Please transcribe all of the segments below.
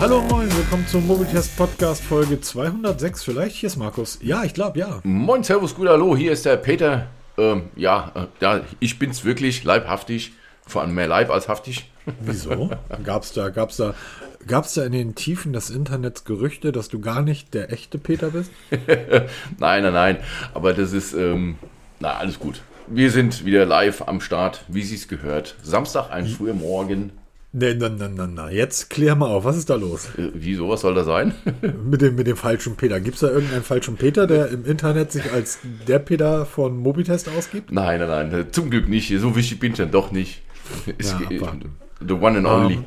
Hallo moin, willkommen zum Mobiltest Podcast Folge 206 vielleicht. Hier ist Markus. Ja, ich glaube, ja. Moin, Servus, gut, hallo, hier ist der Peter. Ähm, ja, äh, ja, ich bin's wirklich, leibhaftig. Vor allem mehr Leib als haftig. Wieso? Gab's da, gab's da, gab's da in den Tiefen des Internets Gerüchte, dass du gar nicht der echte Peter bist? nein, nein, nein. Aber das ist, ähm, na, alles gut. Wir sind wieder live am Start, wie sie es gehört. Samstag, ein früher Morgen. Na, na, na, na, na, jetzt klär mal auf, was ist da los? Äh, wie, sowas soll da sein? mit, dem, mit dem falschen Peter. Gibt es da irgendeinen falschen Peter, der im Internet sich als der Peter von Mobitest ausgibt? Nein, nein, nein, zum Glück nicht. So wichtig bin ich dann doch nicht. Ja, the one and only. Um,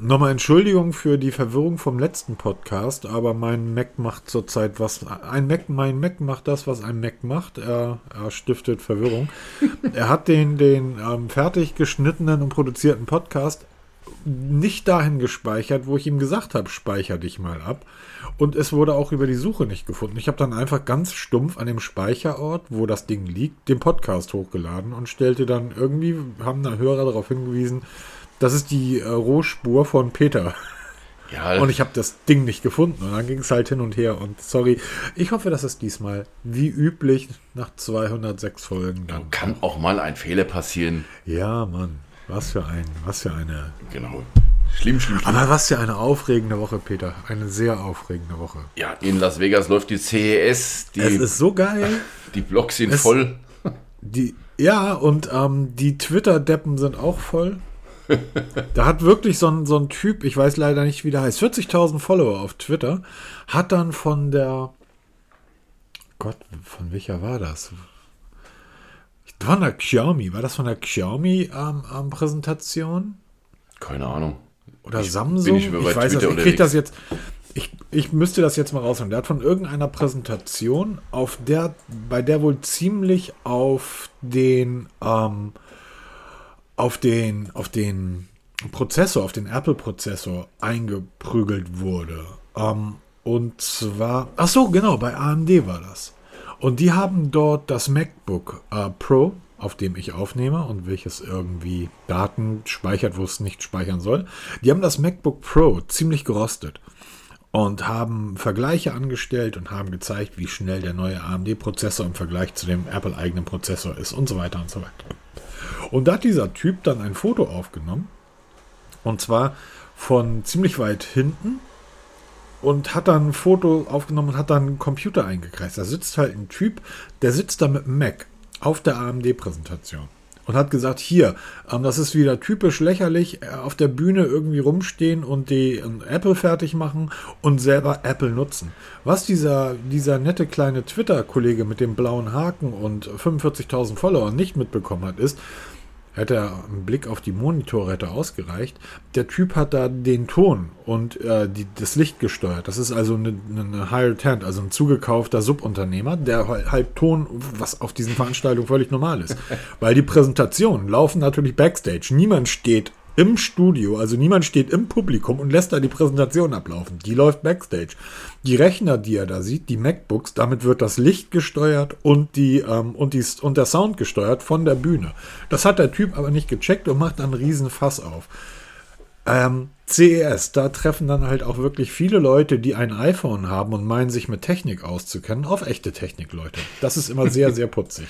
Nochmal Entschuldigung für die Verwirrung vom letzten Podcast, aber mein Mac macht zurzeit was. Ein Mac, mein Mac macht das, was ein Mac macht. Er, er stiftet Verwirrung. er hat den, den ähm, fertig geschnittenen und produzierten Podcast nicht dahin gespeichert, wo ich ihm gesagt habe, speicher dich mal ab. Und es wurde auch über die Suche nicht gefunden. Ich habe dann einfach ganz stumpf an dem Speicherort, wo das Ding liegt, den Podcast hochgeladen und stellte dann irgendwie, haben da Hörer darauf hingewiesen, das ist die äh, Rohspur von Peter. Ja, und ich habe das Ding nicht gefunden. Und dann ging es halt hin und her. Und sorry, ich hoffe, dass es diesmal, wie üblich, nach 206 Folgen dann. Kann auch mal ein Fehler passieren. Ja, Mann. Was für ein, was für eine. Genau. Schlimm, schlimm, schlimm. Aber was für eine aufregende Woche, Peter. Eine sehr aufregende Woche. Ja, in Las Vegas läuft die CES. Die, es ist so geil. Die Blogs sind es, voll. Die, ja, und ähm, die Twitter-Deppen sind auch voll da hat wirklich so ein, so ein Typ, ich weiß leider nicht, wie der heißt, 40.000 Follower auf Twitter, hat dann von der, Gott, von welcher war das? Von der Xiaomi, war das von der Xiaomi ähm, ähm, Präsentation? Keine Ahnung. Oder ich, Samsung? ich, ich weiß das, ich krieg das jetzt, ich, ich müsste das jetzt mal rausholen. Der hat von irgendeiner Präsentation, auf der, bei der wohl ziemlich auf den, ähm, auf den, auf den Prozessor, auf den Apple-Prozessor eingeprügelt wurde. Ähm, und zwar, ach so, genau, bei AMD war das. Und die haben dort das MacBook äh, Pro, auf dem ich aufnehme und welches irgendwie Daten speichert, wo es nicht speichern soll. Die haben das MacBook Pro ziemlich gerostet und haben Vergleiche angestellt und haben gezeigt, wie schnell der neue AMD-Prozessor im Vergleich zu dem Apple-eigenen Prozessor ist und so weiter und so weiter. Und da hat dieser Typ dann ein Foto aufgenommen. Und zwar von ziemlich weit hinten. Und hat dann ein Foto aufgenommen und hat dann einen Computer eingekreist. Da sitzt halt ein Typ, der sitzt da mit einem Mac auf der AMD-Präsentation und hat gesagt, hier, ähm, das ist wieder typisch lächerlich, äh, auf der Bühne irgendwie rumstehen und die äh, Apple fertig machen und selber Apple nutzen. Was dieser, dieser nette kleine Twitter-Kollege mit dem blauen Haken und 45.000 Followern nicht mitbekommen hat, ist, hätte ein Blick auf die Monitore hätte ausgereicht. Der Typ hat da den Ton und äh, die, das Licht gesteuert. Das ist also eine, eine Hired Hand, also ein zugekaufter Subunternehmer, der halt Ton, was auf diesen Veranstaltungen völlig normal ist. Weil die Präsentationen laufen natürlich backstage. Niemand steht im Studio, also niemand steht im Publikum und lässt da die Präsentation ablaufen. Die läuft backstage. Die Rechner, die er da sieht, die MacBooks, damit wird das Licht gesteuert und, die, ähm, und, die, und der Sound gesteuert von der Bühne. Das hat der Typ aber nicht gecheckt und macht dann einen riesen Fass auf. Ähm, CES, da treffen dann halt auch wirklich viele Leute, die ein iPhone haben und meinen, sich mit Technik auszukennen, auf echte Technik, Leute. Das ist immer sehr, sehr putzig.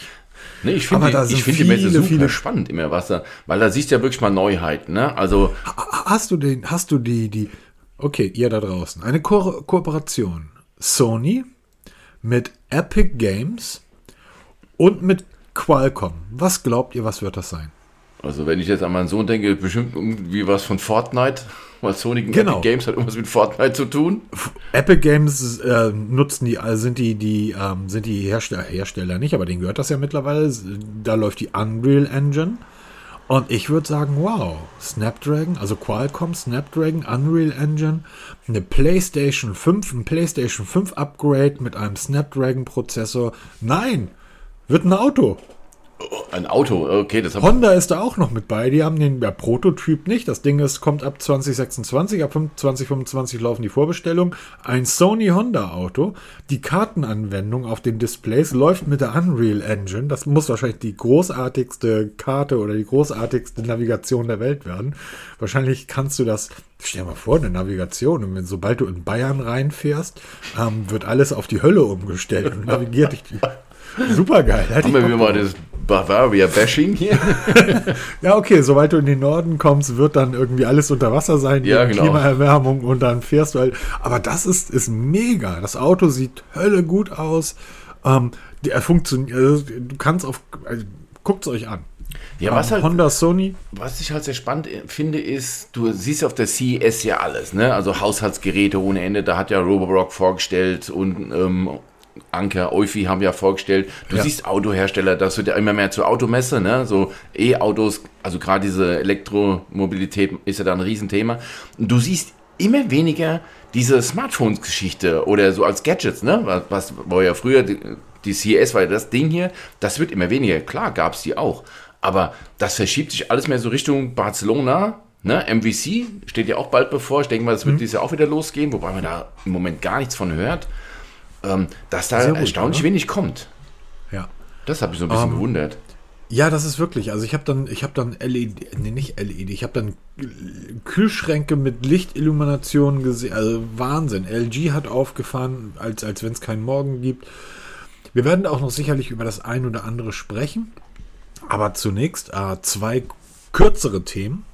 Nee, ich finde die, ich find die Messe super viele spannend immer, was da, weil da siehst du ja wirklich mal Neuheiten, ne? Also. Hast du den, hast du die, die, okay, ihr da draußen, eine Ko Kooperation Sony mit Epic Games und mit Qualcomm. Was glaubt ihr, was wird das sein? Also, wenn ich jetzt an meinen Sohn denke, bestimmt irgendwie was von Fortnite. Weil Sony genau. Epic Games hat irgendwas mit Fortnite zu tun. Epic Games äh, nutzen die, also sind die, die, ähm, sind die Hersteller, Hersteller nicht, aber denen gehört das ja mittlerweile. Da läuft die Unreal Engine. Und ich würde sagen, wow, Snapdragon, also Qualcomm, Snapdragon, Unreal Engine, eine PlayStation 5, ein PlayStation 5 Upgrade mit einem Snapdragon Prozessor. Nein, wird ein Auto. Ein Auto, okay. Das Honda ist da auch noch mit bei. Die haben den ja, Prototyp nicht. Das Ding ist, kommt ab 2026, ab 2025 laufen die Vorbestellungen. Ein Sony Honda Auto. Die Kartenanwendung auf den Displays läuft mit der Unreal Engine. Das muss wahrscheinlich die großartigste Karte oder die großartigste Navigation der Welt werden. Wahrscheinlich kannst du das, stell dir mal vor, eine Navigation. Und wenn, sobald du in Bayern reinfährst, ähm, wird alles auf die Hölle umgestellt und navigiert dich. Super geil. Haben wir mal das Bavaria-Bashing hier? ja, okay, sobald du in den Norden kommst, wird dann irgendwie alles unter Wasser sein, ja, genau. Klimaerwärmung und dann fährst du halt. Aber das ist, ist mega. Das Auto sieht Hölle gut aus. Ähm, er funktioniert, also, du kannst auf, also, guckt es euch an. Ja, was halt, Honda, Sony. Was ich halt sehr spannend finde, ist, du siehst auf der CES ja alles, ne? Also Haushaltsgeräte ohne Ende, da hat ja Roborock vorgestellt und ähm, Anker, Eufy haben ja vorgestellt, du ja. siehst Autohersteller, das wird ja immer mehr zur Automesse, ne? so E-Autos, also gerade diese Elektromobilität ist ja da ein Riesenthema. Du siehst immer weniger diese Smartphones-Geschichte oder so als Gadgets, ne? was, was war ja früher, die, die CS war ja das Ding hier, das wird immer weniger. Klar gab es die auch, aber das verschiebt sich alles mehr so Richtung Barcelona, Ne, MVC steht ja auch bald bevor. Ich denke mal, das wird mhm. dieses Jahr auch wieder losgehen, wobei man da im Moment gar nichts von hört dass da gut, erstaunlich oder? wenig kommt. Ja. Das habe ich so ein bisschen um, ähm, gewundert. Ja, das ist wirklich. Also ich habe dann, ich habe dann LED, nee, nicht LED, ich habe dann Kühlschränke mit Lichtilluminationen gesehen. Also Wahnsinn. LG hat aufgefahren, als, als wenn es keinen Morgen gibt. Wir werden auch noch sicherlich über das ein oder andere sprechen. Aber zunächst äh, zwei kürzere Themen.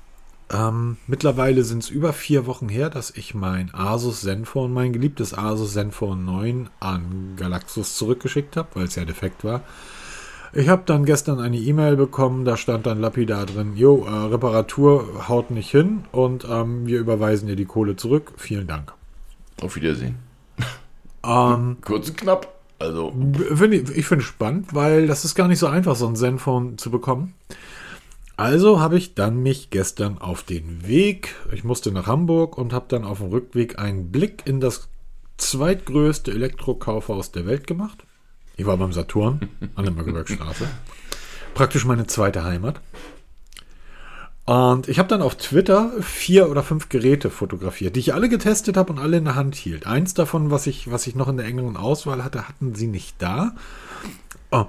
Ähm, mittlerweile sind es über vier Wochen her, dass ich mein Asus Zenfone, mein geliebtes Asus Zenfone 9 an Galaxus zurückgeschickt habe, weil es ja defekt war. Ich habe dann gestern eine E-Mail bekommen, da stand dann lapidar drin, jo, äh, Reparatur haut nicht hin und ähm, wir überweisen dir die Kohle zurück. Vielen Dank. Auf Wiedersehen. Ähm, Kurz und knapp. Also. Find ich, ich finde es spannend, weil das ist gar nicht so einfach, so ein Zenfone zu bekommen. Also habe ich dann mich gestern auf den Weg, ich musste nach Hamburg und habe dann auf dem Rückweg einen Blick in das zweitgrößte Elektrokaufhaus der Welt gemacht. Ich war beim Saturn an der Mönckebergstraße. Praktisch meine zweite Heimat. Und ich habe dann auf Twitter vier oder fünf Geräte fotografiert, die ich alle getestet habe und alle in der Hand hielt. Eins davon, was ich, was ich noch in der engeren Auswahl hatte, hatten sie nicht da. Oh,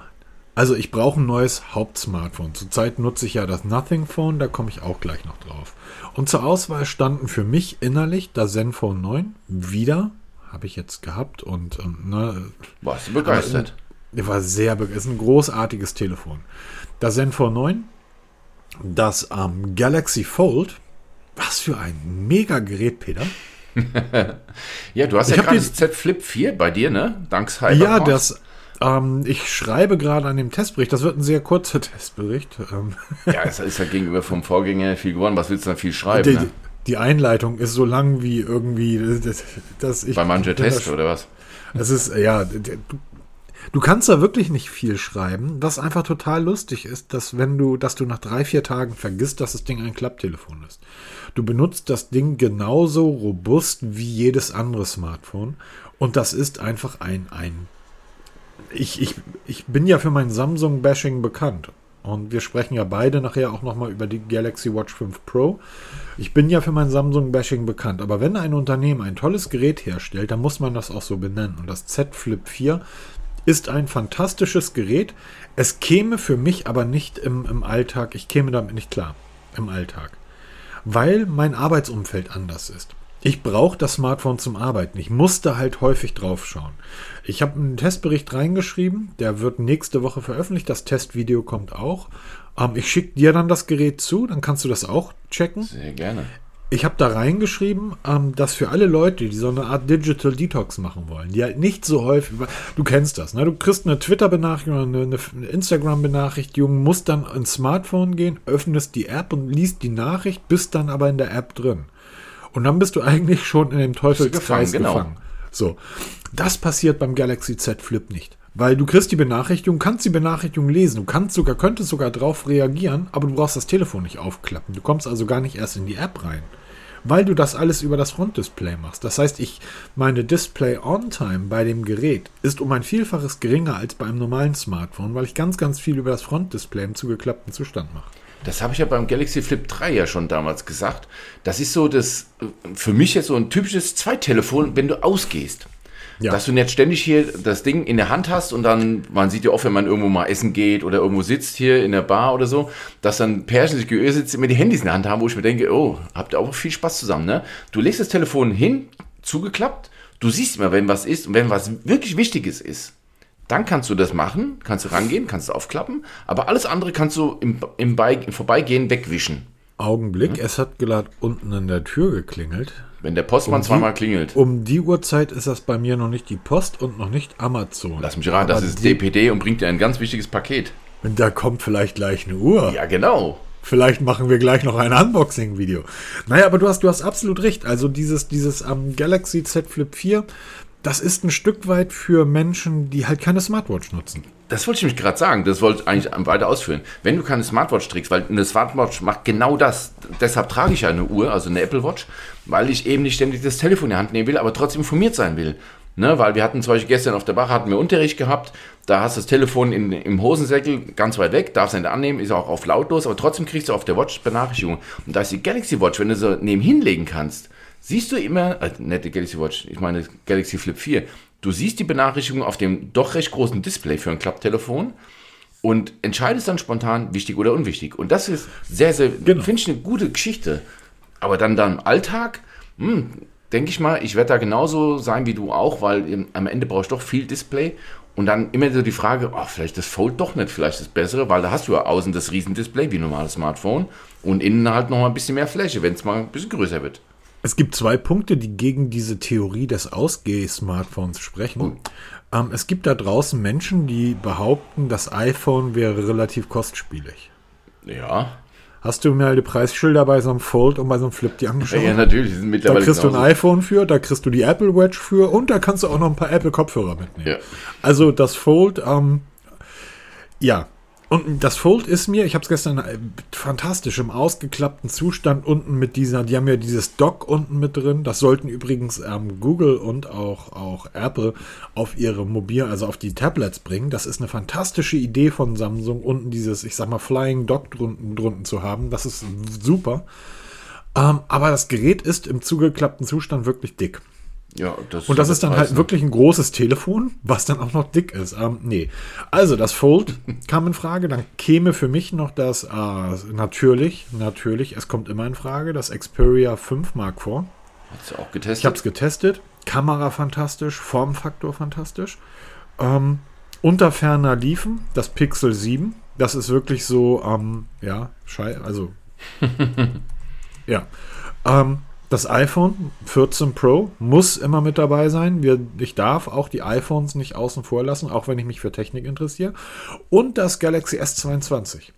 also ich brauche ein neues Hauptsmartphone. Zurzeit nutze ich ja das Nothing Phone, da komme ich auch gleich noch drauf. Und zur Auswahl standen für mich innerlich das Zenfone 9 wieder, habe ich jetzt gehabt und ähm, ne, warst du begeistert? Ich war sehr begeistert. Ist ein großartiges Telefon. Das Zenfone 9, das ähm, Galaxy Fold, was für ein mega Gerät, Peter. ja, du hast ich ja gerade das Z Flip 4 bei dir, ne? Danks Hyper. Ja, das ähm, ich schreibe gerade an dem Testbericht. Das wird ein sehr kurzer Testbericht. Ähm. Ja, es ist ja gegenüber vom Vorgänger viel geworden. Was willst du da viel schreiben? Die, ne? die Einleitung ist so lang wie irgendwie. Das, das ich, Bei manche Tests oder was? Es ist, ja, du, du kannst da wirklich nicht viel schreiben, was einfach total lustig ist, dass wenn du, dass du nach drei, vier Tagen vergisst, dass das Ding ein Klapptelefon ist. Du benutzt das Ding genauso robust wie jedes andere Smartphone und das ist einfach ein, ein ich, ich, ich bin ja für mein Samsung-Bashing bekannt. Und wir sprechen ja beide nachher auch nochmal über die Galaxy Watch 5 Pro. Ich bin ja für mein Samsung-Bashing bekannt. Aber wenn ein Unternehmen ein tolles Gerät herstellt, dann muss man das auch so benennen. Und das Z Flip 4 ist ein fantastisches Gerät. Es käme für mich aber nicht im, im Alltag, ich käme damit nicht klar im Alltag. Weil mein Arbeitsumfeld anders ist. Ich brauche das Smartphone zum Arbeiten. Ich musste halt häufig drauf schauen. Ich habe einen Testbericht reingeschrieben, der wird nächste Woche veröffentlicht. Das Testvideo kommt auch. Ähm, ich schicke dir dann das Gerät zu, dann kannst du das auch checken. Sehr gerne. Ich habe da reingeschrieben, ähm, dass für alle Leute, die so eine Art Digital Detox machen wollen, die halt nicht so häufig, du kennst das, ne? du kriegst eine Twitter-Benachrichtigung, eine, eine Instagram-Benachrichtigung, musst dann ins Smartphone gehen, öffnest die App und liest die Nachricht, bist dann aber in der App drin. Und dann bist du eigentlich schon in dem Teufelskreis gefangen. Genau. gefangen. So. Das passiert beim Galaxy Z Flip nicht. Weil du kriegst die Benachrichtigung, kannst die Benachrichtigung lesen, du kannst sogar, könntest sogar drauf reagieren, aber du brauchst das Telefon nicht aufklappen. Du kommst also gar nicht erst in die App rein. weil du das alles über das Frontdisplay machst. Das heißt, ich meine Display-On-Time bei dem Gerät ist um ein Vielfaches geringer als bei einem normalen Smartphone, weil ich ganz, ganz viel über das Frontdisplay im zugeklappten Zustand mache. Das habe ich ja beim Galaxy Flip 3 ja schon damals gesagt. Das ist so das für mich jetzt so ein typisches Zweittelefon, wenn du ausgehst. Ja. Dass du nicht ständig hier das Ding in der Hand hast und dann, man sieht ja oft, wenn man irgendwo mal essen geht oder irgendwo sitzt hier in der Bar oder so, dass dann Pärchen sich geölt sitzt, immer die Handys in der Hand haben, wo ich mir denke, oh, habt ihr auch viel Spaß zusammen, ne? Du legst das Telefon hin, zugeklappt, du siehst immer, wenn was ist und wenn was wirklich Wichtiges ist. Dann kannst du das machen, kannst du rangehen, kannst du aufklappen, aber alles andere kannst du im, im, Bei, im Vorbeigehen wegwischen. Augenblick, hm? es hat gerade unten an der Tür geklingelt. Wenn der Postmann um zweimal klingelt. Um die Uhrzeit ist das bei mir noch nicht die Post und noch nicht Amazon. Lass mich raten, das ist DPD und bringt dir ein ganz wichtiges Paket. Und da kommt vielleicht gleich eine Uhr. Ja, genau. Vielleicht machen wir gleich noch ein Unboxing-Video. Naja, aber du hast, du hast absolut recht. Also dieses, dieses um, Galaxy Z Flip 4, das ist ein Stück weit für Menschen, die halt keine Smartwatch nutzen. Das wollte ich mich gerade sagen, das wollte ich eigentlich weiter ausführen. Wenn du keine Smartwatch trägst, weil eine Smartwatch macht genau das, deshalb trage ich eine Uhr, also eine Apple Watch, weil ich eben nicht ständig das Telefon in die Hand nehmen will, aber trotzdem informiert sein will. Ne, weil wir hatten zum Beispiel gestern auf der Bar hatten wir Unterricht gehabt, da hast du das Telefon in, im Hosensäckel ganz weit weg, darfst nicht annehmen, ist auch auf lautlos, aber trotzdem kriegst du auf der Watch Benachrichtigungen. Und da ist die Galaxy Watch, wenn du so nebenhin legen kannst, siehst du immer, äh, nicht die Galaxy Watch, ich meine Galaxy Flip 4, du siehst die Benachrichtigung auf dem doch recht großen Display für ein Klapptelefon und entscheidest dann spontan, wichtig oder unwichtig. Und das ist sehr, sehr, genau. finde ich eine gute Geschichte. Aber dann, dann im Alltag, hm, denke ich mal, ich werde da genauso sein wie du auch, weil am Ende brauche ich doch viel Display. Und dann immer so die Frage, oh, vielleicht das Fold doch nicht, vielleicht das Bessere, weil da hast du ja außen das Riesendisplay wie normales Smartphone und innen halt noch mal ein bisschen mehr Fläche, wenn es mal ein bisschen größer wird. Es gibt zwei Punkte, die gegen diese Theorie des Ausgeh-Smartphones sprechen. Oh. Ähm, es gibt da draußen Menschen, die behaupten, das iPhone wäre relativ kostspielig. Ja. Hast du mir die Preisschilder bei so einem Fold und bei so einem Flip die angeschaut? Ja, natürlich. Die sind mittlerweile da kriegst genauso. du ein iPhone für, da kriegst du die Apple Watch für und da kannst du auch noch ein paar Apple Kopfhörer mitnehmen. Ja. Also das Fold, ähm, ja, und das Fold ist mir, ich habe es gestern äh, fantastisch im ausgeklappten Zustand unten mit dieser, die haben ja dieses Dock unten mit drin. Das sollten übrigens ähm, Google und auch, auch Apple auf ihre Mobil, also auf die Tablets bringen. Das ist eine fantastische Idee von Samsung, unten dieses, ich sag mal, Flying Dock drunten, drunten zu haben. Das ist super. Ähm, aber das Gerät ist im zugeklappten Zustand wirklich dick. Ja, das und das ist dann halt ne? wirklich ein großes Telefon, was dann auch noch dick ist. Ähm, nee. Also das Fold kam in Frage. Dann käme für mich noch das, äh, natürlich, natürlich, es kommt immer in Frage, das Xperia 5 Mark IV. Hast du auch getestet? Ich habe es getestet. Kamera fantastisch, Formfaktor fantastisch. Ähm, unter ferner liefen das Pixel 7. Das ist wirklich so, ähm, ja, schei also, ja. Ähm, das iPhone 14 Pro muss immer mit dabei sein. Wir, ich darf auch die iPhones nicht außen vor lassen, auch wenn ich mich für Technik interessiere. Und das Galaxy S22.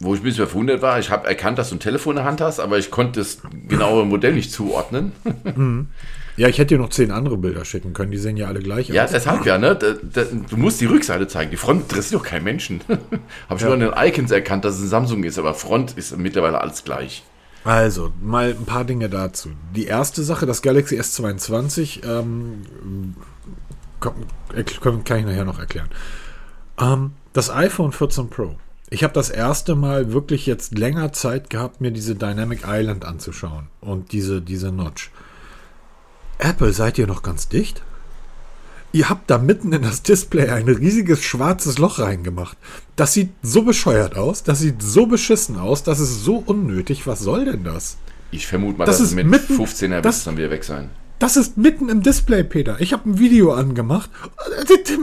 Wo ich ein bisschen verwundert war, ich habe erkannt, dass du ein Telefon in der Hand hast, aber ich konnte das genaue Modell nicht zuordnen. Mhm. Ja, ich hätte dir noch zehn andere Bilder schicken können, die sehen ja alle gleich ja, aus. Ja, deshalb ja, ne? Da, da, du musst die Rückseite zeigen. Die Front interessiert doch kein Menschen. habe ich ja. nur an den Icons erkannt, dass es ein Samsung ist, aber Front ist mittlerweile alles gleich. Also, mal ein paar Dinge dazu. Die erste Sache, das Galaxy S22, ähm, kann ich nachher noch erklären. Ähm, das iPhone 14 Pro. Ich habe das erste Mal wirklich jetzt länger Zeit gehabt, mir diese Dynamic Island anzuschauen und diese, diese Notch. Apple, seid ihr noch ganz dicht? Ihr habt da mitten in das Display ein riesiges schwarzes Loch reingemacht. Das sieht so bescheuert aus, das sieht so beschissen aus, das ist so unnötig. Was soll denn das? Ich vermute mal, das dass ist mit mitten, 15er das, dann wieder weg sein. Das ist mitten im Display, Peter. Ich habe ein Video angemacht.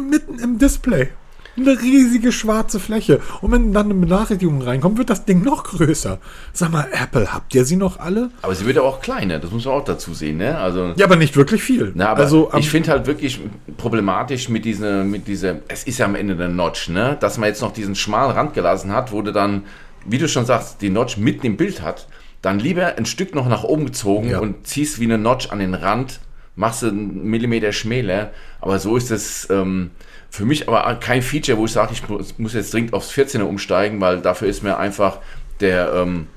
Mitten im Display. Eine riesige schwarze Fläche. Und wenn dann eine Benachrichtigung reinkommt, wird das Ding noch größer. Sag mal, Apple, habt ihr sie noch alle? Aber sie wird ja auch kleiner, das muss man auch dazu sehen, ne? Also, ja, aber nicht wirklich viel. Na, aber also, ich finde halt wirklich problematisch mit dieser, mit dieser, es ist ja am Ende der Notch, ne? Dass man jetzt noch diesen schmalen Rand gelassen hat, wo du dann, wie du schon sagst, die Notch mitten im Bild hat. Dann lieber ein Stück noch nach oben gezogen ja. und ziehst wie eine Notch an den Rand, machst du einen Millimeter schmäler. Aber so ist es, ähm, für mich aber kein Feature, wo ich sage, ich muss jetzt dringend aufs 14er umsteigen, weil dafür ist mir einfach der, ähm,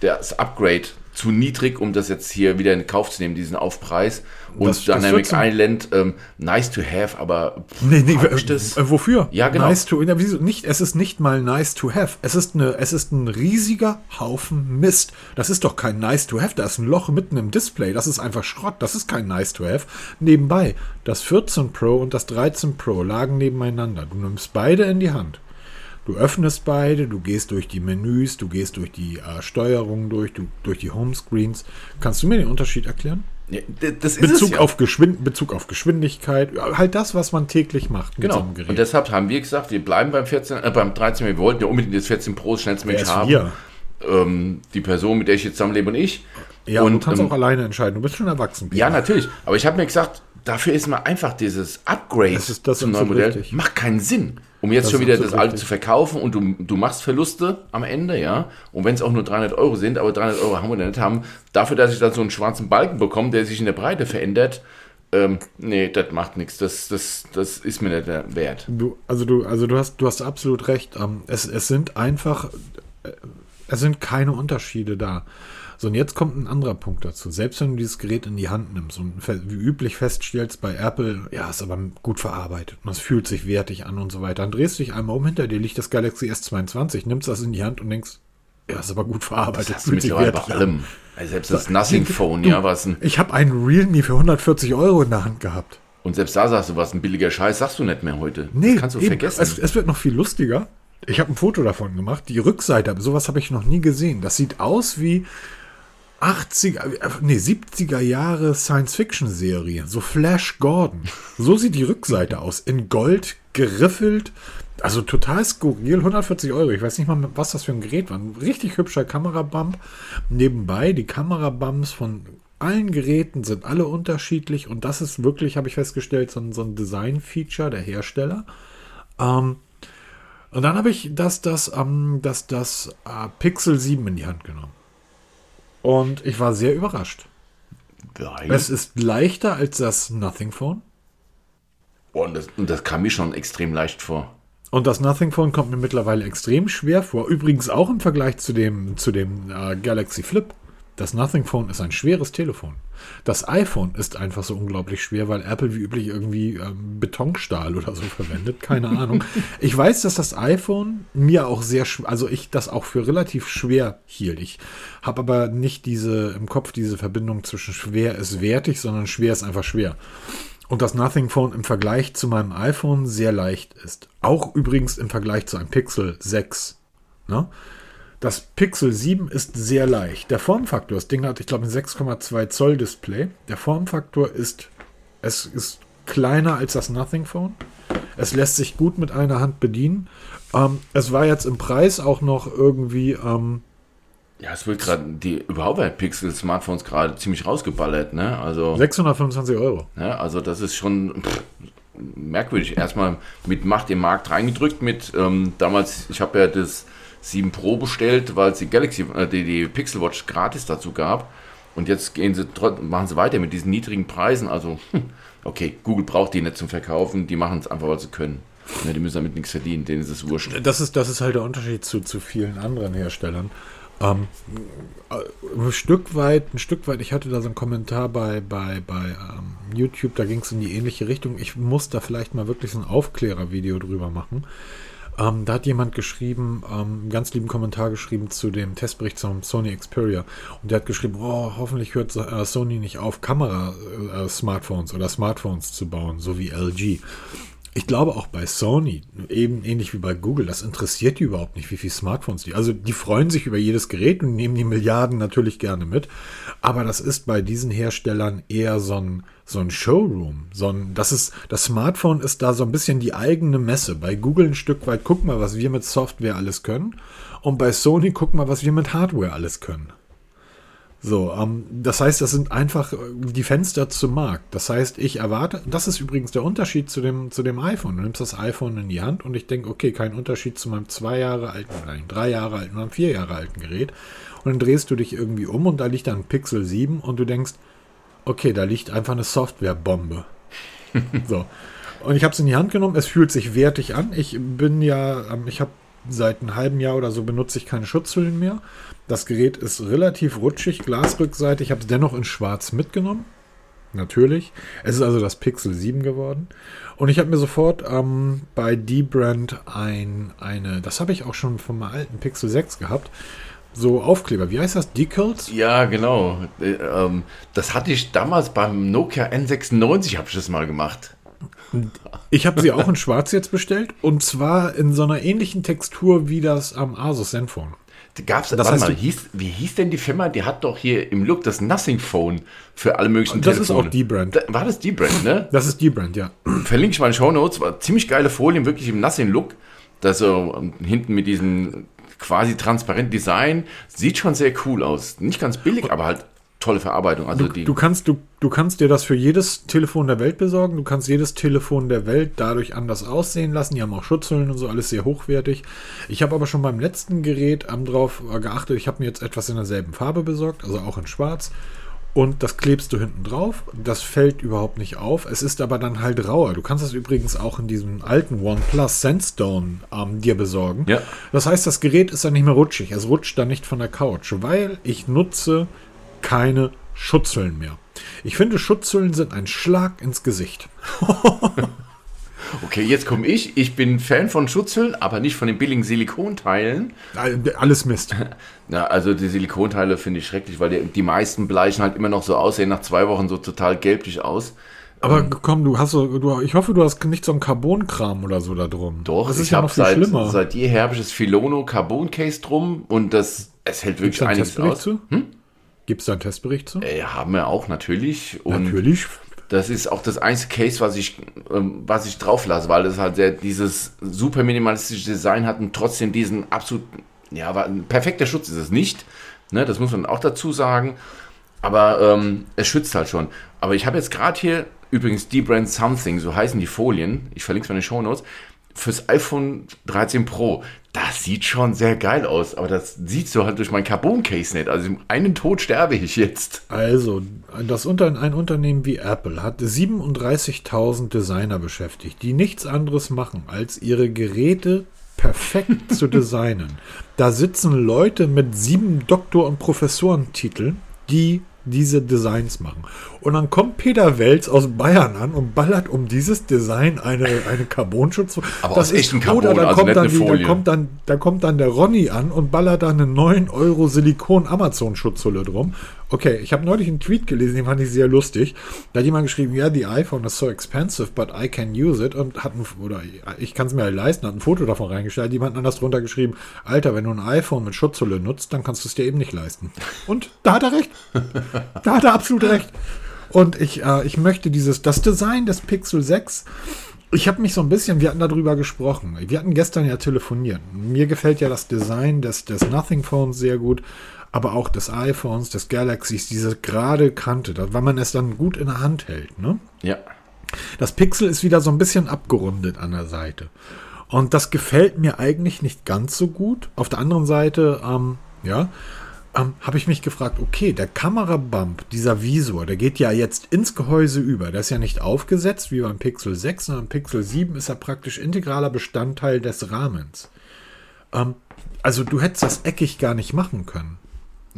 das Upgrade zu niedrig, um das jetzt hier wieder in Kauf zu nehmen, diesen Aufpreis. Und das, Dynamic das Island, ähm, nice to have, aber nee, nee, äh, wofür? Ja, genau. Nice to, wieso nicht, es ist nicht mal nice to have. Es ist, eine, es ist ein riesiger Haufen Mist. Das ist doch kein nice to have. Da ist ein Loch mitten im Display. Das ist einfach Schrott. Das ist kein nice to have. Nebenbei, das 14 Pro und das 13 Pro lagen nebeneinander. Du nimmst beide in die Hand. Du öffnest beide, du gehst durch die Menüs, du gehst durch die äh, Steuerung durch, du, durch die Homescreens. Kannst du mir den Unterschied erklären? Ja, das ist Bezug, ja. auf Geschwind Bezug auf Geschwindigkeit, halt das, was man täglich macht mit genau. so einem Gerät. Und deshalb haben wir gesagt, wir bleiben beim 14, äh, beim 13, wir wollten ja unbedingt das 14 Pro schnellstmöglich haben. Ähm, die Person, mit der ich jetzt zusammenlebe und ich. Ja, und du kannst ähm, auch alleine entscheiden. Du bist schon erwachsen. Peter. Ja, natürlich. Aber ich habe mir gesagt, dafür ist mir einfach dieses Upgrade das ist, das zum neuen Modell richtig. macht keinen Sinn. Um jetzt das schon wieder das alte zu verkaufen und du, du machst Verluste am Ende, ja. Und wenn es auch nur 300 Euro sind, aber 300 Euro haben wir nicht haben, dafür, dass ich dann so einen schwarzen Balken bekomme, der sich in der Breite verändert, ähm, nee, das macht nichts. Das, das, das ist mir nicht wert. Du, also du, also du hast, du hast absolut recht. Ähm, es, es sind einfach, äh, es sind keine Unterschiede da. So, und jetzt kommt ein anderer Punkt dazu. Selbst wenn du dieses Gerät in die Hand nimmst und wie üblich feststellst bei Apple, ja, ist aber gut verarbeitet und es fühlt sich wertig an und so weiter, dann drehst du dich einmal um, hinter dir liegt das Galaxy S22, nimmst das in die Hand und denkst, ja, ist aber gut verarbeitet. Das fühlt sich wertig bei allem. Also selbst das Nothing Phone, ja, was ein. Ich habe einen Realme für 140 Euro in der Hand gehabt. Und selbst da sagst du, was ein billiger Scheiß, sagst du nicht mehr heute. Nee, das kannst du eben, vergessen. Es, es, wird noch viel lustiger. Ich habe ein Foto davon gemacht. Die Rückseite, sowas habe ich noch nie gesehen. Das sieht aus wie, 80er, nee, 70er Jahre Science-Fiction-Serie. So Flash Gordon. So sieht die Rückseite aus. In Gold geriffelt. Also total skurril. 140 Euro. Ich weiß nicht mal, was das für ein Gerät war. Ein richtig hübscher Kamerabump. Nebenbei, die Kamerabumps von allen Geräten sind alle unterschiedlich. Und das ist wirklich, habe ich festgestellt, so ein, so ein Design-Feature der Hersteller. Ähm, und dann habe ich das, das, ähm, das, das äh, Pixel 7 in die Hand genommen. Und ich war sehr überrascht. Weil? Es ist leichter als das Nothing Phone. und, das, und das kam mir schon extrem leicht vor. Und das Nothing Phone kommt mir mittlerweile extrem schwer vor. Übrigens auch im Vergleich zu dem, zu dem äh, Galaxy Flip. Das Nothing Phone ist ein schweres Telefon. Das iPhone ist einfach so unglaublich schwer, weil Apple wie üblich irgendwie ähm, Betonstahl oder so verwendet. Keine Ahnung. Ich weiß, dass das iPhone mir auch sehr, also ich das auch für relativ schwer hielt. Ich habe aber nicht diese im Kopf diese Verbindung zwischen schwer ist wertig, sondern schwer ist einfach schwer. Und das Nothing Phone im Vergleich zu meinem iPhone sehr leicht ist. Auch übrigens im Vergleich zu einem Pixel 6. Ne? Das Pixel 7 ist sehr leicht. Der Formfaktor, das Ding hat, ich glaube, ein 6,2 Zoll Display. Der Formfaktor ist, es ist kleiner als das Nothing Phone. Es lässt sich gut mit einer Hand bedienen. Ähm, es war jetzt im Preis auch noch irgendwie. Ähm, ja, es wird gerade die überhaupt Pixel Smartphones gerade ziemlich rausgeballert, ne? Also 625 Euro. Ja, also das ist schon pff, merkwürdig. Erstmal mit Macht im Markt reingedrückt mit ähm, damals, ich habe ja das 7 Pro bestellt, weil es die Galaxy, äh, die, die Pixel Watch gratis dazu gab. Und jetzt gehen sie, machen sie weiter mit diesen niedrigen Preisen. Also, hm, okay, Google braucht die nicht zum Verkaufen, die machen es einfach, weil sie können. Ja, die müssen damit nichts verdienen, denen ist es wurscht. Das ist, das ist halt der Unterschied zu, zu vielen anderen Herstellern. Ähm, äh, ein Stück weit, ein Stück weit, ich hatte da so einen Kommentar bei, bei, bei ähm, YouTube, da ging es in die ähnliche Richtung. Ich muss da vielleicht mal wirklich so ein Aufklärervideo drüber machen. Ähm, da hat jemand geschrieben, ähm, einen ganz lieben Kommentar geschrieben zu dem Testbericht zum Sony Xperia. Und der hat geschrieben, oh, hoffentlich hört äh, Sony nicht auf, Kamera-Smartphones äh, oder Smartphones zu bauen, so wie LG ich glaube auch bei Sony, eben ähnlich wie bei Google, das interessiert die überhaupt nicht, wie viele Smartphones die. Also die freuen sich über jedes Gerät und nehmen die Milliarden natürlich gerne mit. Aber das ist bei diesen Herstellern eher so ein, so ein Showroom. So ein, das, ist, das Smartphone ist da so ein bisschen die eigene Messe. Bei Google ein Stück weit, guck mal, was wir mit Software alles können. Und bei Sony guck mal, was wir mit Hardware alles können. So, ähm, das heißt, das sind einfach äh, die Fenster zum Markt. Das heißt, ich erwarte, das ist übrigens der Unterschied zu dem, zu dem iPhone. Du nimmst das iPhone in die Hand und ich denke, okay, kein Unterschied zu meinem zwei Jahre alten, nein, drei Jahre alten oder vier Jahre alten Gerät. Und dann drehst du dich irgendwie um und da liegt dann Pixel 7 und du denkst, okay, da liegt einfach eine Softwarebombe. so. Und ich habe es in die Hand genommen, es fühlt sich wertig an. Ich bin ja, ähm, ich habe seit einem halben Jahr oder so benutze ich keine Schutzhüllen mehr. Das Gerät ist relativ rutschig, glasrückseitig. Ich habe es dennoch in schwarz mitgenommen. Natürlich. Es ist also das Pixel 7 geworden. Und ich habe mir sofort ähm, bei D-Brand ein, eine, das habe ich auch schon vom alten Pixel 6 gehabt, so Aufkleber. Wie heißt das? Decals? Ja, genau. Äh, ähm, das hatte ich damals beim Nokia N96, habe ich das mal gemacht. Ich habe sie auch in schwarz jetzt bestellt und zwar in so einer ähnlichen Textur wie das am Asus Zenfone. Gab es, das heißt, mal, hieß, wie hieß denn die Firma? Die hat doch hier im Look das Nothing Phone für alle möglichen das Telefone. Das ist auch die Brand. Da, war das die Brand, ne? Das ist die Brand, ja. Verlinke ich mal in Show Notes. War ziemlich geile Folien, wirklich im Nothing Look. Das so ähm, hinten mit diesem quasi transparenten Design. Sieht schon sehr cool aus. Nicht ganz billig, aber halt tolle Verarbeitung. Also du, du, kannst, du, du kannst dir das für jedes Telefon der Welt besorgen. Du kannst jedes Telefon der Welt dadurch anders aussehen lassen. Die haben auch Schutzhüllen und so, alles sehr hochwertig. Ich habe aber schon beim letzten Gerät ähm, darauf geachtet, ich habe mir jetzt etwas in derselben Farbe besorgt, also auch in schwarz. Und das klebst du hinten drauf. Das fällt überhaupt nicht auf. Es ist aber dann halt rauer. Du kannst das übrigens auch in diesem alten OnePlus Sandstone ähm, dir besorgen. Ja. Das heißt, das Gerät ist dann nicht mehr rutschig. Es rutscht dann nicht von der Couch, weil ich nutze keine Schutzhüllen mehr. Ich finde, Schutzhüllen sind ein Schlag ins Gesicht. okay, jetzt komme ich. Ich bin Fan von Schutzhüllen, aber nicht von den billigen Silikonteilen. Alles Mist. Na, also die Silikonteile finde ich schrecklich, weil die, die meisten bleichen halt immer noch so aussehen, nach zwei Wochen so total gelblich aus. Aber ähm, komm, du hast so, du, ich hoffe, du hast nicht so einen Carbonkram oder so da drum. Doch, das ist ich ja noch viel seit, schlimmer. Seit jeher habe ich das Filono Carbon Case drum und das, es hält wirklich einiges aus. Zu? Hm? Gibt es da einen Testbericht zu? Äh, haben wir auch natürlich. Und natürlich. Das ist auch das einzige Case, was ich, ähm, was ich drauf lasse, weil es halt sehr, dieses super minimalistische Design hat und trotzdem diesen absolut, ja, ein perfekter Schutz ist es nicht. Ne, das muss man auch dazu sagen. Aber ähm, es schützt halt schon. Aber ich habe jetzt gerade hier, übrigens, die Brand Something, so heißen die Folien, ich verlinke es mal in den Show Notes, fürs iPhone 13 Pro. Das sieht schon sehr geil aus, aber das sieht so halt durch mein Carbon-Case nicht. Also einen Tod sterbe ich jetzt. Also, das Unter ein Unternehmen wie Apple hat 37.000 Designer beschäftigt, die nichts anderes machen, als ihre Geräte perfekt zu designen. Da sitzen Leute mit sieben Doktor- und Professorentiteln, die diese Designs machen. Und dann kommt Peter Welz aus Bayern an und ballert um dieses Design eine, eine Carbonschutz. Aber das aus ist echten Carbon, oder da also kommt dann, die, da kommt dann, da kommt dann der Ronny an und ballert da eine 9 Euro Silikon Amazon Schutzhülle drum Okay, ich habe neulich einen Tweet gelesen, den fand ich sehr lustig. Da hat jemand geschrieben, ja, die iPhone is so expensive, but I can use it. Und hat ein, oder ich kann es mir halt leisten, hat ein Foto davon reingestellt. Jemand anders drunter geschrieben, Alter, wenn du ein iPhone mit Schutzhülle nutzt, dann kannst du es dir eben nicht leisten. Und da hat er recht. da hat er absolut recht. Und ich, äh, ich möchte dieses, das Design des Pixel 6 ich habe mich so ein bisschen, wir hatten darüber gesprochen. Wir hatten gestern ja telefoniert. Mir gefällt ja das Design des, des Nothing Phones sehr gut aber auch des iPhones, des Galaxies, diese gerade Kante, weil man es dann gut in der Hand hält. Ne? Ja. Das Pixel ist wieder so ein bisschen abgerundet an der Seite. Und das gefällt mir eigentlich nicht ganz so gut. Auf der anderen Seite, ähm, ja, ähm, habe ich mich gefragt, okay, der Kamerabump, dieser Visor, der geht ja jetzt ins Gehäuse über. Der ist ja nicht aufgesetzt wie beim Pixel 6, sondern Pixel 7 ist ja praktisch integraler Bestandteil des Rahmens. Ähm, also du hättest das eckig gar nicht machen können.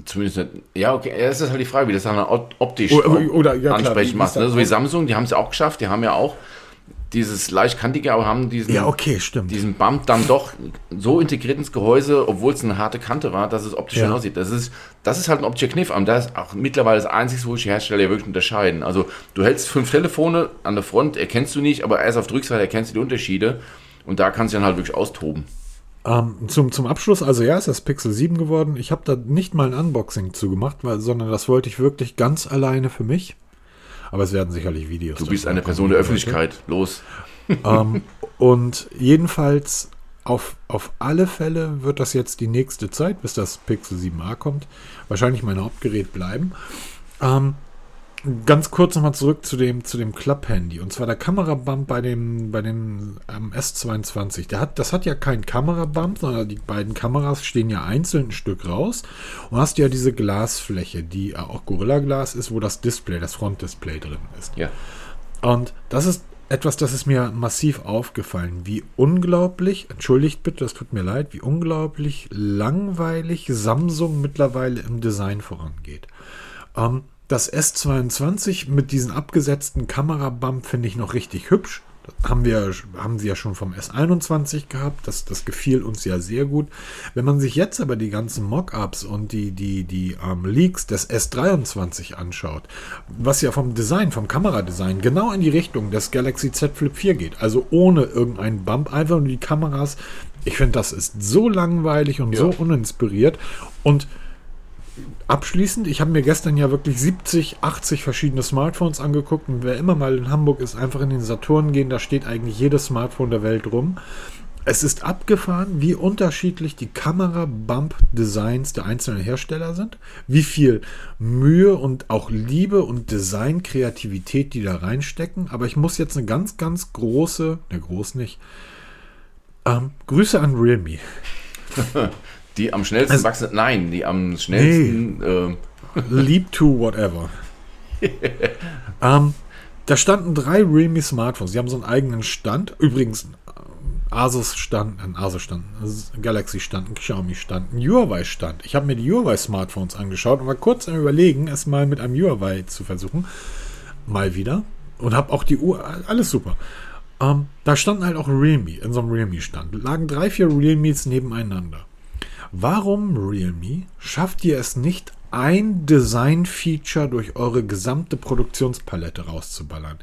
Zumindest. Ja, okay, das ist halt die Frage, wie das dann optisch oder, oder ja, ansprechend macht. Ne? So wie Samsung, die haben es ja auch geschafft, die haben ja auch dieses leicht kantige, aber haben diesen, ja, okay, stimmt. diesen Bump dann doch so integriert ins Gehäuse, obwohl es eine harte Kante war, dass es optisch ja. schön aussieht. Das ist, das ist halt ein optischer Kniff, aber das ist auch mittlerweile das Einzige, wo sich die Hersteller wirklich unterscheiden. Also du hältst fünf Telefone an der Front, erkennst du nicht, aber erst auf der Rückseite erkennst du die Unterschiede und da kannst du dann halt wirklich austoben. Ähm, zum, zum Abschluss, also ja, ist das Pixel 7 geworden. Ich habe da nicht mal ein Unboxing zugemacht, weil, sondern das wollte ich wirklich ganz alleine für mich. Aber es werden sicherlich Videos. Du bist eine Person der Öffentlichkeit. Los. Ähm, und jedenfalls auf, auf alle Fälle wird das jetzt die nächste Zeit, bis das Pixel 7a kommt, wahrscheinlich mein Hauptgerät bleiben. Ähm, Ganz kurz nochmal zurück zu dem, zu dem Klapp-Handy. Und zwar der Kamerabump bei dem, bei dem ähm, S22. Der hat, das hat ja keinen Kamerabump, sondern die beiden Kameras stehen ja einzeln ein Stück raus. Und hast ja diese Glasfläche, die äh, auch Gorilla Glas ist, wo das Display, das Frontdisplay drin ist. Ja. Und das ist etwas, das ist mir massiv aufgefallen, wie unglaublich, entschuldigt bitte, das tut mir leid, wie unglaublich langweilig Samsung mittlerweile im Design vorangeht. Ähm, das S22 mit diesen abgesetzten Kamerabump finde ich noch richtig hübsch. Das haben wir, haben sie ja schon vom S21 gehabt. Das, das gefiel uns ja sehr gut. Wenn man sich jetzt aber die ganzen Mockups und die, die, die ähm, Leaks des S23 anschaut, was ja vom Design, vom Kameradesign genau in die Richtung des Galaxy Z Flip 4 geht. Also ohne irgendeinen Bump, einfach nur die Kameras. Ich finde, das ist so langweilig und ja. so uninspiriert. Und abschließend, ich habe mir gestern ja wirklich 70, 80 verschiedene Smartphones angeguckt und wer immer mal in Hamburg ist, einfach in den Saturn gehen, da steht eigentlich jedes Smartphone der Welt rum. Es ist abgefahren, wie unterschiedlich die Kamera-Bump-Designs der einzelnen Hersteller sind, wie viel Mühe und auch Liebe und Design-Kreativität die da reinstecken. Aber ich muss jetzt eine ganz, ganz große, ne, groß nicht, ähm, Grüße an Realme. Die am schnellsten also, wachsen, nein, die am schnellsten. Nee. Äh, Leap to whatever. ähm, da standen drei Realme Smartphones. Sie haben so einen eigenen Stand. Übrigens, äh, Asus stand, ein Asus stand, Galaxy stand, ein Xiaomi stand, ein Huawei stand. Ich habe mir die Huawei Smartphones angeschaut und war kurz am Überlegen, es mal mit einem Huawei zu versuchen. Mal wieder. Und habe auch die Uhr, alles super. Ähm, da standen halt auch Realme, in so einem Realme-Stand. Lagen drei, vier Realmes nebeneinander. Warum Realme schafft ihr es nicht, ein Design-Feature durch eure gesamte Produktionspalette rauszuballern?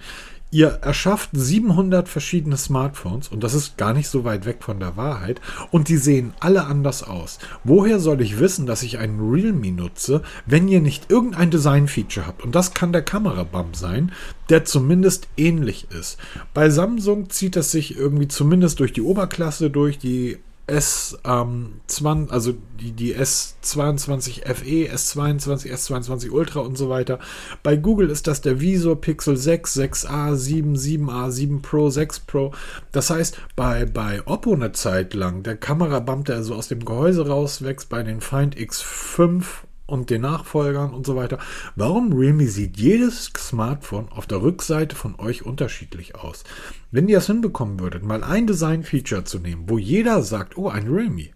Ihr erschafft 700 verschiedene Smartphones und das ist gar nicht so weit weg von der Wahrheit und die sehen alle anders aus. Woher soll ich wissen, dass ich einen Realme nutze, wenn ihr nicht irgendein Design-Feature habt? Und das kann der Kamerabump sein, der zumindest ähnlich ist. Bei Samsung zieht es sich irgendwie zumindest durch die Oberklasse durch, die S20, ähm, also die, die S22 FE, S22, S22 Ultra und so weiter. Bei Google ist das der Visor Pixel 6, 6a, 7, 7a, 7 Pro, 6 Pro. Das heißt, bei, bei Oppo eine Zeit lang, der Kamerabump, der so aus dem Gehäuse rauswächst, bei den Find X5 und den Nachfolgern und so weiter. Warum Realme sieht jedes Smartphone auf der Rückseite von euch unterschiedlich aus? Wenn ihr es hinbekommen würdet, mal ein Design-Feature zu nehmen, wo jeder sagt, oh, ein Realme.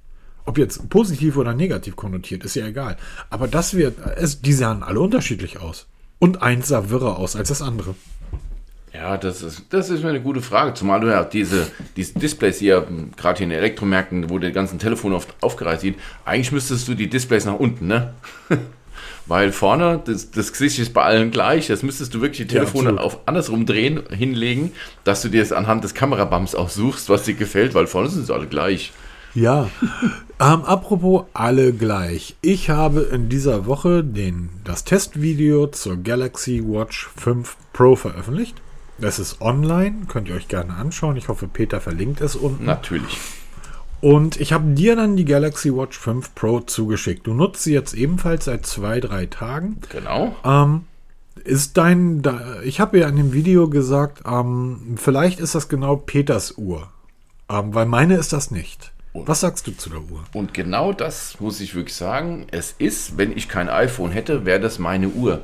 Ob jetzt positiv oder negativ konnotiert, ist ja egal. Aber das wird, es, die sahen alle unterschiedlich aus. Und eins sah wirrer aus als das andere. Ja, das ist, das ist eine gute Frage. Zumal du ja diese, diese Displays hier, gerade hier in den Elektromärkten, wo die ganzen Telefone oft aufgereiht sieht, eigentlich müsstest du die Displays nach unten, ne? Weil vorne, das, das Gesicht ist bei allen gleich. Das müsstest du wirklich die Telefone ja, auf andersrum drehen, hinlegen, dass du dir es anhand des Kamerabums aussuchst, was dir gefällt, weil vorne sind sie alle gleich. Ja, ähm, apropos alle gleich. Ich habe in dieser Woche den, das Testvideo zur Galaxy Watch 5 Pro veröffentlicht. Das ist online, könnt ihr euch gerne anschauen. Ich hoffe, Peter verlinkt es unten. Natürlich. Und ich habe dir dann die Galaxy Watch 5 Pro zugeschickt. Du nutzt sie jetzt ebenfalls seit zwei, drei Tagen. Genau. Ähm, ist dein, ich habe ja in dem Video gesagt, ähm, vielleicht ist das genau Peters Uhr. Ähm, weil meine ist das nicht. Und, Was sagst du zu der Uhr? Und genau das muss ich wirklich sagen. Es ist, wenn ich kein iPhone hätte, wäre das meine Uhr.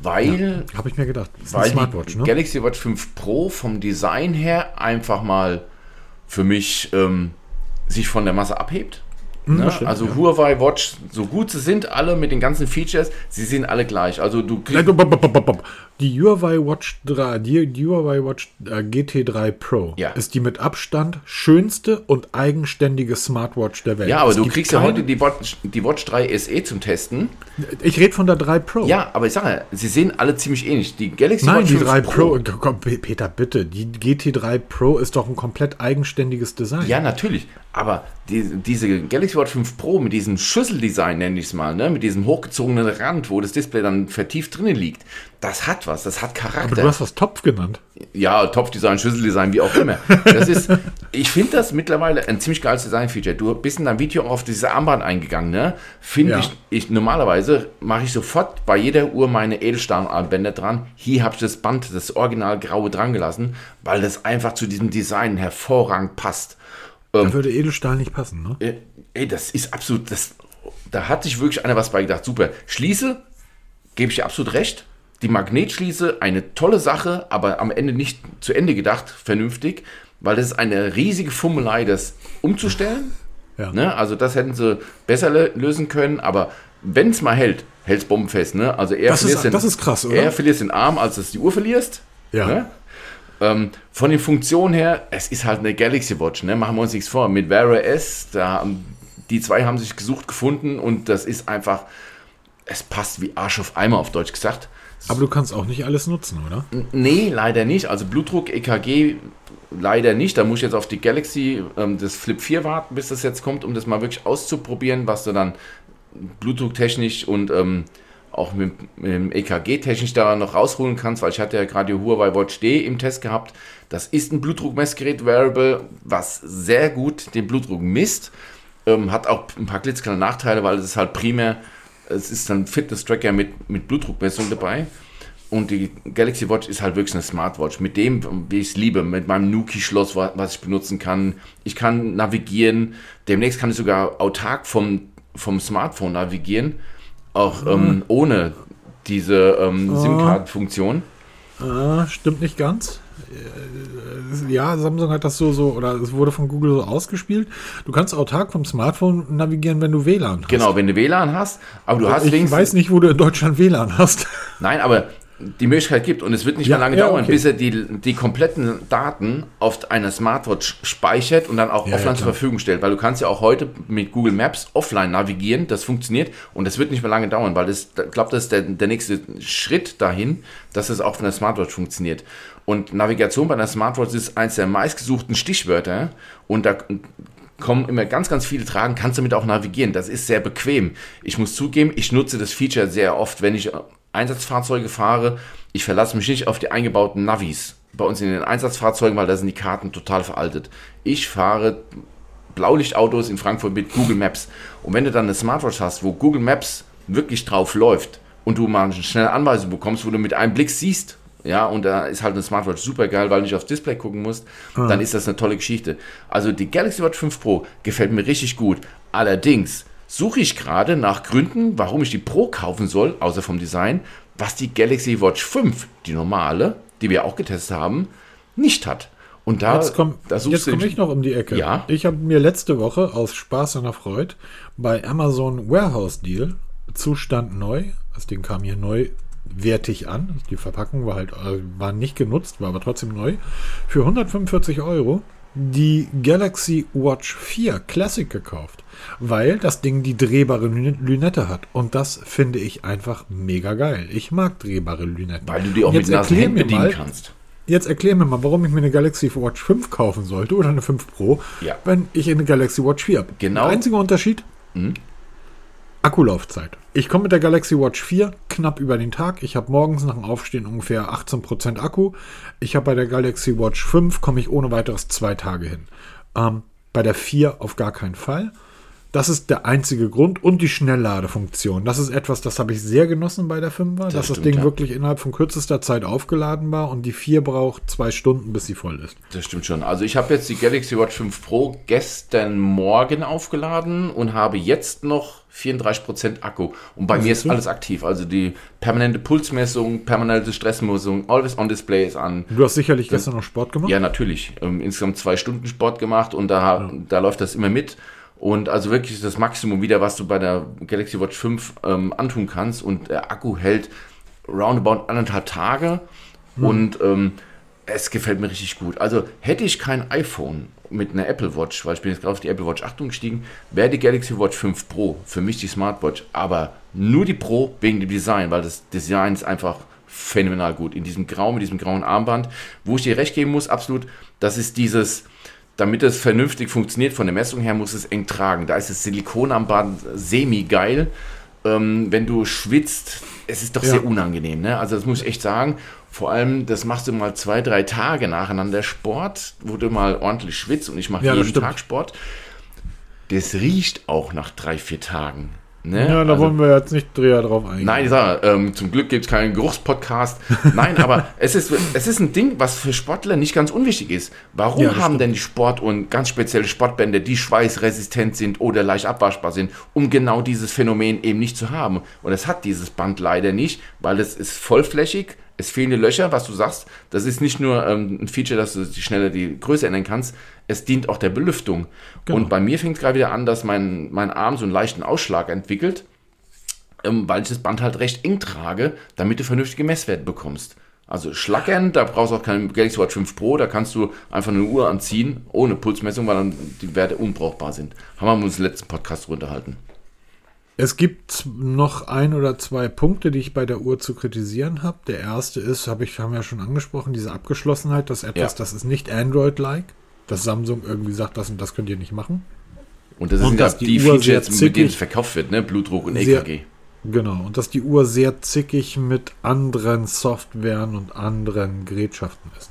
Weil. Ja, Habe ich mir gedacht. weil Smartwatch, ne? Galaxy Watch 5 Pro vom Design her einfach mal für mich ähm, sich von der Masse abhebt. Hm, ne? Stimmt, also ja. Huawei Watch, so gut sie sind, alle mit den ganzen Features, sie sind alle gleich. Also du kriegst. Die Huawei Watch 3, die, die Huawei Watch äh, GT3 Pro ja. ist die mit Abstand schönste und eigenständige Smartwatch der Welt. Ja, aber es du kriegst ja heute die Watch, die Watch 3 SE zum Testen. Ich rede von der 3 Pro. Ja, aber ich sage ja, sie sehen alle ziemlich ähnlich. Die Galaxy Nein, Watch die 3 Pro. Pro. Komm, Peter, bitte. Die GT3 Pro ist doch ein komplett eigenständiges Design. Ja, natürlich. Aber die, diese Galaxy Watch 5 Pro mit diesem Schüsseldesign, nenne ich es mal, ne? mit diesem hochgezogenen Rand, wo das Display dann vertieft drinnen liegt, das hat was, das hat Charakter. Aber du hast das Topf genannt. Ja, Topfdesign, Schüsseldesign, wie auch immer. Das ist, ich finde das mittlerweile ein ziemlich geiles Design-Feature. Du bist in deinem Video auch auf diese Armband eingegangen, ne? Finde ja. ich, ich, normalerweise mache ich sofort bei jeder Uhr meine Edelstahlarmbänder dran. Hier habe ich das Band, das Original Graue dran gelassen, weil das einfach zu diesem Design hervorragend passt. Ähm, da würde Edelstahl nicht passen, ne? Äh, ey, das ist absolut, das, da hat sich wirklich einer was bei gedacht. Super. Schließe, gebe ich dir absolut recht die Magnetschließe eine tolle Sache, aber am Ende nicht zu Ende gedacht, vernünftig, weil das ist eine riesige Fummelei, das umzustellen. Ja. Ne? Also das hätten sie besser lösen können, aber wenn es mal hält, hält es bombenfest. Ne? Also er das, ist, den, das ist krass, oder? Er verliert den Arm, als du die Uhr verlierst. Ja. Ne? Ähm, von den Funktionen her, es ist halt eine Galaxy Watch, ne? machen wir uns nichts vor. Mit Wear S, da, die zwei haben sich gesucht, gefunden und das ist einfach, es passt wie Arsch auf Eimer auf Deutsch gesagt. Aber du kannst auch nicht alles nutzen, oder? Nee, leider nicht. Also Blutdruck, EKG leider nicht. Da muss ich jetzt auf die Galaxy, ähm, das Flip 4 warten, bis das jetzt kommt, um das mal wirklich auszuprobieren, was du dann blutdrucktechnisch und ähm, auch mit, mit dem EKG technisch da noch rausholen kannst, weil ich hatte ja gerade die Huawei Watch D im Test gehabt. Das ist ein Blutdruckmessgerät, Wearable, was sehr gut den Blutdruck misst. Ähm, hat auch ein paar klitzekleine Nachteile, weil es halt primär, es ist dann Fitness-Tracker mit, mit Blutdruckmessung dabei. Und die Galaxy Watch ist halt wirklich eine Smartwatch. Mit dem, wie ich es liebe, mit meinem Nuki-Schloss, was ich benutzen kann. Ich kann navigieren. Demnächst kann ich sogar autark vom, vom Smartphone navigieren. Auch ähm, mhm. ohne diese ähm, oh. SIM-Card-Funktion. Ah, stimmt nicht ganz. Äh, ja, Samsung hat das so, so, oder es wurde von Google so ausgespielt. Du kannst autark vom Smartphone navigieren, wenn du WLAN hast. Genau, wenn du WLAN hast, aber du hast Ich weiß nicht, wo du in Deutschland WLAN hast. Nein, aber die Möglichkeit gibt und es wird nicht ja, mehr lange ja, dauern, okay. bis er die, die kompletten Daten auf einer Smartwatch speichert und dann auch ja, offline zur Verfügung stellt. Weil du kannst ja auch heute mit Google Maps offline navigieren, das funktioniert und das wird nicht mehr lange dauern, weil das, ich glaube, das ist der, der nächste Schritt dahin, dass es auch von der Smartwatch funktioniert. Und Navigation bei einer Smartwatch ist eines der meistgesuchten Stichwörter und da kommen immer ganz, ganz viele Tragen, kannst damit auch navigieren. Das ist sehr bequem. Ich muss zugeben, ich nutze das Feature sehr oft, wenn ich Einsatzfahrzeuge fahre. Ich verlasse mich nicht auf die eingebauten Navis bei uns in den Einsatzfahrzeugen, weil da sind die Karten total veraltet. Ich fahre Blaulichtautos in Frankfurt mit Google Maps. Und wenn du dann eine Smartwatch hast, wo Google Maps wirklich drauf läuft und du mal eine schnelle Anweisung bekommst, wo du mit einem Blick siehst, ja, und da ist halt eine Smartwatch super geil, weil du nicht aufs Display gucken musst, ah. dann ist das eine tolle Geschichte. Also die Galaxy Watch 5 Pro gefällt mir richtig gut. Allerdings suche ich gerade nach Gründen, warum ich die Pro kaufen soll, außer vom Design, was die Galaxy Watch 5, die normale, die wir auch getestet haben, nicht hat. Und da, jetzt komme komm ich noch um die Ecke. Ja? Ich habe mir letzte Woche aus Spaß und Freude bei Amazon Warehouse Deal Zustand neu, das Ding kam hier neu wertig an. Die Verpackung war halt äh, war nicht genutzt, war aber trotzdem neu. Für 145 Euro die Galaxy Watch 4 Classic gekauft, weil das Ding die drehbare Lünette hat. Und das finde ich einfach mega geil. Ich mag drehbare Lünetten. Weil du die auch mit Nasenhand bedienen mal, kannst. Jetzt erklär mir mal, warum ich mir eine Galaxy Watch 5 kaufen sollte oder eine 5 Pro, ja. wenn ich eine Galaxy Watch 4 habe. Genau. Der einzige Unterschied, hm? Akkulaufzeit. Ich komme mit der Galaxy Watch 4 knapp über den Tag. Ich habe morgens nach dem Aufstehen ungefähr 18% Akku. Ich habe bei der Galaxy Watch 5 komme ich ohne weiteres zwei Tage hin. Ähm, bei der 4 auf gar keinen Fall. Das ist der einzige Grund und die Schnellladefunktion. Das ist etwas, das habe ich sehr genossen bei der 5er, das dass stimmt, das Ding ja. wirklich innerhalb von kürzester Zeit aufgeladen war und die 4 braucht zwei Stunden, bis sie voll ist. Das stimmt schon. Also ich habe jetzt die Galaxy Watch 5 Pro gestern Morgen aufgeladen und habe jetzt noch 34% Akku. Und bei Was mir ist alles aktiv. Also die permanente Pulsmessung, permanente Stressmessung, Always on Display ist an. Du hast sicherlich gestern noch Sport gemacht? Ja, natürlich. Ähm, insgesamt zwei Stunden Sport gemacht und da, ja. da läuft das immer mit. Und also wirklich das Maximum wieder, was du bei der Galaxy Watch 5 ähm, antun kannst. Und der Akku hält roundabout anderthalb Tage. Hm. Und ähm, es gefällt mir richtig gut. Also hätte ich kein iPhone mit einer Apple Watch, weil ich bin jetzt gerade auf die Apple Watch 8 umgestiegen, wäre die Galaxy Watch 5 Pro für mich die Smartwatch. Aber nur die Pro wegen dem Design, weil das Design ist einfach phänomenal gut. In diesem Grau, mit diesem grauen Armband, wo ich dir recht geben muss, absolut, das ist dieses damit es vernünftig funktioniert von der Messung her, muss es eng tragen. Da ist das Silikonarmband semi-geil. Ähm, wenn du schwitzt, es ist doch ja. sehr unangenehm. Ne? Also das muss ich echt sagen. Vor allem, das machst du mal zwei, drei Tage nacheinander Sport, wo du mal ordentlich schwitzt und ich mache ja, jeden Tag Sport. Das riecht auch nach drei, vier Tagen. Ne? Ja, da also, wollen wir jetzt nicht näher drauf eingehen. Nein, ich sage, ähm, zum Glück gibt es keinen Geruchspodcast. Nein, aber es ist, es ist ein Ding, was für Sportler nicht ganz unwichtig ist. Warum ja, haben denn die Sport- und ganz spezielle Sportbände, die schweißresistent sind oder leicht abwaschbar sind, um genau dieses Phänomen eben nicht zu haben? Und es hat dieses Band leider nicht, weil es ist vollflächig, es fehlen die Löcher, was du sagst. Das ist nicht nur ähm, ein Feature, dass du die schneller die Größe ändern kannst, es dient auch der Belüftung. Genau. Und bei mir fängt es gerade wieder an, dass mein, mein Arm so einen leichten Ausschlag entwickelt, ähm, weil ich das Band halt recht eng trage, damit du vernünftige Messwerte bekommst. Also schlackern, da brauchst du auch keinen Galaxy Watch 5 Pro, da kannst du einfach eine Uhr anziehen, ohne Pulsmessung, weil dann die Werte unbrauchbar sind. Haben wir uns im letzten Podcast runterhalten. Es gibt noch ein oder zwei Punkte, die ich bei der Uhr zu kritisieren habe. Der erste ist, habe ich, haben wir ja schon angesprochen, diese Abgeschlossenheit, das etwas, ja. das ist nicht Android-like dass Samsung irgendwie sagt, das und das könnt ihr nicht machen. Und das sind die, die Features, mit denen es verkauft wird, ne? Blutdruck und sehr, EKG. Genau, und dass die Uhr sehr zickig mit anderen Softwaren und anderen Gerätschaften ist.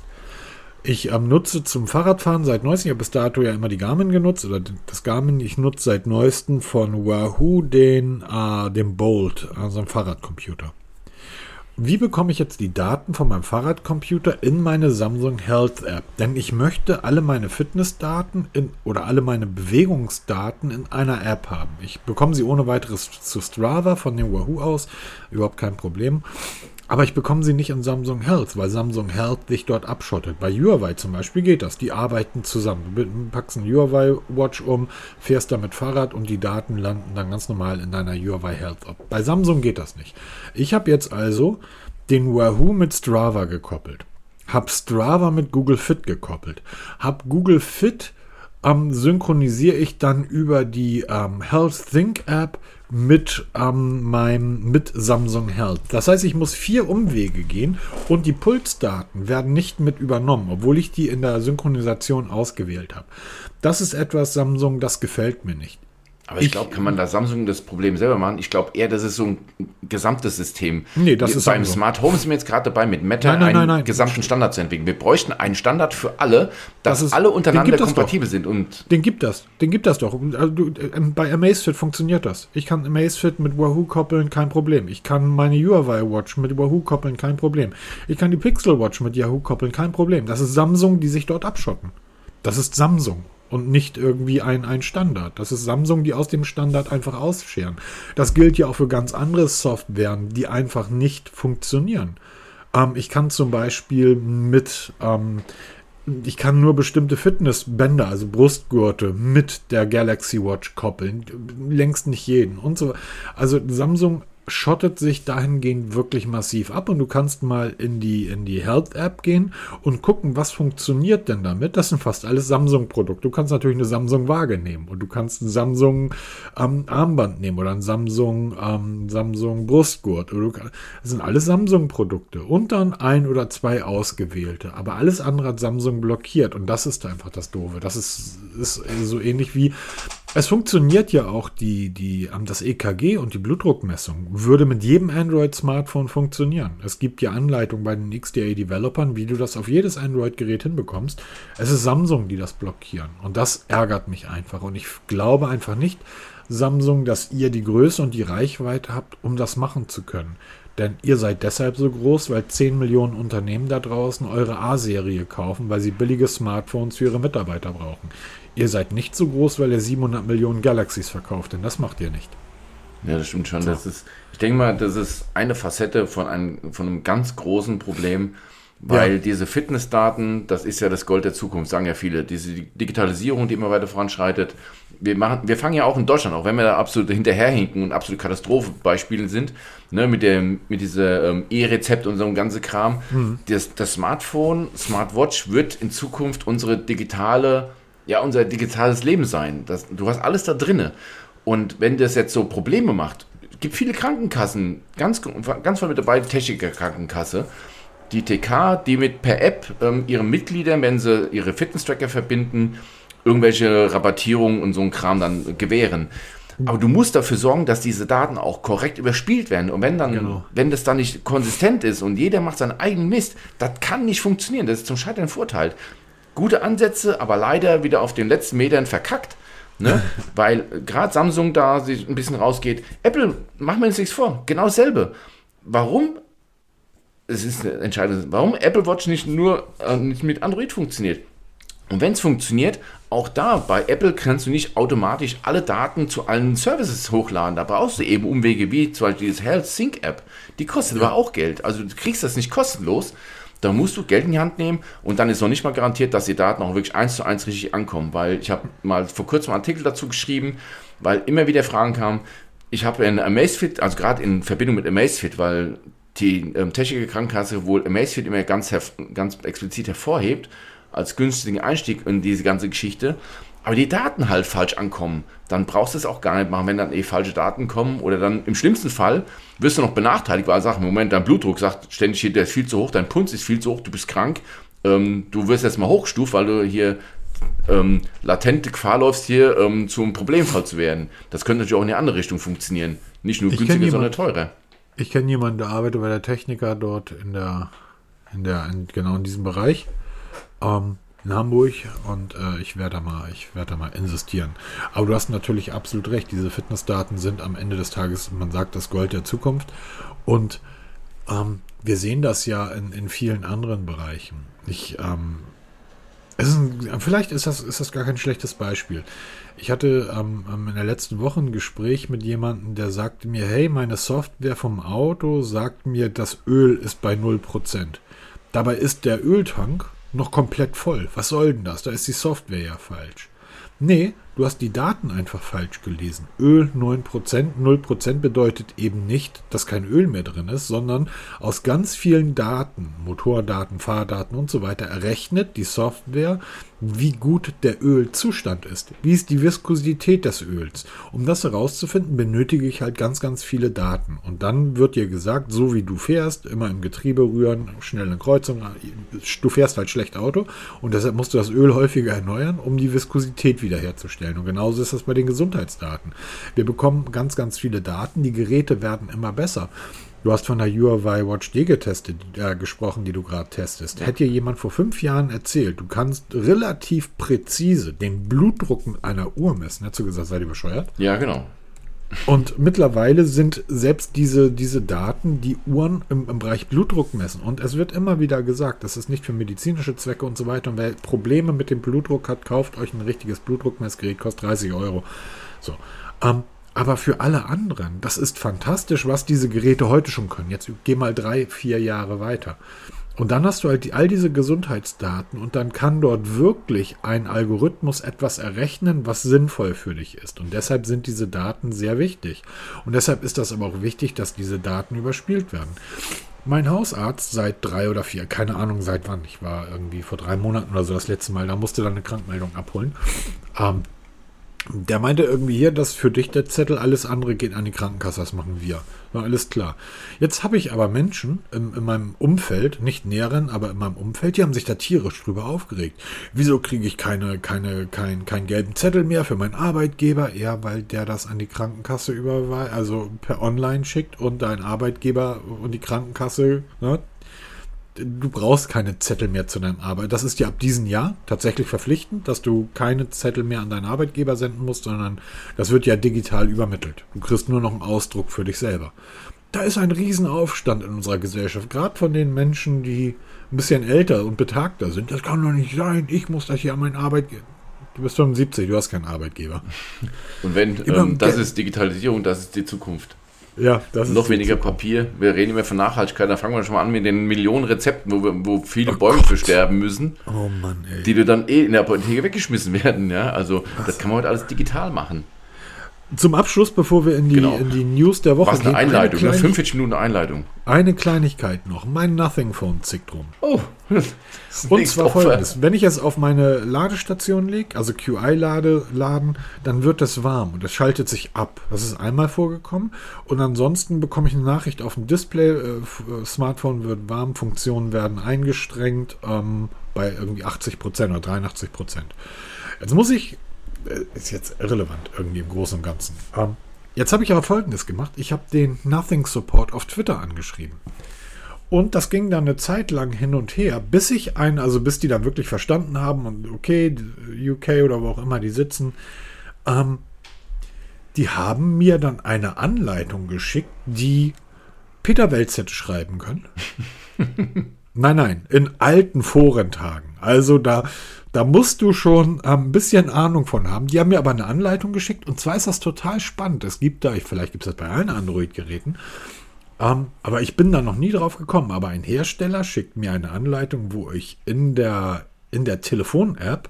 Ich ähm, nutze zum Fahrradfahren seit neuestem, ich habe bis dato ja immer die Garmin genutzt, oder das Garmin, ich nutze seit neuestem von Wahoo den, äh, den Bolt, also einen Fahrradcomputer. Wie bekomme ich jetzt die Daten von meinem Fahrradcomputer in meine Samsung Health App? Denn ich möchte alle meine Fitnessdaten in, oder alle meine Bewegungsdaten in einer App haben. Ich bekomme sie ohne weiteres zu Strava von dem Wahoo aus, überhaupt kein Problem. Aber ich bekomme sie nicht in Samsung Health, weil Samsung Health sich dort abschottet. Bei Huawei zum Beispiel geht das. Die arbeiten zusammen. Du packst einen Huawei Watch um, fährst damit Fahrrad und die Daten landen dann ganz normal in deiner Huawei Health. Bei Samsung geht das nicht. Ich habe jetzt also den Wahoo mit Strava gekoppelt. Hab Strava mit Google Fit gekoppelt. Hab Google Fit ähm, synchronisiere ich dann über die ähm, Health Think App mit ähm, meinem mit Samsung Health. Das heißt, ich muss vier Umwege gehen und die Pulsdaten werden nicht mit übernommen, obwohl ich die in der Synchronisation ausgewählt habe. Das ist etwas Samsung, das gefällt mir nicht. Aber ich, ich glaube, kann man da Samsung das Problem selber machen? Ich glaube eher, das ist so ein gesamtes System. Nee, das ist Beim Smart Home sind wir jetzt gerade dabei, mit Meta nein, nein, einen nein, gesamten Standard zu entwickeln. Wir bräuchten einen Standard für alle, dass das ist, alle untereinander kompatibel sind. Und den gibt das. Den gibt das doch. Also, ähm, bei Amazfit funktioniert das. Ich kann Amazfit mit Wahoo koppeln, kein Problem. Ich kann meine Huawei Watch mit Wahoo koppeln, kein Problem. Ich kann die Pixel Watch mit Yahoo koppeln, kein Problem. Das ist Samsung, die sich dort abschotten. Das ist Samsung und nicht irgendwie ein, ein Standard. Das ist Samsung, die aus dem Standard einfach ausscheren. Das gilt ja auch für ganz andere Softwaren, die einfach nicht funktionieren. Ähm, ich kann zum Beispiel mit, ähm, ich kann nur bestimmte Fitnessbänder, also Brustgurte, mit der Galaxy Watch koppeln. Längst nicht jeden und so. Also Samsung schottet sich dahingehend wirklich massiv ab und du kannst mal in die, in die Health App gehen und gucken, was funktioniert denn damit. Das sind fast alles Samsung-Produkte. Du kannst natürlich eine Samsung-Waage nehmen und du kannst ein Samsung ähm, nehmen oder ein Samsung, ähm, Samsung Brustgurt. das sind alles Samsung-Produkte und dann ein oder zwei ausgewählte. Aber alles andere hat Samsung blockiert und das ist einfach das Doofe. Das ist, ist so ähnlich wie es funktioniert ja auch die, die, ähm, das EKG und die Blutdruckmessung würde mit jedem Android-Smartphone funktionieren. Es gibt ja Anleitungen bei den XDA-Developern, wie du das auf jedes Android-Gerät hinbekommst. Es ist Samsung, die das blockieren. Und das ärgert mich einfach. Und ich glaube einfach nicht, Samsung, dass ihr die Größe und die Reichweite habt, um das machen zu können. Denn ihr seid deshalb so groß, weil 10 Millionen Unternehmen da draußen eure A-Serie kaufen, weil sie billige Smartphones für ihre Mitarbeiter brauchen. Ihr seid nicht so groß, weil ihr 700 Millionen Galaxies verkauft, denn das macht ihr nicht. Ja, das stimmt schon. So. Das ist, ich denke mal, das ist eine Facette von einem, von einem ganz großen Problem, weil ja. diese Fitnessdaten, das ist ja das Gold der Zukunft, sagen ja viele. Diese Digitalisierung, die immer weiter voranschreitet. Wir, machen, wir fangen ja auch in Deutschland, auch wenn wir da absolut hinterherhinken und absolute Katastrophenbeispiele sind, ne, mit, dem, mit dieser ähm, E-Rezept und so einem ganzen Kram. Mhm. Das, das Smartphone, Smartwatch wird in Zukunft unsere digitale ja unser digitales Leben sein. Das, du hast alles da drinne. Und wenn das jetzt so Probleme macht, gibt viele Krankenkassen, ganz, ganz voll mit dabei, die Techniker Krankenkasse, die TK, die mit per App ähm, ihren Mitgliedern, wenn sie ihre Fitness-Tracker verbinden, irgendwelche Rabattierungen und so ein Kram dann gewähren. Aber du musst dafür sorgen, dass diese Daten auch korrekt überspielt werden. Und wenn dann, genau. wenn das dann nicht konsistent ist und jeder macht seinen eigenen Mist, das kann nicht funktionieren. Das ist zum Scheitern Vorteil gute Ansätze, aber leider wieder auf den letzten Metern verkackt. Ne? Weil gerade Samsung da sich ein bisschen rausgeht. Apple, machen wir uns nichts vor, genau dasselbe. Warum? Es ist entscheidend. Warum Apple Watch nicht nur äh, nicht mit Android funktioniert? Und wenn es funktioniert, auch da bei Apple kannst du nicht automatisch alle Daten zu allen Services hochladen. Da brauchst du eben Umwege wie zum Beispiel diese Health Sync App. Die kostet ja. aber auch Geld. Also du kriegst das nicht kostenlos. Da musst du Geld in die Hand nehmen und dann ist noch nicht mal garantiert, dass die Daten auch wirklich eins zu eins richtig ankommen. Weil ich habe mal vor kurzem einen Artikel dazu geschrieben, weil immer wieder Fragen kamen. Ich habe in Amazfit, also gerade in Verbindung mit Amazfit, weil die ähm, Technische Krankenkasse wohl Amazfit immer ganz, ganz explizit hervorhebt, als günstigen Einstieg in diese ganze Geschichte, aber die Daten halt falsch ankommen, dann brauchst du es auch gar nicht machen, wenn dann eh falsche Daten kommen oder dann im schlimmsten Fall wirst du noch benachteiligt, weil sagt, Moment, dein Blutdruck sagt ständig hier, der ist viel zu hoch, dein Puls ist viel zu hoch, du bist krank, ähm, du wirst jetzt mal hochstuft, weil du hier ähm, latente Gefahr läufst, hier ähm, zum Problemfall zu werden. Das könnte natürlich auch in die andere Richtung funktionieren. Nicht nur günstiger, sondern teurer. Ich kenne jemanden, der arbeitet bei der Techniker dort in der, in der, in, genau in diesem Bereich ähm, in Hamburg und äh, ich werde da mal, da mal insistieren. Aber du hast natürlich absolut recht. Diese Fitnessdaten sind am Ende des Tages, man sagt, das Gold der Zukunft. Und ähm, wir sehen das ja in, in vielen anderen Bereichen. Ich, ähm, ist ein, vielleicht ist das, ist das gar kein schlechtes Beispiel. Ich hatte ähm, ähm, in der letzten Woche ein Gespräch mit jemandem, der sagte mir, hey, meine Software vom Auto sagt mir, das Öl ist bei 0%. Dabei ist der Öltank noch komplett voll. Was soll denn das? Da ist die Software ja falsch. Nee, du hast die Daten einfach falsch gelesen. Öl 9%, 0% bedeutet eben nicht, dass kein Öl mehr drin ist, sondern aus ganz vielen Daten, Motordaten, Fahrdaten und so weiter, errechnet die Software, wie gut der Ölzustand ist. Wie ist die Viskosität des Öls? Um das herauszufinden, benötige ich halt ganz, ganz viele Daten. Und dann wird dir gesagt, so wie du fährst, immer im Getriebe rühren, schnell in Kreuzung, du fährst halt schlecht Auto und deshalb musst du das Öl häufiger erneuern, um die Viskosität wiederherzustellen. Und genauso ist das bei den Gesundheitsdaten. Wir bekommen ganz, ganz viele Daten, die Geräte werden immer besser. Du hast von der Huawei Watch D getestet, äh, gesprochen, die du gerade testest. Hätte dir jemand vor fünf Jahren erzählt, du kannst relativ präzise den Blutdruck mit einer Uhr messen, hättest du gesagt, seid ihr bescheuert? Ja, genau. Und mittlerweile sind selbst diese, diese Daten, die Uhren im, im, Bereich Blutdruck messen. Und es wird immer wieder gesagt, das ist nicht für medizinische Zwecke und so weiter. Und wer Probleme mit dem Blutdruck hat, kauft euch ein richtiges Blutdruckmessgerät, kostet 30 Euro. So. Ähm, aber für alle anderen, das ist fantastisch, was diese Geräte heute schon können. Jetzt geh mal drei, vier Jahre weiter. Und dann hast du halt die, all diese Gesundheitsdaten und dann kann dort wirklich ein Algorithmus etwas errechnen, was sinnvoll für dich ist. Und deshalb sind diese Daten sehr wichtig. Und deshalb ist das aber auch wichtig, dass diese Daten überspielt werden. Mein Hausarzt seit drei oder vier, keine Ahnung seit wann, ich war irgendwie vor drei Monaten oder so das letzte Mal, da musste dann eine Krankmeldung abholen. Ähm, der meinte irgendwie hier, dass für dich der Zettel, alles andere geht an die Krankenkasse, das machen wir. War alles klar. Jetzt habe ich aber Menschen in, in, meinem Umfeld, nicht näheren, aber in meinem Umfeld, die haben sich da tierisch drüber aufgeregt. Wieso kriege ich keine, keine, kein, keinen gelben Zettel mehr für meinen Arbeitgeber? Ja, weil der das an die Krankenkasse überweist, also per Online schickt und dein Arbeitgeber und die Krankenkasse ne, du brauchst keine Zettel mehr zu deinem Arbeit. Das ist ja ab diesem Jahr tatsächlich verpflichtend, dass du keine Zettel mehr an deinen Arbeitgeber senden musst, sondern das wird ja digital übermittelt. Du kriegst nur noch einen Ausdruck für dich selber. Da ist ein Riesenaufstand in unserer Gesellschaft, gerade von den Menschen, die ein bisschen älter und betagter sind. Das kann doch nicht sein, ich muss das hier an meinen Arbeitgeber. Du bist 75, du hast keinen Arbeitgeber. Und wenn ähm, das ist Digitalisierung, das ist die Zukunft. Ja, das Noch weniger Papier. Wir reden immer von Nachhaltigkeit. Da fangen wir schon mal an mit den Millionen Rezepten, wo, wir, wo viele oh Bäume Gott. für sterben müssen. Oh Mann, ey. Die dann eh in der Apotheke weggeschmissen werden. Ja? Also, Was? das kann man heute alles digital machen. Zum Abschluss, bevor wir in die, genau. in die News der Woche Was eine gehen. Einleitung, eine 45 Minuten Einleitung. Eine Kleinigkeit noch. Mein Nothing Phone zickt rum. Oh. Und zwar folgendes. Wenn ich es auf meine Ladestation lege, also QI-Lade laden, dann wird das warm und es schaltet sich ab. Das ist einmal vorgekommen. Und ansonsten bekomme ich eine Nachricht auf dem Display. Äh, äh Smartphone wird warm, Funktionen werden eingestrengt ähm, bei irgendwie 80% oder 83%. Jetzt muss ich ist jetzt irrelevant irgendwie im Großen und Ganzen. Ähm, jetzt habe ich aber Folgendes gemacht. Ich habe den Nothing Support auf Twitter angeschrieben. Und das ging dann eine Zeit lang hin und her, bis ich einen, also bis die dann wirklich verstanden haben und okay, UK oder wo auch immer die sitzen, Ähm, die haben mir dann eine Anleitung geschickt, die Peter Welz hätte schreiben können. nein, nein, in alten Forentagen. Also da, da musst du schon ein bisschen Ahnung von haben. Die haben mir aber eine Anleitung geschickt und zwar ist das total spannend. Es gibt da, vielleicht gibt es das bei allen Android-Geräten, ähm, aber ich bin da noch nie drauf gekommen. Aber ein Hersteller schickt mir eine Anleitung, wo ich in der, in der Telefon-App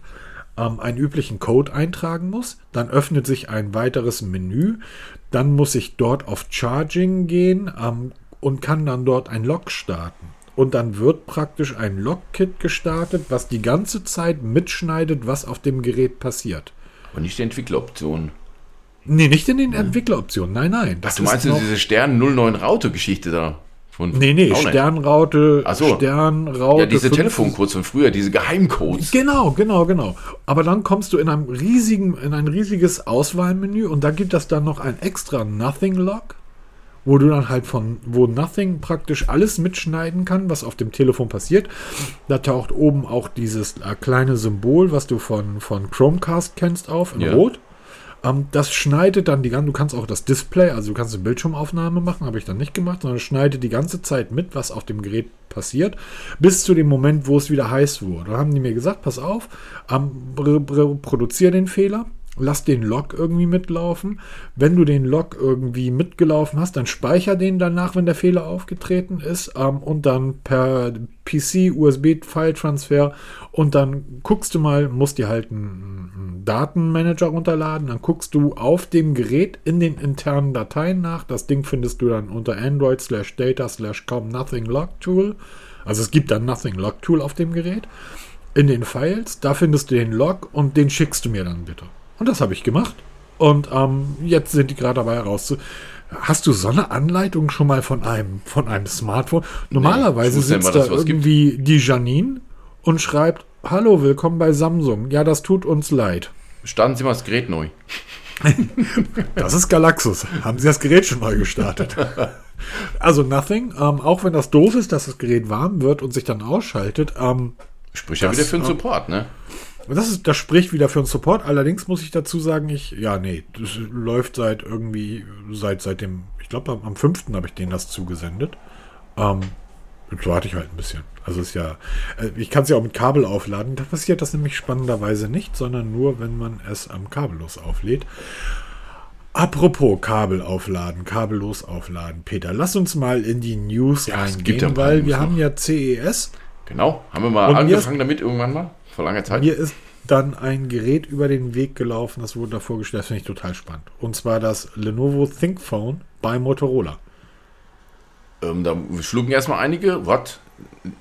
ähm, einen üblichen Code eintragen muss. Dann öffnet sich ein weiteres Menü. Dann muss ich dort auf Charging gehen ähm, und kann dann dort ein Log starten. Und dann wird praktisch ein Log-Kit gestartet, was die ganze Zeit mitschneidet, was auf dem Gerät passiert. Aber nicht die Entwickleroption. Nee, nicht in den Entwickleroptionen. Nein, nein. Das Ach, du meinst diese Stern 09 Raute-Geschichte da? Von nee, nee, Sternraute, so. Sternraute. Ja, diese Telefoncodes von früher, diese Geheimcodes. Genau, genau, genau. Aber dann kommst du in einem riesigen, in ein riesiges Auswahlmenü und da gibt es dann noch ein extra Nothing Log, wo du dann halt von, wo Nothing praktisch alles mitschneiden kann, was auf dem Telefon passiert. Da taucht oben auch dieses äh, kleine Symbol, was du von, von Chromecast kennst, auf, in ja. Rot. Ähm, das schneidet dann die ganze, du kannst auch das Display, also du kannst eine Bildschirmaufnahme machen, habe ich dann nicht gemacht, sondern schneidet die ganze Zeit mit, was auf dem Gerät passiert, bis zu dem Moment, wo es wieder heiß wurde. Da haben die mir gesagt, pass auf, ähm, produziere den Fehler, lass den Log irgendwie mitlaufen. Wenn du den Log irgendwie mitgelaufen hast, dann speicher den danach, wenn der Fehler aufgetreten ist ähm, und dann per PC, USB-File-Transfer und dann guckst du mal, musst dir halt einen Datenmanager runterladen, dann guckst du auf dem Gerät in den internen Dateien nach. Das Ding findest du dann unter Android slash data slash com nothing log tool. Also es gibt dann nothing log tool auf dem Gerät. In den Files, da findest du den Log und den schickst du mir dann bitte. Und das habe ich gemacht. Und ähm, jetzt sind die gerade dabei herauszu. Hast du so eine Anleitung schon mal von einem, von einem Smartphone? Normalerweise nee, sitzt da irgendwie gibt. die Janine und schreibt, Hallo, willkommen bei Samsung. Ja, das tut uns leid. Starten Sie mal das Gerät neu. das ist Galaxus. Haben Sie das Gerät schon neu gestartet? Also Nothing, ähm, auch wenn das doof ist, dass das Gerät warm wird und sich dann ausschaltet. Ähm, Spricht ja wieder für den Support, ne? Das, ist, das spricht wieder für den Support. Allerdings muss ich dazu sagen, ich, ja, nee, das läuft seit irgendwie, seit, seit dem, ich glaube, am, am 5. habe ich denen das zugesendet. Ähm, jetzt warte ich halt ein bisschen. Also ist ja, äh, ich kann es ja auch mit Kabel aufladen. Da passiert das nämlich spannenderweise nicht, sondern nur, wenn man es am kabellos auflädt. Apropos Kabel aufladen, kabellos aufladen. Peter, lass uns mal in die News ja, reingehen, weil wir noch. haben ja CES. Genau, haben wir mal angefangen damit irgendwann mal? Vor langer Zeit. Mir ist dann ein Gerät über den Weg gelaufen, das wurde da vorgestellt, das finde ich total spannend. Und zwar das Lenovo ThinkPhone bei Motorola. Ähm, da schlucken erstmal einige, was?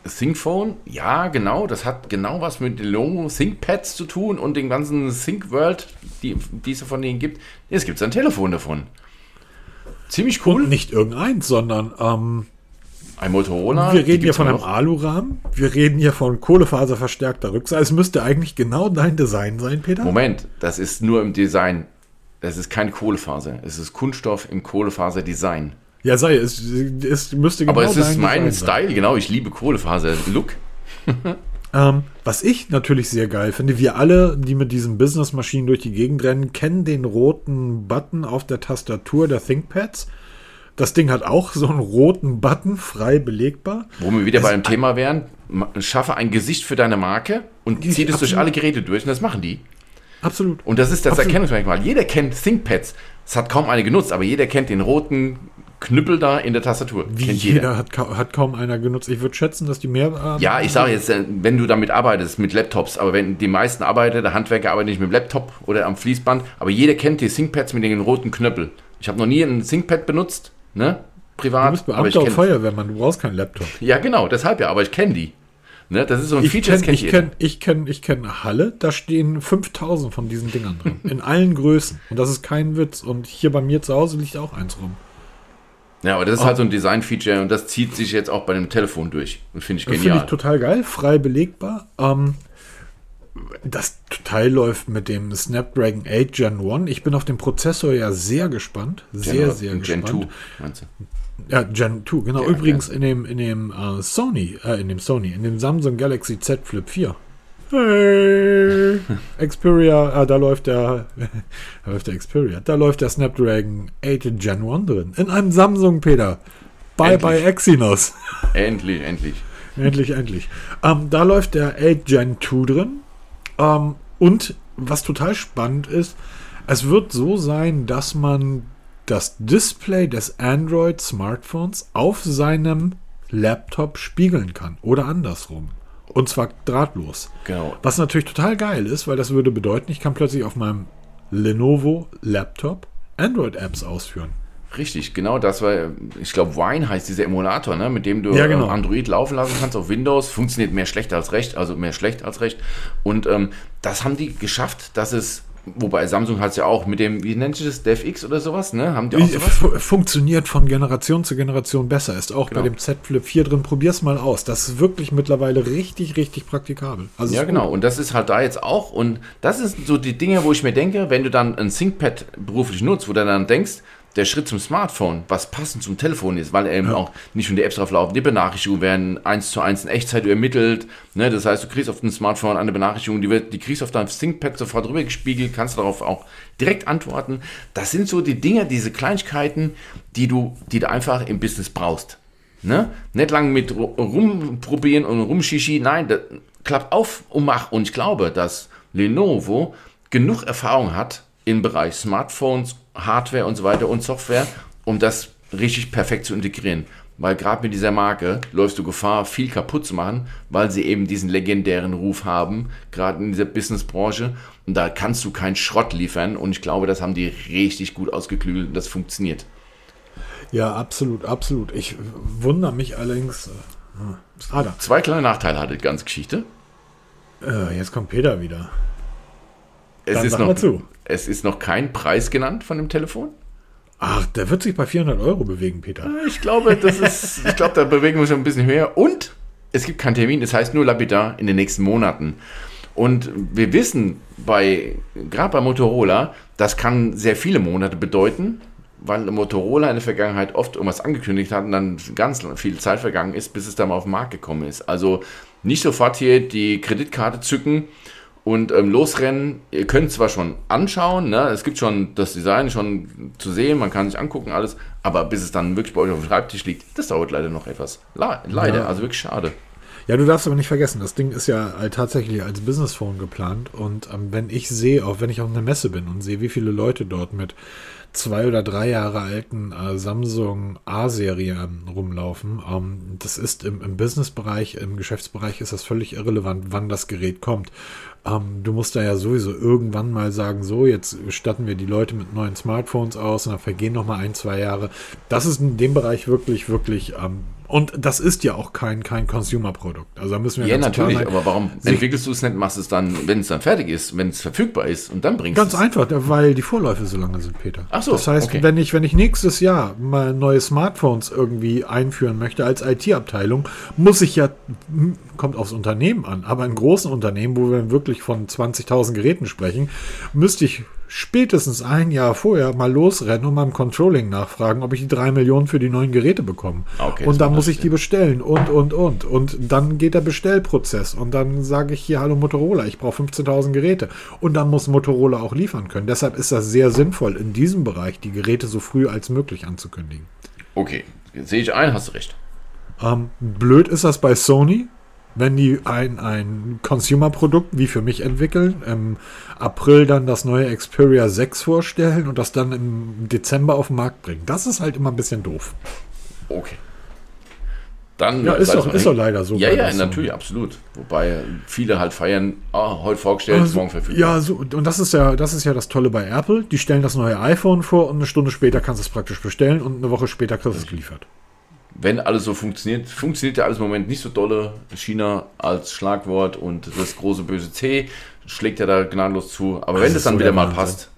ThinkPhone? Ja, genau, das hat genau was mit Lenovo ThinkPads zu tun und den ganzen ThinkWorld, die, die es von denen gibt. Jetzt gibt es ein Telefon davon. Ziemlich cool. Und nicht irgendeins, sondern ähm, ein Motorola. Wir reden hier von einem Alurahmen. Wir reden hier von kohlefaserverstärkter Rückseite. Es müsste eigentlich genau dein Design sein, Peter. Moment, das ist nur im Design. Das ist kein Kohlefaser. Es ist Kunststoff im Kohlefaser-Design. Ja, sei es. Es müsste genau Aber es ist mein Design Style, sein. genau. Ich liebe Kohlefaser-Look. ähm, was ich natürlich sehr geil finde, wir alle, die mit diesen Business-Maschinen durch die Gegend rennen, kennen den roten Button auf der Tastatur der ThinkPads. Das Ding hat auch so einen roten Button, frei belegbar. Wo wir wieder es beim Thema wären, schaffe ein Gesicht für deine Marke und zieht es durch alle Geräte durch und das machen die. Absolut. Und das ist das Absolut. Erkennungsmerkmal. Jeder kennt ThinkPads. Es hat kaum eine genutzt, aber jeder kennt den roten Knüppel da in der Tastatur. Wie kennt jeder, jeder. Hat, ka hat, kaum einer genutzt. Ich würde schätzen, dass die mehr. Äh, ja, ich sage jetzt, äh, wenn du damit arbeitest, mit Laptops, aber wenn die meisten arbeiten, der Handwerker arbeitet nicht mit dem Laptop oder am Fließband, aber jeder kennt die ThinkPads mit den roten Knöppel. Ich habe noch nie ein ThinkPad benutzt, ne? Privat. Du bist Beamter ich Feuerwehrmann, du brauchst keinen Laptop. Ja, genau, deshalb ja, aber ich kenne die. Ne, das ist so ein ich Feature, kenn, das ich kenne. Ich kenne ich kenn Halle, da stehen 5000 von diesen Dingern drin. in allen Größen. Und das ist kein Witz. Und hier bei mir zu Hause liegt auch eins rum. Ja, aber das ist oh. halt so ein Design-Feature und das zieht sich jetzt auch bei dem Telefon durch. Und finde ich genial. Finde ich total geil, frei belegbar. Ähm, das Teil läuft mit dem Snapdragon 8 Gen 1. Ich bin auf den Prozessor ja sehr gespannt. Sehr, Gen, sehr Gen gespannt. 2, meinst du? Ja, Gen 2, genau. Ja, Übrigens ja. in dem, in dem uh, Sony, äh, in dem Sony, in dem Samsung Galaxy Z Flip 4 Hey, Xperia, ah, da läuft der, da läuft der Xperia, da läuft der Snapdragon 8 Gen 1 drin. In einem Samsung, Peter. Bye endlich. bye Exynos. Endlich, endlich. endlich, endlich. Ähm, da läuft der 8 Gen 2 drin. Ähm, und was total spannend ist, es wird so sein, dass man das Display des Android-Smartphones auf seinem Laptop spiegeln kann. Oder andersrum. Und zwar drahtlos. Genau. Was natürlich total geil ist, weil das würde bedeuten, ich kann plötzlich auf meinem Lenovo Laptop Android-Apps ausführen. Richtig, genau das war, ich glaube, Wine heißt dieser Emulator, ne, mit dem du ja, genau. Android laufen lassen kannst auf Windows. Funktioniert mehr schlecht als recht, also mehr schlecht als recht. Und ähm, das haben die geschafft, dass es Wobei Samsung hat es ja auch mit dem, wie nennt sich das, DevX oder sowas, ne? Haben die auch sowas? Funktioniert von Generation zu Generation besser. Ist auch genau. bei dem Z Flip 4 drin. Probier's mal aus. Das ist wirklich mittlerweile richtig, richtig praktikabel. Also ja, genau. Und das ist halt da jetzt auch. Und das sind so die Dinge, wo ich mir denke, wenn du dann ein ThinkPad beruflich nutzt, wo du dann denkst, der Schritt zum Smartphone, was passend zum Telefon ist, weil eben ja. auch nicht nur die Apps drauf laufen, die Benachrichtigungen werden eins zu eins in Echtzeit ermittelt. Ne? Das heißt, du kriegst auf dem Smartphone eine Benachrichtigung, die, wird, die kriegst auf deinem ThinkPad sofort rübergespiegelt, kannst darauf auch direkt antworten. Das sind so die Dinge, diese Kleinigkeiten, die du, die du einfach im Business brauchst. Ne? Nicht lange mit rumprobieren und rumschichi, nein, das klappt auf und mach. Und ich glaube, dass Lenovo genug Erfahrung hat im Bereich Smartphones Hardware und so weiter und Software, um das richtig perfekt zu integrieren. Weil gerade mit dieser Marke läufst du Gefahr, viel kaputt zu machen, weil sie eben diesen legendären Ruf haben, gerade in dieser Businessbranche. Und da kannst du keinen Schrott liefern. Und ich glaube, das haben die richtig gut ausgeklügelt und das funktioniert. Ja, absolut, absolut. Ich wundere mich allerdings. Äh, ah, Zwei kleine Nachteile hatte die ganze Geschichte. Äh, jetzt kommt Peter wieder. Es Dann ist noch, zu. Es ist noch kein Preis genannt von dem Telefon. Ach, der wird sich bei 400 Euro bewegen, Peter. Ich glaube, das ist, ich glaube, da bewegen wir uns ein bisschen höher. Und es gibt keinen Termin, das heißt nur lapidar in den nächsten Monaten. Und wir wissen bei, gerade bei Motorola, das kann sehr viele Monate bedeuten, weil Motorola in der Vergangenheit oft irgendwas angekündigt hat und dann ganz viel Zeit vergangen ist, bis es dann mal auf den Markt gekommen ist. Also nicht sofort hier die Kreditkarte zücken und ähm, losrennen. Ihr könnt zwar schon anschauen, ne? es gibt schon das Design schon zu sehen, man kann sich angucken, alles, aber bis es dann wirklich bei euch auf dem Schreibtisch liegt, das dauert leider noch etwas. leider, ja. also wirklich schade. Ja, du darfst aber nicht vergessen, das Ding ist ja tatsächlich als Business Phone geplant und ähm, wenn ich sehe, auch wenn ich auf einer Messe bin und sehe, wie viele Leute dort mit zwei oder drei Jahre alten äh, Samsung A-Serie rumlaufen. Ähm, das ist im, im Business-Bereich, im Geschäftsbereich ist das völlig irrelevant, wann das Gerät kommt. Ähm, du musst da ja sowieso irgendwann mal sagen, so, jetzt statten wir die Leute mit neuen Smartphones aus und dann vergehen noch mal ein, zwei Jahre. Das ist in dem Bereich wirklich, wirklich ähm, und das ist ja auch kein, kein Consumer-Produkt. Also da müssen wir Ja, natürlich, sein, aber warum entwickelst du es nicht, machst es dann, wenn es dann fertig ist, wenn es verfügbar ist und dann bringst du es? Ganz einfach, weil die Vorläufe so lange sind, Peter. Ach so. Das heißt, okay. wenn, ich, wenn ich nächstes Jahr mal neue Smartphones irgendwie einführen möchte als IT-Abteilung, muss ich ja, hm, kommt aufs Unternehmen an, aber in großen Unternehmen, wo wir wirklich von 20.000 Geräten sprechen, müsste ich spätestens ein Jahr vorher mal losrennen und im Controlling nachfragen, ob ich die drei Millionen für die neuen Geräte bekomme. Ah, okay, und dann muss ich die bestellen und, und, und. Und dann geht der Bestellprozess. Und dann sage ich hier, hallo Motorola, ich brauche 15.000 Geräte. Und dann muss Motorola auch liefern können. Deshalb ist das sehr sinnvoll, in diesem Bereich die Geräte so früh als möglich anzukündigen. Okay, sehe ich ein, hast du recht. Ähm, blöd ist das bei Sony wenn die ein, ein Consumer-Produkt wie für mich entwickeln, im April dann das neue Xperia 6 vorstellen und das dann im Dezember auf den Markt bringen. Das ist halt immer ein bisschen doof. Okay. Dann ja, ist doch, ist doch leider so. Ja, ja, natürlich, so. absolut. Wobei viele halt feiern, oh, heute vorgestellt, also, morgen verfügbar. Ja, so, und das ist ja, das ist ja das Tolle bei Apple. Die stellen das neue iPhone vor und eine Stunde später kannst du es praktisch bestellen und eine Woche später kriegst du es geliefert wenn alles so funktioniert, funktioniert ja alles im Moment nicht so dolle. China als Schlagwort und das große böse C schlägt ja da gnadenlos zu. Aber das wenn das dann so wieder mal passt.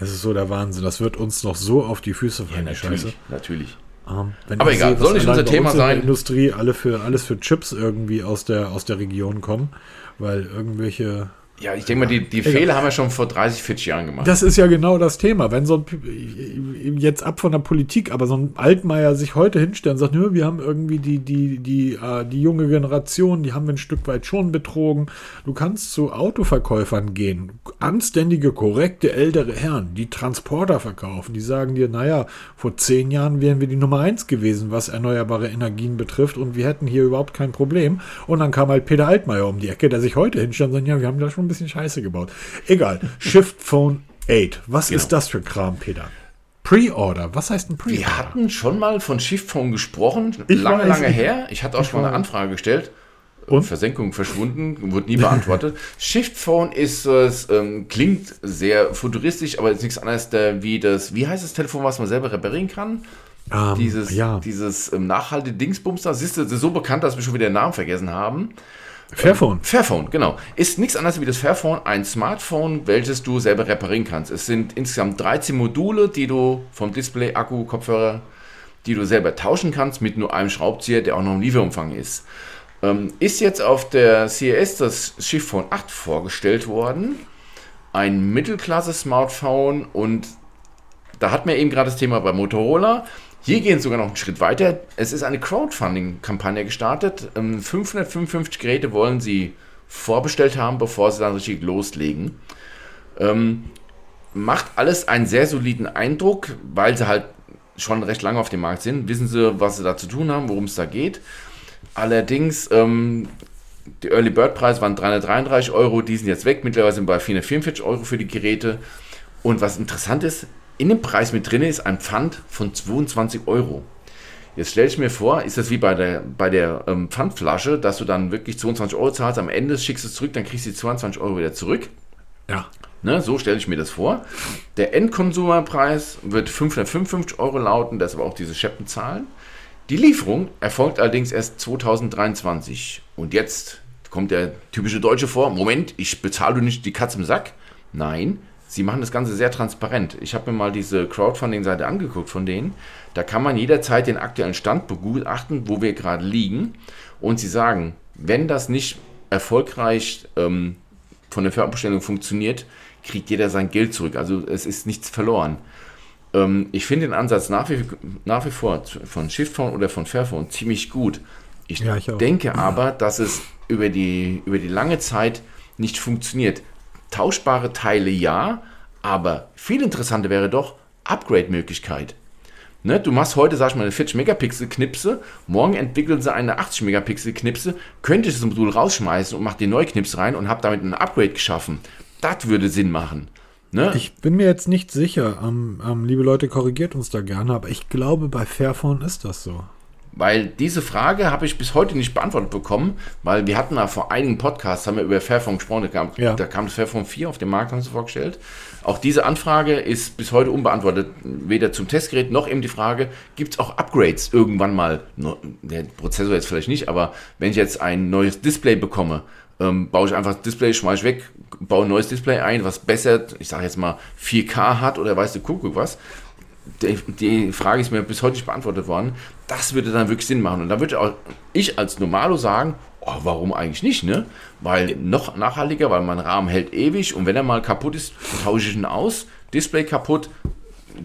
Es ist so der Wahnsinn. Das wird uns noch so auf die Füße fallen, ja, natürlich, Scheiße. Natürlich. Um, ähm, Aber egal, sehe, soll nicht unser Thema sein. Industrie alle für, alles für Chips irgendwie aus der, aus der Region kommen, weil irgendwelche Ja, ich denke mal, die, die Fehler haben wir schon vor 30, 40 Jahren gemacht. Das ist ja genau das Thema. Wenn so ein, jetzt ab von der Politik, aber so ein Altmaier sich heute hinstellt und sagt, Nö, wir haben irgendwie die, die, die, äh, die junge Generation, die haben wir ein Stück weit schon betrogen. Du kannst zu Autoverkäufern gehen, anständige, korrekte, ältere Herren, die Transporter verkaufen, die sagen dir, naja, vor zehn Jahren wären wir die Nummer eins gewesen, was erneuerbare Energien betrifft und wir hätten hier überhaupt kein Problem. Und dann kam halt Peter Altmaier um die Ecke, der sich heute hinstellt und sagt, ja, wir haben da schon ein bisschen Scheiße gebaut. Egal. Shift Phone 8. Was genau. ist das für Kram, Peter? Pre-Order. Was heißt ein Pre-Order? Wir hatten schon mal von Shift Phone gesprochen. Ich lange, lange her. Ich hatte auch schon mal eine Anfrage gestellt. Und? Versenkung verschwunden, wurde nie beantwortet. Shift Phone ist es, ähm, klingt sehr futuristisch, aber ist nichts anderes der, wie das, wie heißt das Telefon, was man selber reparieren kann? Um, ähm, dieses ja. dieses ähm, nachhaltige Dingsbums da, siehst du, das ist so bekannt, dass wir schon wieder den Namen vergessen haben. Fairphone. Fairphone, genau. Ist nichts anderes wie das Fairphone, ein Smartphone, welches du selber reparieren kannst. Es sind insgesamt 13 Module, die du vom Display, Akku, Kopfhörer, die du selber tauschen kannst mit nur einem Schraubzieher, der auch noch im Lieferumfang ist. Ähm, ist jetzt auf der CES das Shift Phone 8 vorgestellt worden. Ein Mittelklasse-Smartphone und da hat mir eben gerade das Thema bei Motorola. Hier gehen sogar noch einen Schritt weiter. Es ist eine Crowdfunding-Kampagne gestartet. 555 ähm, Geräte wollen sie vorbestellt haben, bevor sie dann richtig loslegen. Ähm, macht alles einen sehr soliden Eindruck, weil sie halt schon recht lange auf dem Markt sind. Wissen sie, was sie da zu tun haben, worum es da geht. Allerdings, ähm, die Early Bird Preis waren 333 Euro, die sind jetzt weg. Mittlerweile sind wir bei 444 Euro für die Geräte. Und was interessant ist, in dem Preis mit drin ist ein Pfand von 22 Euro. Jetzt stelle ich mir vor, ist das wie bei der, bei der ähm, Pfandflasche, dass du dann wirklich 22 Euro zahlst, am Ende schickst du es zurück, dann kriegst du die 22 Euro wieder zurück. Ja. Ne, so stelle ich mir das vor. Der Endkonsumerpreis wird 555 Euro lauten, das aber auch diese Scheppenzahlen. Die Lieferung erfolgt allerdings erst 2023. Und jetzt kommt der typische Deutsche vor, Moment, ich bezahle nicht die Katze im Sack. Nein, sie machen das Ganze sehr transparent. Ich habe mir mal diese Crowdfunding-Seite angeguckt von denen. Da kann man jederzeit den aktuellen Stand begutachten, wo wir gerade liegen. Und sie sagen, wenn das nicht erfolgreich ähm, von der Vorbestellung funktioniert, kriegt jeder sein Geld zurück. Also es ist nichts verloren. Ähm, ich finde den Ansatz nach wie, nach wie vor von Shiftphone oder von Fairphone ziemlich gut. Ich, ja, ich denke aber, dass es über die, über die lange Zeit nicht funktioniert tauschbare Teile ja, aber viel interessanter wäre doch Upgrade-Möglichkeit. Ne, du machst heute, sag ich mal, eine 40 Megapixel Knipse, morgen entwickeln sie eine 80 Megapixel Knipse, könnte ich das Modul rausschmeißen und mach den Neuknips rein und habe damit ein Upgrade geschaffen. Das würde Sinn machen. Ne? Ich bin mir jetzt nicht sicher, ähm, ähm, liebe Leute, korrigiert uns da gerne, aber ich glaube, bei Fairphone ist das so. Weil diese Frage habe ich bis heute nicht beantwortet bekommen, weil wir hatten da vor einigen Podcasts, haben wir über Fairphone gesprochen, da kam, ja. da kam das Fairphone 4 auf den Markt, haben sie vorgestellt. Auch diese Anfrage ist bis heute unbeantwortet, weder zum Testgerät noch eben die Frage, gibt es auch Upgrades irgendwann mal, der Prozessor jetzt vielleicht nicht, aber wenn ich jetzt ein neues Display bekomme, ähm, baue ich einfach das Display, schmeiße ich weg, baue ein neues Display ein, was besser, ich sage jetzt mal 4K hat oder weißt du, guck, was, die, Frage ist mir bis heute nicht beantwortet worden. Das würde dann wirklich Sinn machen. Und da würde auch ich als Normalo sagen, oh, warum eigentlich nicht, ne? Weil noch nachhaltiger, weil mein Rahmen hält ewig und wenn er mal kaputt ist, tausche ich ihn aus. Display kaputt.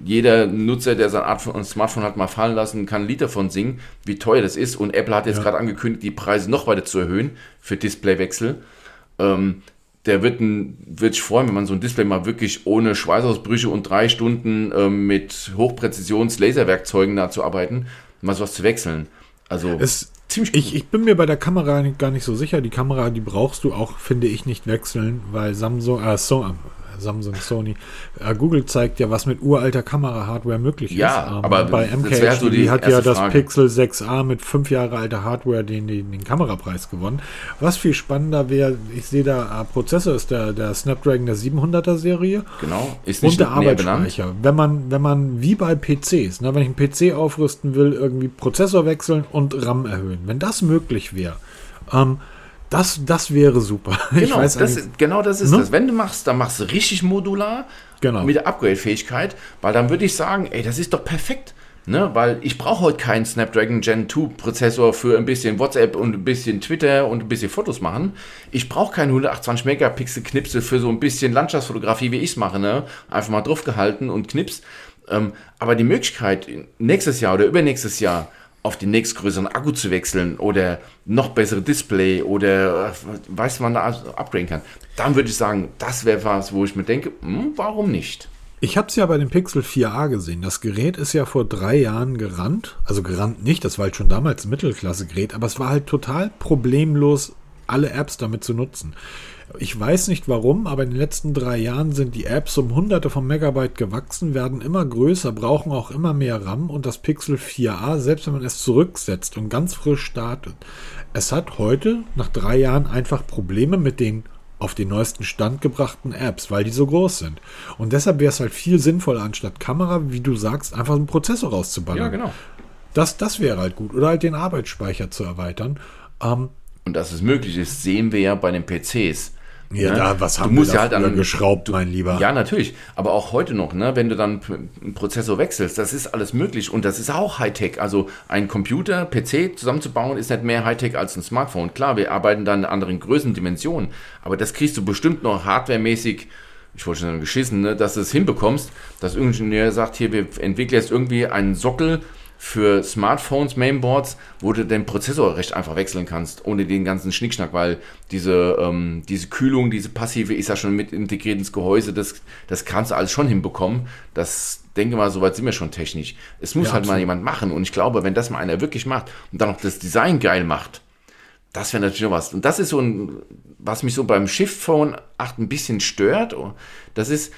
Jeder Nutzer, der sein Art von Smartphone hat mal fallen lassen, kann ein Lied davon singen, wie teuer das ist. Und Apple hat jetzt ja. gerade angekündigt, die Preise noch weiter zu erhöhen für Displaywechsel. Ähm, der wird, ein, wird sich freuen, wenn man so ein Display mal wirklich ohne Schweißausbrüche und drei Stunden ähm, mit Hochpräzisions-Laserwerkzeugen da zu arbeiten, mal sowas zu wechseln. Also es, ziemlich ich, ich bin mir bei der Kamera gar nicht so sicher. Die Kamera, die brauchst du auch, finde ich, nicht wechseln, weil Samsung, äh, so, Samsung, Sony. Äh, Google zeigt ja, was mit uralter Kamera-Hardware möglich ja, ist. Ähm, aber bei MKHD so die hat ja das Frage. Pixel 6a mit fünf Jahre alter Hardware den, den, den Kamerapreis gewonnen. Was viel spannender wäre, ich sehe da, äh, Prozessor ist der, der Snapdragon der 700er Serie. Genau, ist nicht Und der Arbeitsspeicher. Wenn man, wenn man wie bei PCs, ne, wenn ich einen PC aufrüsten will, irgendwie Prozessor wechseln und RAM erhöhen. Wenn das möglich wäre, ähm, das, das wäre super. Genau, das, genau das ist ne? das. Wenn du machst, dann machst du richtig modular genau. mit der Upgrade-Fähigkeit, weil dann würde ich sagen, ey, das ist doch perfekt. Ne? Weil ich brauche heute keinen Snapdragon Gen 2 Prozessor für ein bisschen WhatsApp und ein bisschen Twitter und ein bisschen Fotos machen. Ich brauche keinen 128 Megapixel Knipsel für so ein bisschen Landschaftsfotografie, wie ich es mache. Ne? Einfach mal drauf gehalten und knips. Ähm, aber die Möglichkeit, nächstes Jahr oder übernächstes Jahr auf den nächstgrößeren Akku zu wechseln oder noch bessere Display oder äh, weiß man da upgraden kann, dann würde ich sagen, das wäre was, wo ich mir denke, hm, warum nicht? Ich habe es ja bei dem Pixel 4a gesehen. Das Gerät ist ja vor drei Jahren gerannt. Also gerannt nicht, das war halt schon damals ein Mittelklasse-Gerät, aber es war halt total problemlos, alle Apps damit zu nutzen. Ich weiß nicht warum, aber in den letzten drei Jahren sind die Apps um hunderte von Megabyte gewachsen, werden immer größer, brauchen auch immer mehr RAM und das Pixel 4a, selbst wenn man es zurücksetzt und ganz frisch startet, es hat heute nach drei Jahren einfach Probleme mit den auf den neuesten Stand gebrachten Apps, weil die so groß sind. Und deshalb wäre es halt viel sinnvoller, anstatt Kamera, wie du sagst, einfach einen Prozessor rauszuballern. Ja, genau. Das, das wäre halt gut. Oder halt den Arbeitsspeicher zu erweitern. Ähm, und dass es möglich ist, sehen wir ja bei den PCs. Ja, ne? da, was haben du musst wir ja halt an, geschraubt, mein Lieber. Ja, natürlich. Aber auch heute noch, ne, wenn du dann einen Prozessor wechselst, das ist alles möglich und das ist auch Hightech. Also ein Computer, PC zusammenzubauen, ist nicht mehr Hightech als ein Smartphone. Klar, wir arbeiten dann in anderen Größendimensionen, aber das kriegst du bestimmt noch hardwaremäßig ich wollte schon sagen, geschissen, ne, dass du es hinbekommst, dass irgendein Ingenieur sagt, hier, wir entwickeln jetzt irgendwie einen Sockel, für Smartphones, Mainboards, wo du den Prozessor recht einfach wechseln kannst, ohne den ganzen Schnickschnack, weil diese, ähm, diese Kühlung, diese passive ist ja schon mit integriert ins Gehäuse, das, das kannst du alles schon hinbekommen. Das denke mal, soweit sind wir schon technisch. Es muss ja, halt absolut. mal jemand machen und ich glaube, wenn das mal einer wirklich macht und dann noch das Design geil macht, das wäre natürlich noch was. Und das ist so ein, was mich so beim Shift Phone 8 ein bisschen stört. Das ist,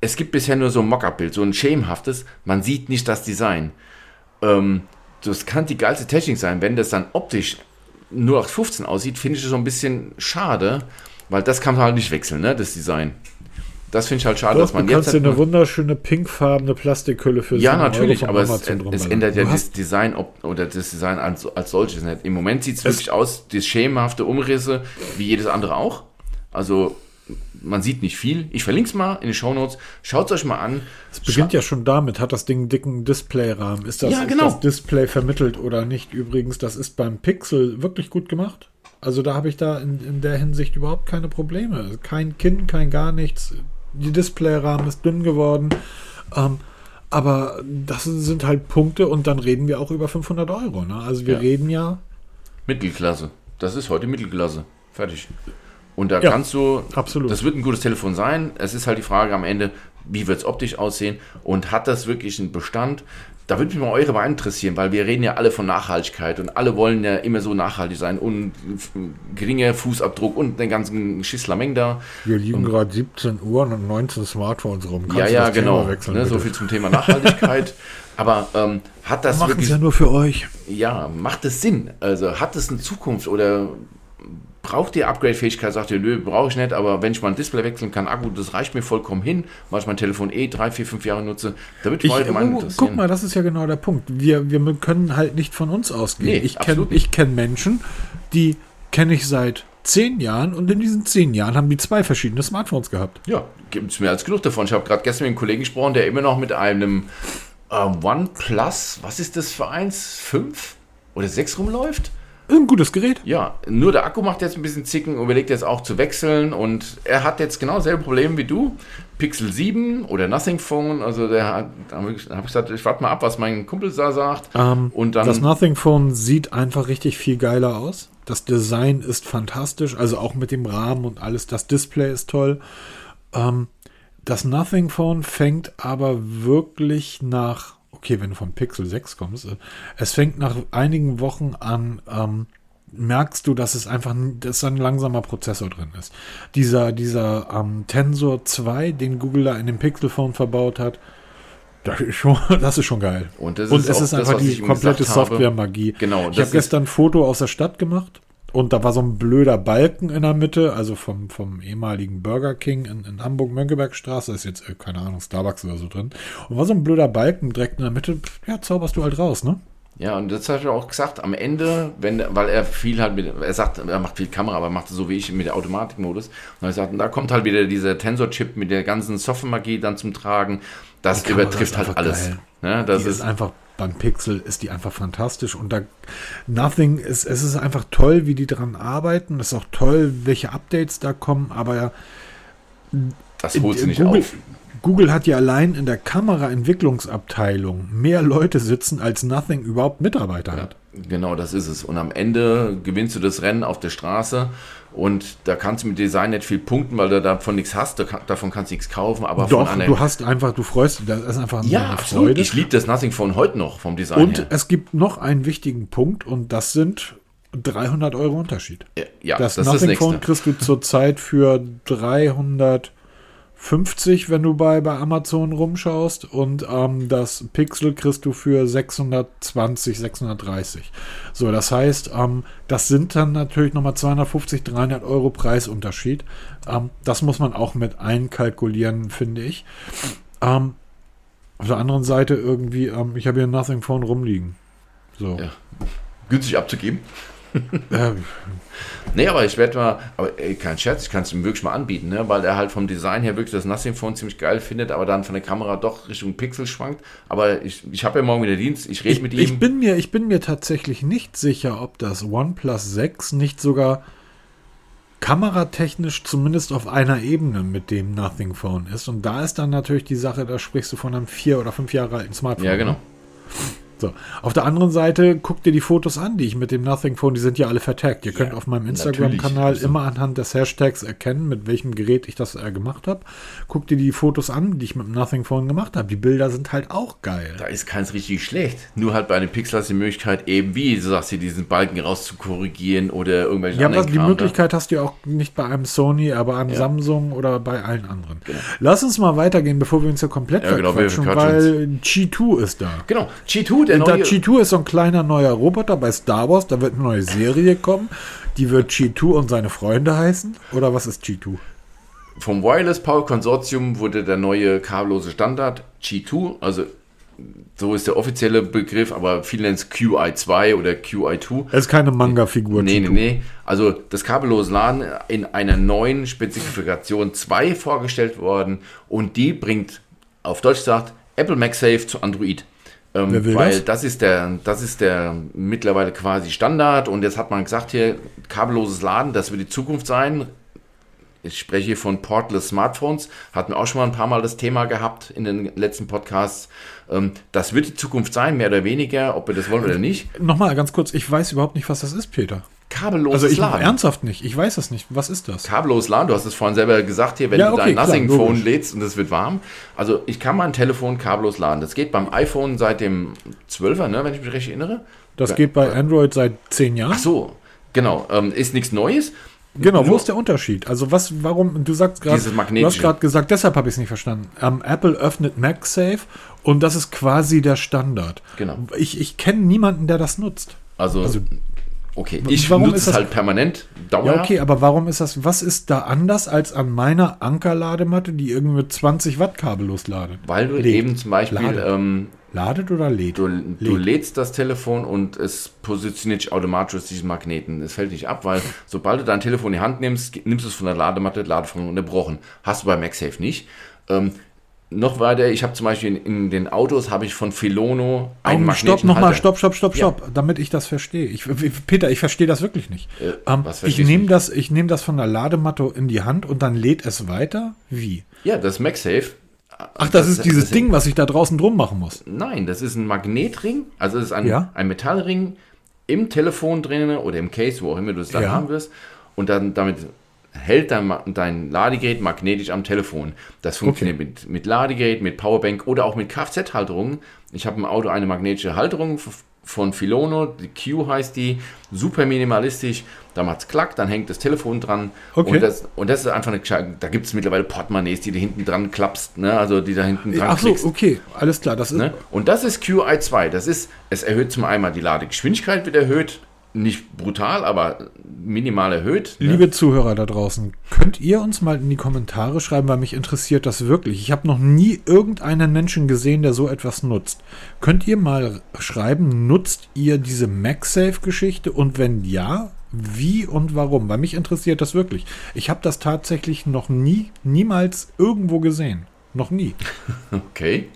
es gibt bisher nur so ein Mockup-Bild, so ein schemenhaftes, man sieht nicht das Design ähm, das kann die geilste Technik sein. Wenn das dann optisch nur 0815 aussieht, finde ich das so ein bisschen schade, weil das kann man halt nicht wechseln, ne, das Design. Das finde ich halt schade, Doch, dass man du jetzt. Du kannst dir eine wunderschöne pinkfarbene Plastikhülle für Ja, natürlich, aber es, es ändert ja das Design oder das Design als, als solches nicht. Im Moment sieht es wirklich aus, die schemenhafte Umrisse, wie jedes andere auch. Also man sieht nicht viel. Ich verlinke es mal in den Show Notes. Schaut es euch mal an. Es beginnt Scha ja schon damit, hat das Ding einen dicken Displayrahmen. Ist das, ja, genau. ist das Display vermittelt oder nicht? Übrigens, das ist beim Pixel wirklich gut gemacht. Also da habe ich da in, in der Hinsicht überhaupt keine Probleme. Kein Kinn, kein gar nichts. Die Displayrahmen ist dünn geworden. Ähm, aber das sind halt Punkte und dann reden wir auch über 500 Euro. Ne? Also wir ja. reden ja. Mittelklasse. Das ist heute Mittelklasse. Fertig. Und da ja, kannst du, absolut. das wird ein gutes Telefon sein. Es ist halt die Frage am Ende, wie wird es optisch aussehen und hat das wirklich einen Bestand? Da würde mich mal eure Meinung interessieren, weil wir reden ja alle von Nachhaltigkeit und alle wollen ja immer so nachhaltig sein und geringer Fußabdruck und den ganzen Schisslermeng da. Wir liegen gerade 17 Uhr und 19 Smartphones rum. Kannst ja, ja, genau. Wechseln, ne, so viel zum Thema Nachhaltigkeit. Aber ähm, hat das Machen wirklich... ja nur für euch. Ja, macht es Sinn? Also hat es eine Zukunft oder braucht die Upgrade-Fähigkeit, sagt ihr, nö, brauche ich nicht, aber wenn ich mal ein Display wechseln kann, Akku, das reicht mir vollkommen hin, weil ich mein Telefon eh drei, vier, fünf Jahre nutze, da würde ich mal oh. Guck mal, das ist ja genau der Punkt. Wir, wir können halt nicht von uns ausgehen. Nee, ich kenne kenn Menschen, die kenne ich seit zehn Jahren und in diesen zehn Jahren haben die zwei verschiedene Smartphones gehabt. Ja, gibt es mehr als genug davon. Ich habe gerade gestern mit einem Kollegen gesprochen, der immer noch mit einem äh, OnePlus, was ist das für eins, fünf oder sechs rumläuft? Ein gutes Gerät. Ja, nur der Akku macht jetzt ein bisschen Zicken, überlegt jetzt auch zu wechseln und er hat jetzt genau dasselbe Problem wie du. Pixel 7 oder Nothing Phone, also der hat, da habe ich gesagt, ich warte mal ab, was mein Kumpel da sagt. Ähm, und dann, das Nothing Phone sieht einfach richtig viel geiler aus. Das Design ist fantastisch, also auch mit dem Rahmen und alles. Das Display ist toll. Ähm, das Nothing Phone fängt aber wirklich nach okay, wenn du vom Pixel 6 kommst, äh, es fängt nach einigen Wochen an, ähm, merkst du, dass es einfach dass ein langsamer Prozessor drin ist. Dieser, dieser ähm, Tensor 2, den Google da in dem Pixel Phone verbaut hat, das ist schon, das ist schon geil. Und, ist Und es ist einfach das, die komplette Software-Magie. Genau. Ich habe gestern ein Foto aus der Stadt gemacht und da war so ein blöder Balken in der Mitte, also vom, vom ehemaligen Burger King in, in Hamburg-Mönckebergstraße, ist jetzt, äh, keine Ahnung, Starbucks oder so drin. Und war so ein blöder Balken direkt in der Mitte, ja, zauberst du halt raus, ne? Ja, und das hat er auch gesagt, am Ende, wenn, weil er viel halt mit, er sagt, er macht viel Kamera, aber macht es so wie ich mit der Automatikmodus. Und er sagt, da kommt halt wieder dieser Tensor-Chip mit der ganzen Software-Magie dann zum Tragen. Das übertrifft halt alles. Ne? Das ist, ist, einfach beim Pixel ist die einfach fantastisch. Und da Nothing ist, es ist einfach toll, wie die dran arbeiten. Es ist auch toll, welche Updates da kommen, aber das holt sie nicht Google, auf. Google hat ja allein in der Kameraentwicklungsabteilung mehr Leute sitzen, als Nothing überhaupt Mitarbeiter ja, hat. Genau, das ist es. Und am Ende gewinnst du das Rennen auf der Straße und da kannst du mit Design nicht viel punkten, weil du davon nichts hast, davon kannst du nichts kaufen. Aber Doch, du hast einfach, du freust dich, das ist einfach ja, eine absolut. Freude. Ich liebe das Nothing Phone heute noch vom Design Und her. es gibt noch einen wichtigen Punkt und das sind 300 Euro Unterschied. Ja, das, das Nothing Phone kriegst du zurzeit für 300 50, wenn du bei, bei Amazon rumschaust. Und ähm, das Pixel kriegst du für 620, 630. So, das heißt, ähm, das sind dann natürlich nochmal 250, 300 Euro Preisunterschied. Ähm, das muss man auch mit einkalkulieren, finde ich. Ähm, auf der anderen Seite irgendwie, ähm, ich habe hier Nothing Phone rumliegen. So. Ja. Günstig abzugeben. äh, Nee, aber ich werde mal, aber ey, kein Scherz, ich kann es ihm wirklich mal anbieten, ne? weil er halt vom Design her wirklich das Nothing Phone ziemlich geil findet, aber dann von der Kamera doch Richtung Pixel schwankt. Aber ich, ich habe ja morgen wieder Dienst, ich rede mit ihm. Ich bin, mir, ich bin mir tatsächlich nicht sicher, ob das OnePlus 6 nicht sogar kameratechnisch zumindest auf einer Ebene mit dem Nothing Phone ist. Und da ist dann natürlich die Sache, da sprichst du von einem vier oder fünf Jahre alten Smartphone. Ja, genau. So. Auf der anderen Seite guckt dir die Fotos an, die ich mit dem Nothing Phone, die sind ja alle vertaggt. Ihr ja, könnt auf meinem Instagram-Kanal also. immer anhand des Hashtags erkennen, mit welchem Gerät ich das äh, gemacht habe. Guckt dir die Fotos an, die ich mit dem Nothing Phone gemacht habe. Die Bilder sind halt auch geil. Da ist keins richtig schlecht. Nur halt bei einem Pixel hast du die Möglichkeit, eben wie du sagst, hier diesen Balken rauszukorrigieren oder irgendwelche Ja, aber die Möglichkeit da. hast du ja auch nicht bei einem Sony, aber einem ja. Samsung oder bei allen anderen. Genau. Lass uns mal weitergehen, bevor wir uns hier komplett ja, genau, weil G2 ist da. Genau, G2, der neue... G2 ist so ein kleiner neuer Roboter bei Star Wars. Da wird eine neue Serie kommen. Die wird G2 und seine Freunde heißen. Oder was ist G2? Vom Wireless Power Konsortium wurde der neue kabellose Standard G2, also so ist der offizielle Begriff, aber viele nennen es QI2 oder QI2. Es ist keine Manga-Figur. Nee, nee, nee. Also das kabellose Laden in einer neuen Spezifikation 2 vorgestellt worden und die bringt, auf Deutsch gesagt, Apple MagSafe zu Android. Ähm, weil das? das? ist der, das ist der mittlerweile quasi Standard und jetzt hat man gesagt hier, kabelloses Laden, das wird die Zukunft sein. Ich spreche hier von Portless Smartphones, hatten wir auch schon mal ein paar Mal das Thema gehabt in den letzten Podcasts. Ähm, das wird die Zukunft sein, mehr oder weniger, ob wir das wollen oder nicht. Nochmal ganz kurz, ich weiß überhaupt nicht, was das ist, Peter. Kabelloses also ich LAN. ernsthaft nicht. Ich weiß es nicht. Was ist das? Kabellos LAN. Du hast es vorhin selber gesagt hier, wenn ja, okay, du dein Nothing Phone lädst und es wird warm. Also ich kann mein Telefon kabellos laden. Das geht beim iPhone seit dem 12er, ne, wenn ich mich recht erinnere. Das geht bei Android seit zehn Jahren. Ach so, genau. Ähm, ist nichts Neues. Genau, wo ist der Unterschied? Also was, warum, du sagst gerade, du hast gerade gesagt, deshalb habe ich es nicht verstanden. Ähm, Apple öffnet MagSafe und das ist quasi der Standard. Genau. Ich, ich kenne niemanden, der das nutzt. Also, also Okay, ich warum nutze es halt permanent, dauerhaft. Ja, okay, aber warum ist das, was ist da anders als an meiner Ankerladematte, die irgendwie mit 20 Watt kabellos ladet? Weil du lädt. eben zum Beispiel... Ladet, ähm, ladet oder lädt? Du, du lädst das Telefon und es positioniert sich automatisch diesen Magneten. Es fällt nicht ab, weil sobald du dein Telefon in die Hand nimmst, nimmst du es von der Ladematte, Ladefront unterbrochen. Hast du bei MagSafe nicht. Ähm, noch weiter, ich habe zum Beispiel in, in, den Autos habe ich von Filono einen um, Stopp, nochmal, stopp, stopp, stopp, stopp, ja. damit ich das verstehe. Ich, Peter, ich verstehe das wirklich nicht. Äh, ähm, ich nehme das, ich nehme das von der Ladematte in die Hand und dann lädt es weiter? Wie? Ja, das MagSafe. Ach, das, das ist dieses das Ding, was ich da draußen drum machen muss. Nein, das ist ein Magnetring, also es ist ein, ja? ein Metallring im Telefon drin oder im Case, wo auch immer du es dann ja. haben wirst. Und dann damit hält dein, dein Ladegerät magnetisch am Telefon. Das funktioniert okay. mit, mit Ladegerät, mit Powerbank oder auch mit Kfz-Halterungen. Ich habe im Auto eine magnetische Halterung von Filono, die Q heißt die, super minimalistisch. Da macht es klack, dann hängt das Telefon dran. Okay. Und, das, und das ist einfach eine, da gibt es mittlerweile Portemonnaies, die du hinten dran klappst, ne? also die da hinten dran Ach so, klickst. okay, alles klar. Das ist ne? Und das ist QI2. Das ist, es erhöht zum einen die Ladegeschwindigkeit, wird erhöht, nicht brutal, aber minimal erhöht. Ne? Liebe Zuhörer da draußen, könnt ihr uns mal in die Kommentare schreiben, weil mich interessiert das wirklich. Ich habe noch nie irgendeinen Menschen gesehen, der so etwas nutzt. Könnt ihr mal schreiben, nutzt ihr diese MagSafe-Geschichte und wenn ja, wie und warum? Weil mich interessiert das wirklich. Ich habe das tatsächlich noch nie, niemals irgendwo gesehen. Noch nie. Okay.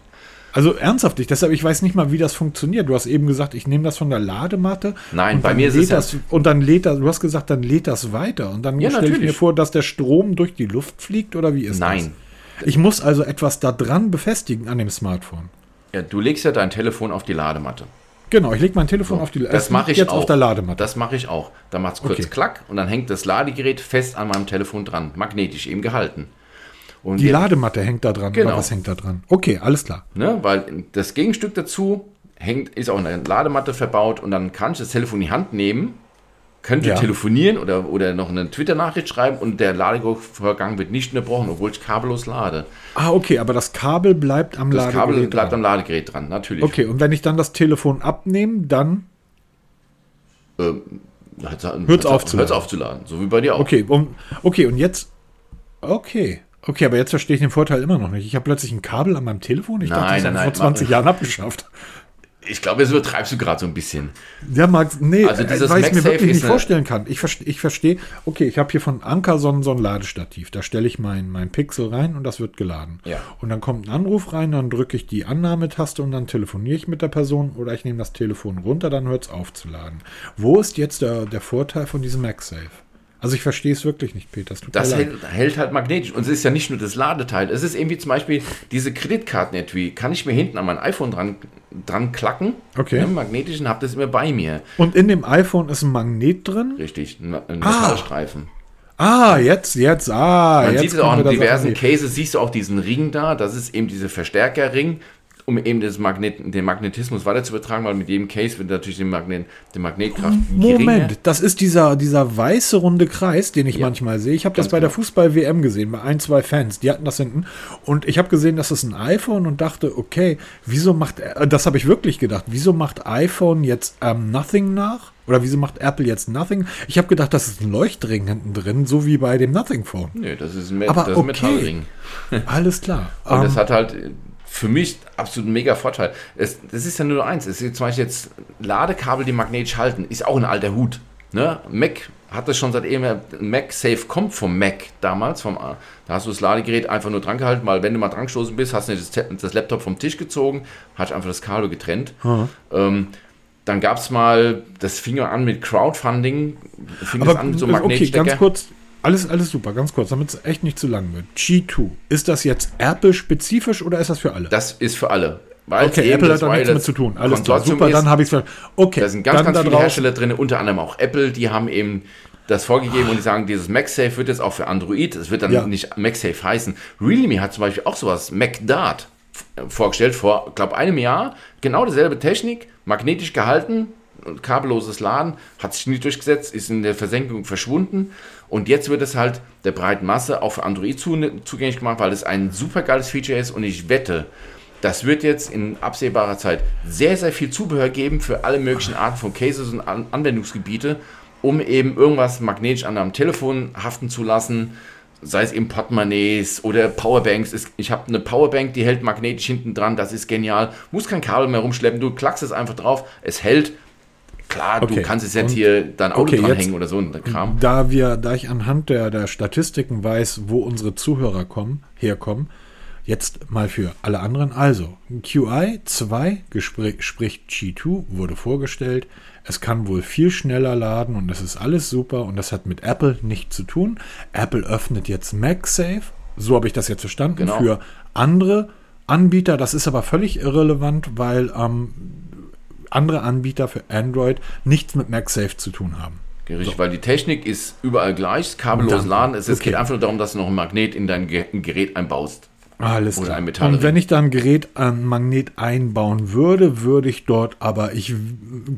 Also ernsthaft, ich, deshalb, ich weiß nicht mal, wie das funktioniert. Du hast eben gesagt, ich nehme das von der Ladematte. Nein, bei mir ist es das, Und dann lädt das, du hast gesagt, dann lädt das weiter. Und dann ja, stelle ich mir vor, dass der Strom durch die Luft fliegt oder wie ist Nein. das? Nein. Ich muss also etwas da dran befestigen an dem Smartphone. Ja, du legst ja dein Telefon auf die Ladematte. Genau, ich lege mein Telefon so, auf die Ladematte. Das mache ich jetzt auch. auf der Ladematte. Das mache ich auch. Da macht es kurz okay. klack und dann hängt das Ladegerät fest an meinem Telefon dran, magnetisch eben gehalten. Und die Ladematte hängt da dran. Genau. Oder was hängt da dran? Okay, alles klar. Ne, weil das Gegenstück dazu hängt, ist auch eine Ladematte verbaut und dann kann ich das Telefon in die Hand nehmen, könnte ja. telefonieren oder, oder noch eine Twitter-Nachricht schreiben und der Ladevorgang wird nicht unterbrochen, obwohl ich kabellos lade. Ah, okay, aber das Kabel bleibt am das Ladegerät Das Kabel bleibt dran. am Ladegerät dran, natürlich. Okay, und wenn ich dann das Telefon abnehme, dann ähm, hört es auf, aufzuladen, so wie bei dir auch. Okay, um, okay und jetzt, okay, Okay, aber jetzt verstehe ich den Vorteil immer noch nicht. Ich habe plötzlich ein Kabel an meinem Telefon. Ich nein, dachte, das nein, nein, vor 20 Jahren abgeschafft. Ich glaube, jetzt übertreibst du gerade so ein bisschen. Ja, Max, nee, also dieses weil ich mir wirklich nicht vorstellen kann. Ich, verste, ich verstehe, okay, ich habe hier von Anker so ein, so ein Ladestativ. Da stelle ich mein, mein Pixel rein und das wird geladen. Ja. Und dann kommt ein Anruf rein, dann drücke ich die Annahmetaste und dann telefoniere ich mit der Person oder ich nehme das Telefon runter, dann hört es auf zu laden. Wo ist jetzt der, der Vorteil von diesem MagSafe? Also ich verstehe es wirklich nicht, Peter. Das hält, hält, halt magnetisch. Und es ist ja nicht nur das Ladeteil. Es ist irgendwie zum Beispiel diese Kreditkarten-Etui. Kann ich mir hinten an mein iPhone dran, dran klacken. Okay. Ne, magnetisch und habe das immer bei mir. Und in dem iPhone ist ein Magnet drin? Richtig, ein, ein Metallstreifen. Ah. ah, jetzt, jetzt, ah. Man jetzt sieht es auch in diversen Cases, siehst du auch diesen Ring da. Das ist eben dieser Verstärkerring um eben das Magnet, den Magnetismus weiter zu übertragen, weil mit jedem Case wird natürlich die, Magnet, die Magnetkraft Moment, geringer. das ist dieser, dieser weiße runde Kreis, den ich ja. manchmal sehe. Ich habe das bei der genau. Fußball-WM gesehen, bei ein, zwei Fans, die hatten das hinten. Und ich habe gesehen, das ist ein iPhone und dachte, okay, wieso macht, äh, das habe ich wirklich gedacht, wieso macht iPhone jetzt ähm, Nothing nach? Oder wieso macht Apple jetzt Nothing? Ich habe gedacht, das ist ein Leuchtring hinten drin, so wie bei dem Nothing Phone. Nee, das ist ein, Aber das okay. Metallring. Alles klar. Und um, das ähm, hat halt für mich absolut ein mega Vorteil. Es, das ist ja nur eins. Es ist zum Beispiel jetzt Ladekabel, die magnetisch halten, ist auch ein alter Hut. Ne? Mac hat das schon seit eben, MagSafe kommt vom Mac damals. Vom, da hast du das Ladegerät einfach nur dran gehalten, weil wenn du mal dran gestoßen bist, hast du das, das Laptop vom Tisch gezogen, hast einfach das Kabel getrennt. Mhm. Ähm, dann gab es mal, das fing an mit Crowdfunding, fing Aber, an so Magnetstecker. Okay, ganz kurz, alles, alles super, ganz kurz, damit es echt nicht zu lang wird. G2, ist das jetzt Apple-spezifisch oder ist das für alle? Das ist für alle. Weil okay, Apple hat da nichts mit zu tun. Alles klar, super, dann habe ich es Okay. Da sind ganz, ganz viele Hersteller drin, unter anderem auch Apple, die haben eben das vorgegeben und die sagen, dieses MagSafe wird jetzt auch für Android, es wird dann ja. nicht MagSafe heißen. Realme hat zum Beispiel auch sowas, MagDart, vorgestellt vor, glaube einem Jahr. Genau dieselbe Technik, magnetisch gehalten, kabelloses Laden, hat sich nicht durchgesetzt, ist in der Versenkung verschwunden. Und jetzt wird es halt der breiten Masse auch für Android zugänglich gemacht, weil es ein super geiles Feature ist. Und ich wette, das wird jetzt in absehbarer Zeit sehr, sehr viel Zubehör geben für alle möglichen Arten von Cases und Anwendungsgebiete, um eben irgendwas magnetisch an einem Telefon haften zu lassen sei es eben Portemonnaies oder Powerbanks. Ich habe eine Powerbank, die hält magnetisch hinten dran, das ist genial. Muss kein Kabel mehr rumschleppen, du klackst es einfach drauf, es hält Klar, okay. du kannst es jetzt und, hier dein Auto okay, dranhängen oder so ein Kram. Da wir, da ich anhand der, der Statistiken weiß, wo unsere Zuhörer kommen, herkommen, jetzt mal für alle anderen. Also, QI 2, sprich G2, wurde vorgestellt. Es kann wohl viel schneller laden und es ist alles super und das hat mit Apple nichts zu tun. Apple öffnet jetzt MagSafe, so habe ich das jetzt verstanden, genau. für andere Anbieter. Das ist aber völlig irrelevant, weil ähm, andere Anbieter für Android nichts mit MagSafe zu tun haben. Richtig, so. weil die Technik ist überall gleich, kabellos laden. Es, okay. geht einfach nur darum, dass du noch ein Magnet in dein Gerät einbaust. Alles klar. Und wenn ich da ein Gerät an Magnet einbauen würde, würde ich dort, aber ich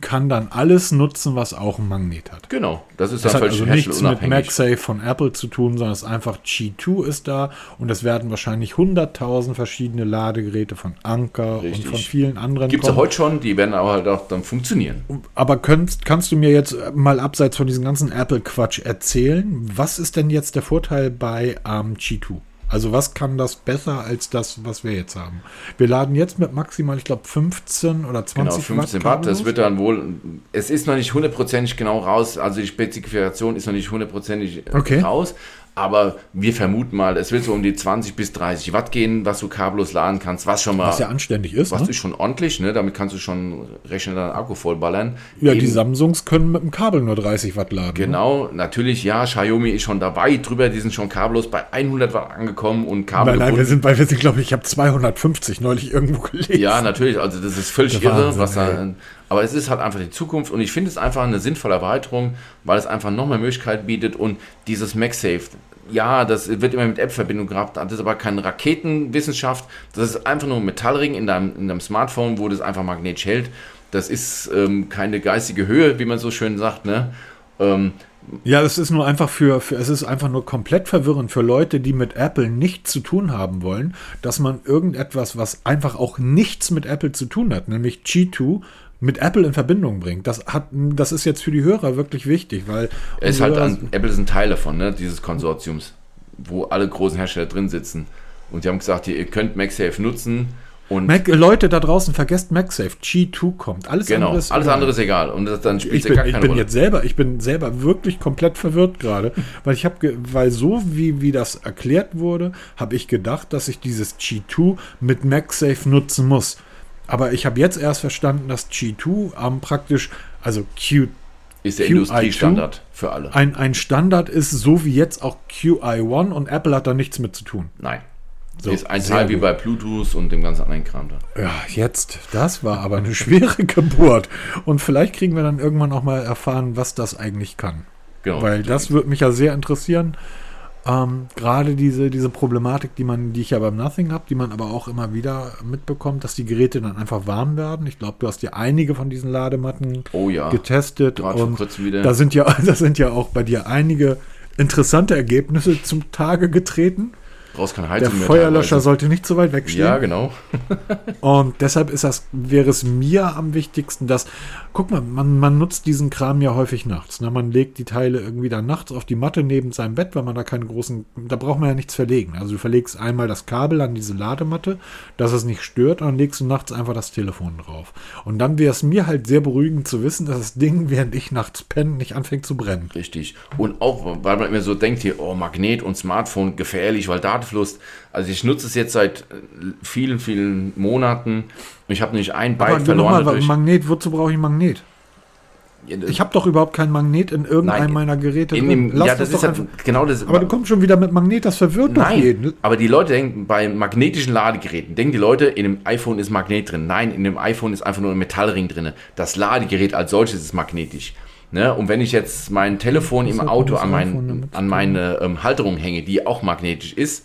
kann dann alles nutzen, was auch ein Magnet hat. Genau, das ist das hat also nichts mit MagSafe von Apple zu tun, sondern es ist einfach G2 ist da und es werden wahrscheinlich 100.000 verschiedene Ladegeräte von Anker Richtig. und von vielen anderen. Gibt es ja heute schon, die werden aber halt auch dann funktionieren. Aber könnt, kannst du mir jetzt mal abseits von diesem ganzen Apple-Quatsch erzählen, was ist denn jetzt der Vorteil bei ähm, G2? Also was kann das besser als das, was wir jetzt haben? Wir laden jetzt mit maximal, ich glaube, 15 oder 20 genau, 15 Watt. Watt das wird dann wohl, es ist noch nicht hundertprozentig genau raus, also die Spezifikation ist noch nicht hundertprozentig okay. raus, Aber wir vermuten mal, es wird so um die 20 bis 30 Watt gehen, was du kabellos laden kannst, was schon mal. Was ja anständig ist. Was ne? ist schon ordentlich, ne? Damit kannst du schon rechnen, deinen Akku vollballern. Ja, Eben, die Samsungs können mit dem Kabel nur 30 Watt laden. Ne? Genau, ne? natürlich, ja, Xiaomi ist schon dabei drüber, die sind schon kabellos bei 100 Watt angekommen und Kabel. Nein, nein, wir sind bei, wir sind, glaube ich, ich habe 250 neulich irgendwo gelesen. Ja, natürlich, also das ist völlig irre, Wahnsinn, was da. Aber es ist halt einfach die Zukunft und ich finde es einfach eine sinnvolle Erweiterung, weil es einfach noch mehr Möglichkeit bietet und dieses MagSafe, ja, das wird immer mit App-Verbindung gehabt, das ist aber keine Raketenwissenschaft, das ist einfach nur ein Metallring in deinem, in deinem Smartphone, wo das einfach magnetisch hält. Das ist ähm, keine geistige Höhe, wie man so schön sagt, ne? Ähm, ja, es ist nur einfach für, für, es ist einfach nur komplett verwirrend für Leute, die mit Apple nichts zu tun haben wollen, dass man irgendetwas, was einfach auch nichts mit Apple zu tun hat, nämlich G2, mit Apple in Verbindung bringt. Das hat, das ist jetzt für die Hörer wirklich wichtig, weil es ist halt an, Apple ist ein Teil davon, ne, dieses Konsortiums, wo alle großen Hersteller drin sitzen. Und die haben gesagt, ihr könnt MagSafe nutzen. Und Mac, Leute da draußen, vergesst MagSafe. G2 kommt. Alles genau, andere ist alles andere ist egal. Und das, dann spielt ich bin, gar keine ich bin Rolle. jetzt selber, ich bin selber wirklich komplett verwirrt gerade, weil ich habe, weil so wie wie das erklärt wurde, habe ich gedacht, dass ich dieses G2 mit MagSafe nutzen muss. Aber ich habe jetzt erst verstanden, dass G2 ähm, praktisch, also Q ist der Industriestandard für alle. Ein, ein Standard ist, so wie jetzt auch QI1 und Apple hat da nichts mit zu tun. Nein. So, ist ein Teil wie bei Bluetooth und dem ganzen anderen Kram da. Ja, jetzt. Das war aber eine schwere Geburt. Und vielleicht kriegen wir dann irgendwann auch mal erfahren, was das eigentlich kann. Genau. Weil das würde mich ja sehr interessieren. Ähm, Gerade diese, diese Problematik, die man, die ich ja beim Nothing habe, die man aber auch immer wieder mitbekommt, dass die Geräte dann einfach warm werden. Ich glaube, du hast ja einige von diesen Ladematten oh ja. getestet Gerade und da sind ja, da sind ja auch bei dir einige interessante Ergebnisse zum Tage getreten. Brauchst keine Heizung Der mehr Feuerlöscher teilweise. sollte nicht so weit wegstehen. Ja, genau. und deshalb ist das, wäre es mir am wichtigsten, dass, guck mal, man, man nutzt diesen Kram ja häufig nachts. Ne? Man legt die Teile irgendwie dann nachts auf die Matte neben seinem Bett, weil man da keine großen, da braucht man ja nichts verlegen. Also du verlegst einmal das Kabel an diese Ladematte, dass es nicht stört, und dann legst du nachts einfach das Telefon drauf. Und dann wäre es mir halt sehr beruhigend zu wissen, dass das Ding, während ich nachts penne, nicht anfängt zu brennen. Richtig. Und auch, weil man immer so denkt hier, oh, Magnet und Smartphone gefährlich, weil Daten Datenfluss. Also ich nutze es jetzt seit vielen, vielen Monaten. Ich habe nicht ein Byte verloren. Mal, Magnet, wozu brauche ich Magnet? Ich habe doch überhaupt kein Magnet in irgendeinem Nein, meiner Geräte in dem, ja, das, das ist halt genau das. Aber du kommst schon wieder mit Magnet, das verwirrt Nein, doch jeden. Aber die Leute denken, bei magnetischen Ladegeräten, denken die Leute, in dem iPhone ist Magnet drin. Nein, in dem iPhone ist einfach nur ein Metallring drin. Das Ladegerät als solches ist magnetisch. Ne? Und wenn ich jetzt mein Telefon im Auto an, mein, an meine ähm, Halterung hänge, die auch magnetisch ist,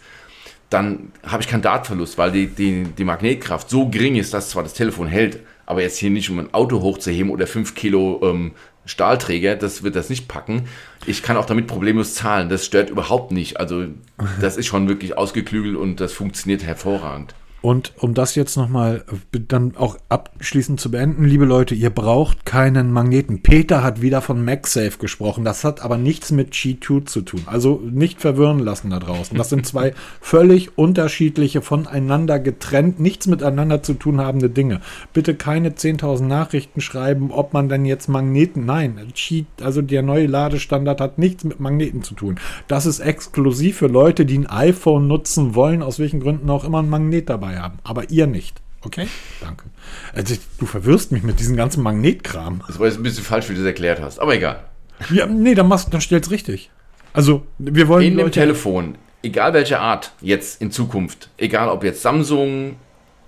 dann habe ich keinen Dartverlust, weil die, die, die Magnetkraft so gering ist, dass zwar das Telefon hält, aber jetzt hier nicht, um ein Auto hochzuheben oder 5 Kilo ähm, Stahlträger, das wird das nicht packen. Ich kann auch damit problemlos zahlen, das stört überhaupt nicht. Also das ist schon wirklich ausgeklügelt und das funktioniert hervorragend. Und um das jetzt nochmal äh, dann auch abschließend zu beenden, liebe Leute, ihr braucht keinen Magneten. Peter hat wieder von MagSafe gesprochen. Das hat aber nichts mit G2 zu tun. Also nicht verwirren lassen da draußen. Das sind zwei völlig unterschiedliche, voneinander getrennt, nichts miteinander zu tun habende Dinge. Bitte keine 10.000 Nachrichten schreiben, ob man denn jetzt Magneten. Nein, G, also der neue Ladestandard hat nichts mit Magneten zu tun. Das ist exklusiv für Leute, die ein iPhone nutzen wollen, aus welchen Gründen auch immer ein Magnet dabei dabei haben, aber ihr nicht. Okay? Danke. Also, du verwirrst mich mit diesem ganzen Magnetkram. Das war jetzt ein bisschen falsch, wie du es erklärt hast, aber egal. Ja, nee, dann, machst, dann stell's richtig. Also, wir wollen. In dem Telefon, egal welche Art, jetzt in Zukunft, egal ob jetzt Samsung,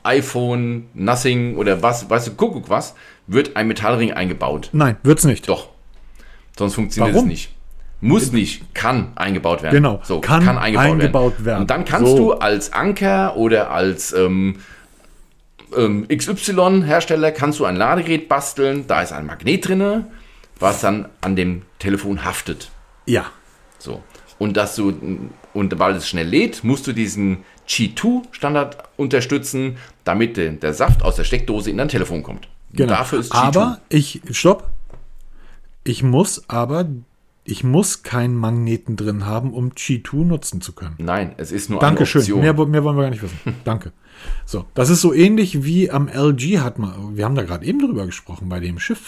iPhone, Nothing oder was, weißt du, Kuckuck was, wird ein Metallring eingebaut. Nein, wird's nicht. Doch. Sonst funktioniert Warum? es nicht. Muss nicht, kann eingebaut werden. Genau, so, kann, kann eingebaut, eingebaut werden. werden. Und dann kannst so. du als Anker oder als ähm, ähm, XY-Hersteller kannst du ein Ladegerät basteln. Da ist ein Magnet drin, was dann an dem Telefon haftet. Ja. So. Und dass du, und weil es schnell lädt, musst du diesen Qi2-Standard unterstützen, damit der, der Saft aus der Steckdose in dein Telefon kommt. Genau. Dafür ist Qi2. Aber ich, stopp. Ich muss aber ich muss keinen Magneten drin haben, um Qi2 nutzen zu können. Nein, es ist nur Dankeschön. eine Option. Mehr, mehr wollen wir gar nicht wissen. Danke. So, das ist so ähnlich wie am LG hat man, wir haben da gerade eben drüber gesprochen, bei dem Shift,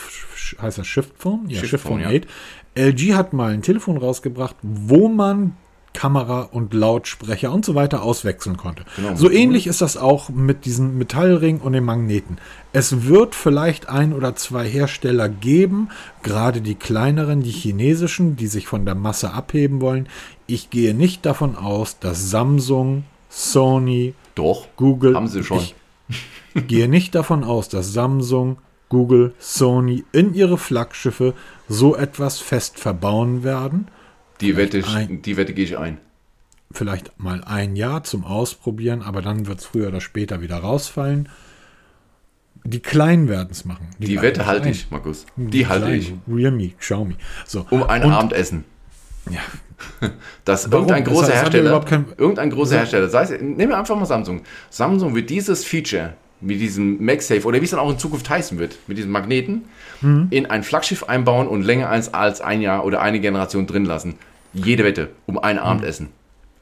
heißt das Shift Phone? Ja, Shift, Phone, ja. 8. LG hat mal ein Telefon rausgebracht, wo man Kamera und Lautsprecher und so weiter auswechseln konnte. Genau. So ähnlich ist das auch mit diesem Metallring und den Magneten. Es wird vielleicht ein oder zwei Hersteller geben, gerade die kleineren, die chinesischen, die sich von der Masse abheben wollen. Ich gehe nicht davon aus, dass Samsung, Sony, doch Google, haben sie schon. Ich gehe nicht davon aus, dass Samsung, Google, Sony in ihre Flaggschiffe so etwas fest verbauen werden. Die Wette, ein, die Wette gehe ich ein. Vielleicht mal ein Jahr zum Ausprobieren, aber dann wird es früher oder später wieder rausfallen. Die Kleinen werden es machen. Die, die Wette halte ich, Markus. Die, die halte ich. Realme, Xiaomi. So. Um ein Und, Abendessen. Ja. Dass Warum? irgendein großer das heißt, Hersteller, kein, irgendein großer Hersteller, sei es, nehmen wir einfach mal Samsung. Samsung wird dieses Feature mit diesem MagSafe oder wie es dann auch in Zukunft heißen wird, mit diesen Magneten, mhm. in ein Flaggschiff einbauen und länger als, als ein Jahr oder eine Generation drin lassen. Jede Wette um ein Abendessen.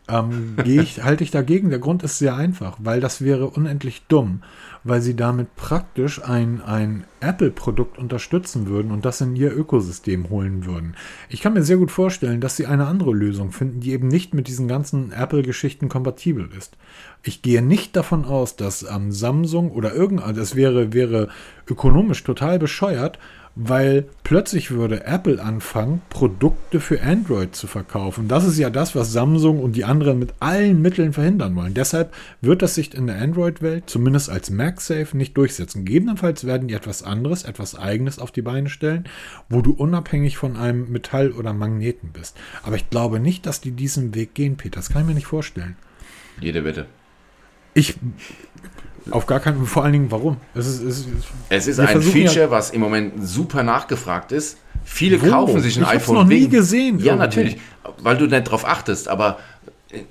Ähm, ich, halte ich dagegen. Der Grund ist sehr einfach, weil das wäre unendlich dumm weil sie damit praktisch ein, ein Apple-Produkt unterstützen würden und das in ihr Ökosystem holen würden. Ich kann mir sehr gut vorstellen, dass sie eine andere Lösung finden, die eben nicht mit diesen ganzen Apple-Geschichten kompatibel ist. Ich gehe nicht davon aus, dass ähm, Samsung oder irgendein, das wäre, wäre ökonomisch total bescheuert, weil plötzlich würde Apple anfangen, Produkte für Android zu verkaufen. Das ist ja das, was Samsung und die anderen mit allen Mitteln verhindern wollen. Deshalb wird das sich in der Android-Welt, zumindest als MagSafe, nicht durchsetzen. Gegebenenfalls werden die etwas anderes, etwas Eigenes auf die Beine stellen, wo du unabhängig von einem Metall oder Magneten bist. Aber ich glaube nicht, dass die diesen Weg gehen, Peter. Das kann ich mir nicht vorstellen. Jede Wette. Ich auf gar keinen Fall. Vor allen Dingen, warum? Es ist, es ist, es ist ein Feature, ja, was im Moment super nachgefragt ist. Viele wo? kaufen sich ein ich iPhone. Ich noch nie gesehen. Ja, irgendwo. natürlich, weil du nicht drauf achtest. Aber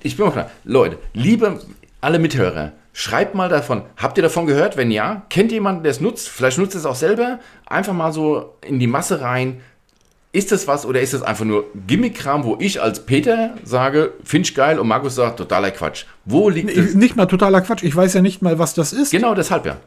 ich bin mal klar. Leute, liebe alle Mithörer, schreibt mal davon. Habt ihr davon gehört? Wenn ja, kennt jemanden, der es nutzt? Vielleicht nutzt es auch selber. Einfach mal so in die Masse rein. Ist das was oder ist das einfach nur Gimmick-Kram, wo ich als Peter sage, finde ich geil und Markus sagt, totaler Quatsch? Wo liegt das? Nicht mal totaler Quatsch, ich weiß ja nicht mal, was das ist. Genau, deshalb ja.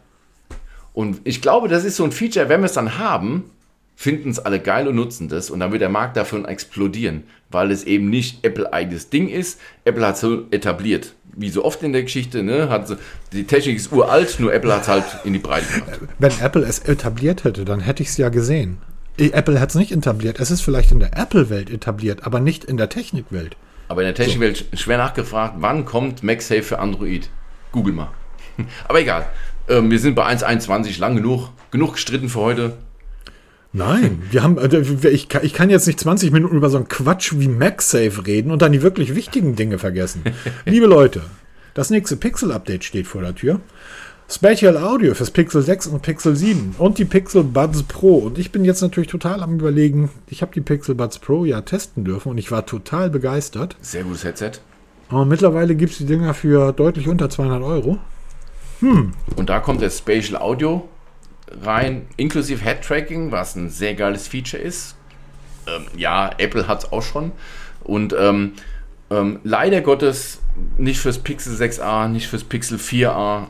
Und ich glaube, das ist so ein Feature, wenn wir es dann haben, finden es alle geil und nutzen das und dann wird der Markt davon explodieren, weil es eben nicht Apple-eigenes Ding ist. Apple hat es so etabliert. Wie so oft in der Geschichte, ne? Hat so, die Technik ist uralt, nur Apple hat es halt in die Breite gemacht. Wenn Apple es etabliert hätte, dann hätte ich es ja gesehen. Apple hat es nicht etabliert. Es ist vielleicht in der Apple-Welt etabliert, aber nicht in der Technikwelt. Aber in der Technikwelt so. schwer nachgefragt, wann kommt MagSafe für Android? Google mal. Aber egal. Ähm, wir sind bei 1.21 lang genug. Genug gestritten für heute. Nein, wir haben, äh, ich, ich kann jetzt nicht 20 Minuten über so einen Quatsch wie MagSafe reden und dann die wirklich wichtigen Dinge vergessen. Liebe Leute, das nächste Pixel-Update steht vor der Tür. Spatial Audio fürs Pixel 6 und Pixel 7 und die Pixel Buds Pro. Und ich bin jetzt natürlich total am überlegen, ich habe die Pixel Buds Pro ja testen dürfen und ich war total begeistert. Sehr gutes Headset. Aber mittlerweile gibt es die Dinger für deutlich unter 200 Euro. Hm. Und da kommt das Spatial Audio rein, inklusive Head Tracking, was ein sehr geiles Feature ist. Ähm, ja, Apple hat es auch schon. Und ähm, ähm, leider Gottes nicht fürs Pixel 6a, nicht fürs Pixel 4a.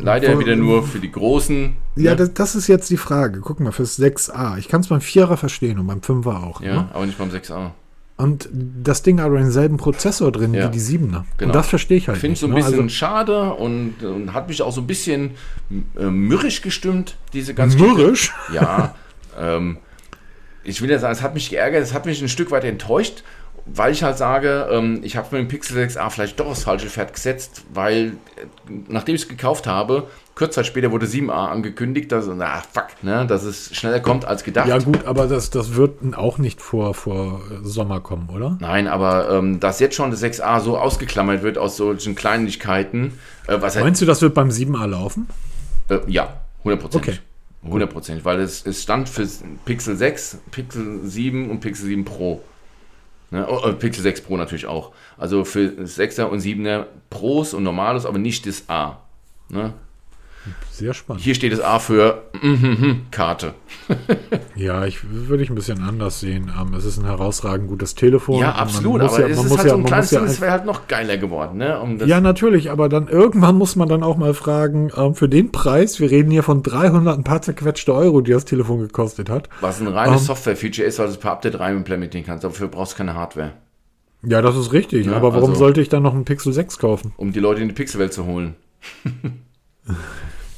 Leider wieder nur für die großen. Ja, ne? das, das, ist jetzt die Frage. Guck mal, fürs 6a. Ich kann es beim 4er verstehen und beim 5er auch. Ja, ne? aber nicht beim 6a. Und das Ding hat denselben Prozessor drin ja. wie die 7er. Genau. Und das verstehe ich halt. Ich finde es so ein ne? bisschen also, schade und, und, hat mich auch so ein bisschen äh, mürrisch gestimmt, diese ganze Mürrisch? Ja. ähm, ich will ja sagen, es hat mich geärgert, es hat mich ein Stück weit enttäuscht weil ich halt sage, ähm, ich habe mit dem Pixel 6a vielleicht doch das falsche Pferd gesetzt, weil äh, nachdem ich es gekauft habe, kurz Zeit später wurde 7a angekündigt, dass, na fuck, ne, dass es schneller kommt als gedacht. Ja gut, aber das, das wird auch nicht vor, vor Sommer kommen, oder? Nein, aber ähm, dass jetzt schon das 6a so ausgeklammert wird aus solchen Kleinigkeiten. Äh, was Meinst du, das wird beim 7a laufen? Äh, ja, 100%. Okay. 100%, weil es, es stand für Pixel 6, Pixel 7 und Pixel 7 Pro. Ne? Oh, Pixel 6 Pro natürlich auch. Also für 6er und 7er Pros und Normales, aber nicht das A. Ne? Sehr spannend. Hier steht das A für Karte. ja, ich würde ich ein bisschen anders sehen. Ähm, es ist ein herausragend gutes Telefon. Ja, absolut, aber ja, es ist halt ja, so ein kleines Ding, es wäre halt noch geiler geworden. Ne? Um ja, natürlich, aber dann irgendwann muss man dann auch mal fragen, ähm, für den Preis, wir reden hier von 300 ein paar zerquetschte Euro, die das Telefon gekostet hat. Was ein reines ähm, Software-Feature ist, weil du es per Update rein implementieren kannst, dafür brauchst du keine Hardware. Ja, das ist richtig. Ja, aber warum also, sollte ich dann noch einen Pixel 6 kaufen? Um die Leute in die Pixelwelt zu holen.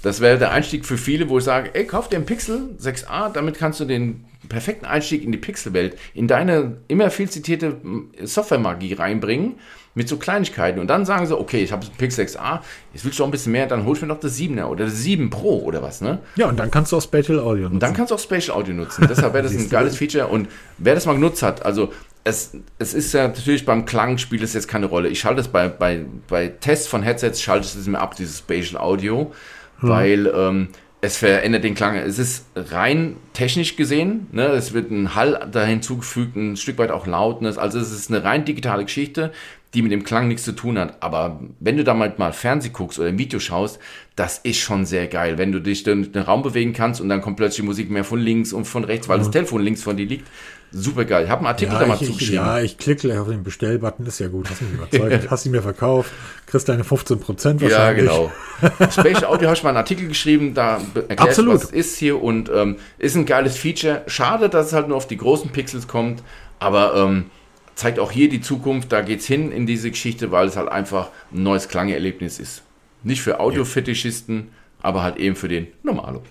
das wäre der Einstieg für viele, wo ich sage, ey, kauf dir einen Pixel 6a, damit kannst du den perfekten Einstieg in die Pixelwelt, in deine immer viel zitierte Software-Magie reinbringen mit so Kleinigkeiten. Und dann sagen sie, okay, ich habe ein Pixel 6a, jetzt willst du auch ein bisschen mehr, dann holst du mir noch das 7er oder das 7 Pro oder was, ne? Ja, und dann kannst du auch Spatial Audio nutzen. Und dann kannst du auch Spatial Audio nutzen. Deshalb wäre das ein geiles Feature. Und wer das mal genutzt hat, also es, es ist ja natürlich beim Klang spielt es jetzt keine Rolle. Ich schalte es bei, bei, bei Tests von Headsets, schalte ich es mir ab, dieses Spatial Audio, hm. weil ähm, es verändert den Klang. Es ist rein technisch gesehen, ne, es wird ein Hall da hinzugefügt, ein Stück weit auch Lautness. Also es ist eine rein digitale Geschichte, die mit dem Klang nichts zu tun hat. Aber wenn du da mal, Fernseh guckst oder ein Video schaust, das ist schon sehr geil. Wenn du dich durch den Raum bewegen kannst und dann kommt plötzlich die Musik mehr von links und von rechts, weil mhm. das Telefon links von dir liegt. Super geil. Ich habe einen Artikel ja, da mal ich, zugeschrieben. Ja, ich klicke gleich auf den Bestellbutton, ist ja gut. Hast mich überzeugt. hast ihn mir verkauft, kriegst deine 15 Prozent wahrscheinlich. Ja, genau. Spatial Audio habe ich mal einen Artikel geschrieben, da erklärt was es ist hier und ähm, ist ein geiles Feature. Schade, dass es halt nur auf die großen Pixels kommt, aber ähm, zeigt auch hier die Zukunft. Da geht es hin in diese Geschichte, weil es halt einfach ein neues Klangerlebnis ist. Nicht für Audiofetischisten, aber halt eben für den Normalo.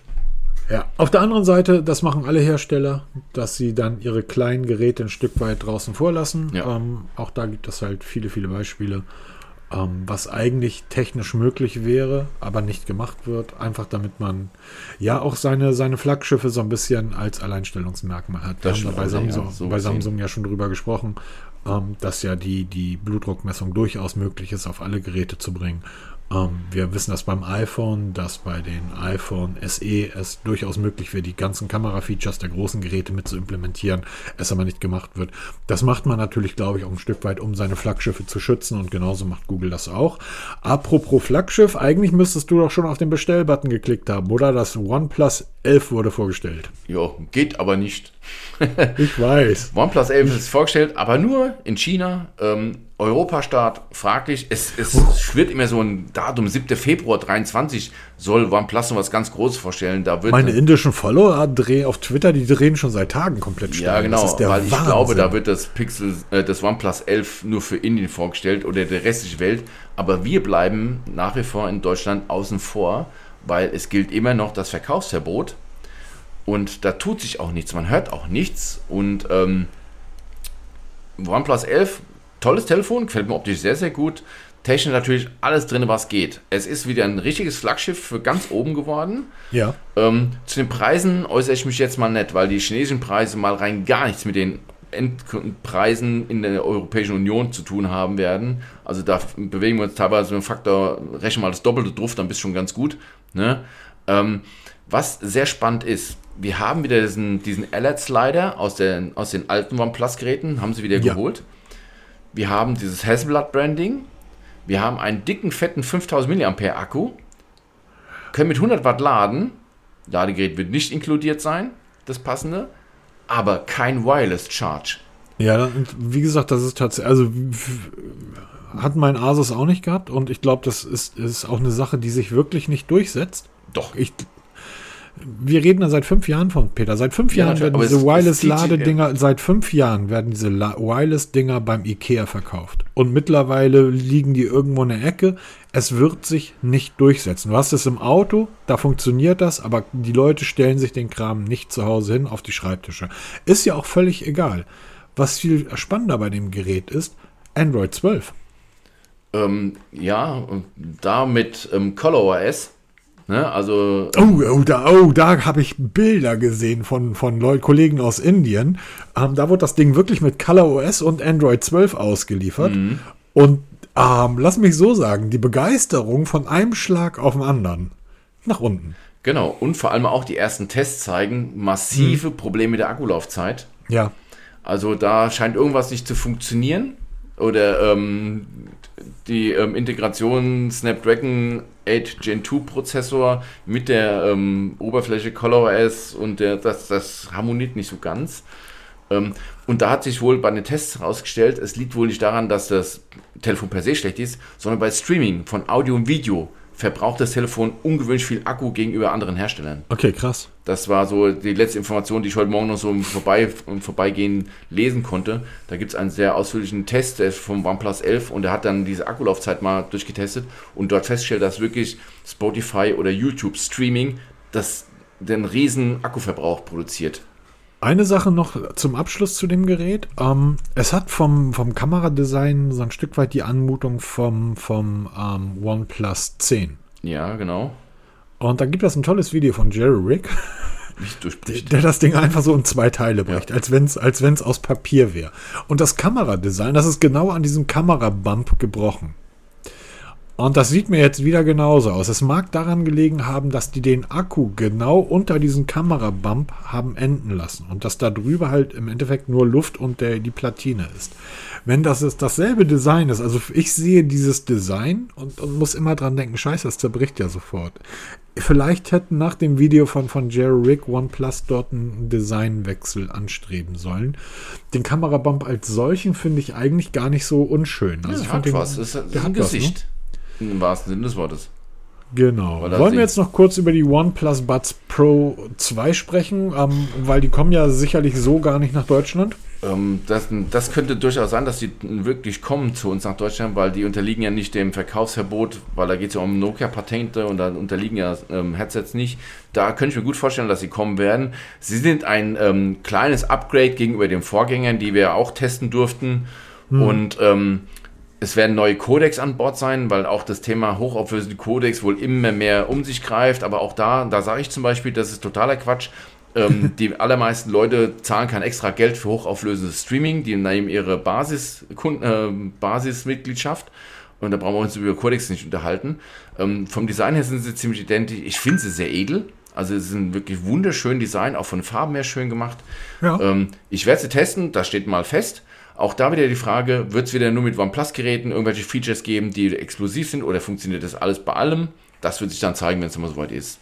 Ja, auf der anderen Seite, das machen alle Hersteller, dass sie dann ihre kleinen Geräte ein Stück weit draußen vorlassen. Ja. Ähm, auch da gibt es halt viele, viele Beispiele, ähm, was eigentlich technisch möglich wäre, aber nicht gemacht wird. Einfach damit man ja auch seine, seine Flaggschiffe so ein bisschen als Alleinstellungsmerkmal hat. Wir haben da bei Samsung, ja, so bei Samsung ja schon drüber gesprochen, ähm, dass ja die, die Blutdruckmessung durchaus möglich ist, auf alle Geräte zu bringen. Ähm, wir wissen das beim iPhone, dass bei den iPhone SE es durchaus möglich wäre, die ganzen Kamera-Features der großen Geräte mit zu implementieren, es aber nicht gemacht wird. Das macht man natürlich, glaube ich, auch ein Stück weit, um seine Flaggschiffe zu schützen und genauso macht Google das auch. Apropos Flaggschiff, eigentlich müsstest du doch schon auf den Bestellbutton geklickt haben, oder? Das OnePlus 11 wurde vorgestellt. Ja, geht aber nicht. ich weiß. OnePlus 11 ist vorgestellt, aber nur in China. Ähm, Europastart fraglich. Es, es schwirrt immer so ein Datum, 7. Februar 23 soll OnePlus noch was ganz Großes vorstellen. Da wird Meine indischen Follower drehen auf Twitter, die drehen schon seit Tagen komplett steil. Ja, genau, weil Wahnsinn. ich glaube, da wird das Pixel, äh, das OnePlus 11 nur für Indien vorgestellt oder der restliche Welt. Aber wir bleiben nach wie vor in Deutschland außen vor, weil es gilt immer noch das Verkaufsverbot. Und da tut sich auch nichts, man hört auch nichts. Und ähm, OnePlus 11 tolles Telefon, gefällt mir optisch sehr, sehr gut. Technisch natürlich alles drin, was geht. Es ist wieder ein richtiges Flaggschiff für ganz oben geworden. Ja. Ähm, zu den Preisen äußere ich mich jetzt mal nicht, weil die chinesischen Preise mal rein gar nichts mit den Endpreisen in der Europäischen Union zu tun haben werden. Also da bewegen wir uns teilweise mit dem Faktor, rechnen mal das Doppelte drauf, dann bist du schon ganz gut. Ne? Ähm, was sehr spannend ist, wir haben wieder diesen, diesen LED-Slider aus, aus den alten OnePlus-Geräten, haben sie wieder ja. geholt. Wir haben dieses Hasselblad-Branding. Wir haben einen dicken, fetten 5000 mAh Akku. Können mit 100 Watt laden. Ladegerät wird nicht inkludiert sein, das passende. Aber kein Wireless Charge. Ja, wie gesagt, das ist tatsächlich, also hat mein Asus auch nicht gehabt und ich glaube, das ist, ist auch eine Sache, die sich wirklich nicht durchsetzt. Doch. Ich, wir reden da seit fünf Jahren von, Peter. Seit fünf ja, Jahren werden diese Wireless-Ladedinger, seit fünf Jahren werden diese Wireless-Dinger beim Ikea verkauft. Und mittlerweile liegen die irgendwo in der Ecke. Es wird sich nicht durchsetzen. Du hast es im Auto, da funktioniert das, aber die Leute stellen sich den Kram nicht zu Hause hin auf die Schreibtische. Ist ja auch völlig egal. Was viel spannender bei dem Gerät ist, Android 12. Ähm, ja, da mit ähm, ColorOS Ne? Also, oh, oh, da, oh, da habe ich Bilder gesehen von, von Leuten, Kollegen aus Indien. Ähm, da wurde das Ding wirklich mit Color OS und Android 12 ausgeliefert. Mhm. Und ähm, lass mich so sagen, die Begeisterung von einem Schlag auf den anderen nach unten. Genau, und vor allem auch die ersten Tests zeigen massive mhm. Probleme mit der Akkulaufzeit. Ja. Also da scheint irgendwas nicht zu funktionieren. Oder ähm, die ähm, Integration Snapdragon 8 Gen 2 Prozessor mit der ähm, Oberfläche ColorOS und der, das, das harmoniert nicht so ganz. Ähm, und da hat sich wohl bei den Tests herausgestellt, es liegt wohl nicht daran, dass das Telefon per se schlecht ist, sondern bei Streaming von Audio und Video verbraucht das Telefon ungewöhnlich viel Akku gegenüber anderen Herstellern. Okay, krass. Das war so die letzte Information, die ich heute Morgen noch so im, Vorbei, im Vorbeigehen lesen konnte. Da gibt es einen sehr ausführlichen Test der ist vom OnePlus 11 und der hat dann diese Akkulaufzeit mal durchgetestet und dort festgestellt, dass wirklich Spotify oder YouTube Streaming das den riesen Akkuverbrauch produziert. Eine Sache noch zum Abschluss zu dem Gerät. Ähm, es hat vom, vom Kameradesign so ein Stück weit die Anmutung vom, vom ähm, OnePlus 10. Ja, genau. Und da gibt es ein tolles Video von Jerry Rick, der, der, das Ding einfach so in zwei Teile bricht, ja. als wenn es als wenn's aus Papier wäre. Und das Kameradesign, das ist genau an diesem Kamerabump gebrochen. Und das sieht mir jetzt wieder genauso aus. Es mag daran gelegen haben, dass die den Akku genau unter diesen Kamerabump haben enden lassen und dass da drüber halt im Endeffekt nur Luft und der, die Platine ist. Wenn das ist dasselbe Design ist, also ich sehe dieses Design und, und muss immer dran denken, scheiße, das zerbricht ja sofort. Vielleicht hätten nach dem Video von, von Jerry Rick OnePlus dort einen Designwechsel anstreben sollen. Den Kamerabump als solchen finde ich eigentlich gar nicht so unschön. Also ja, ich hat den, was. Das ist ein Gesicht. Was, ne? Im wahrsten Sinne des Wortes. Genau. Wollen wir jetzt noch kurz über die OnePlus Buds Pro 2 sprechen, ähm, weil die kommen ja sicherlich so gar nicht nach Deutschland. Ähm, das, das, könnte durchaus sein, dass die wirklich kommen zu uns nach Deutschland, weil die unterliegen ja nicht dem Verkaufsverbot, weil da geht es ja um Nokia-Patente und da unterliegen ja ähm, Headsets nicht. Da könnte ich mir gut vorstellen, dass sie kommen werden. Sie sind ein ähm, kleines Upgrade gegenüber den Vorgängern, die wir auch testen durften. Hm. Und ähm, es werden neue Codecs an Bord sein, weil auch das Thema hochauflösende Codecs wohl immer mehr um sich greift. Aber auch da, da sage ich zum Beispiel, das ist totaler Quatsch. Ähm, die allermeisten Leute zahlen kein extra Geld für hochauflösendes Streaming. Die nehmen ihre Basis, äh, Basismitgliedschaft. Und da brauchen wir uns über Codecs nicht unterhalten. Ähm, vom Design her sind sie ziemlich identisch. Ich finde sie sehr edel. Also es sind wirklich wunderschön Design, auch von Farben her schön gemacht. Ja. Ähm, ich werde sie testen, das steht mal fest. Auch da wieder die Frage, wird es wieder nur mit OnePlus-Geräten irgendwelche Features geben, die explosiv sind oder funktioniert das alles bei allem? Das wird sich dann zeigen, wenn es immer soweit ist.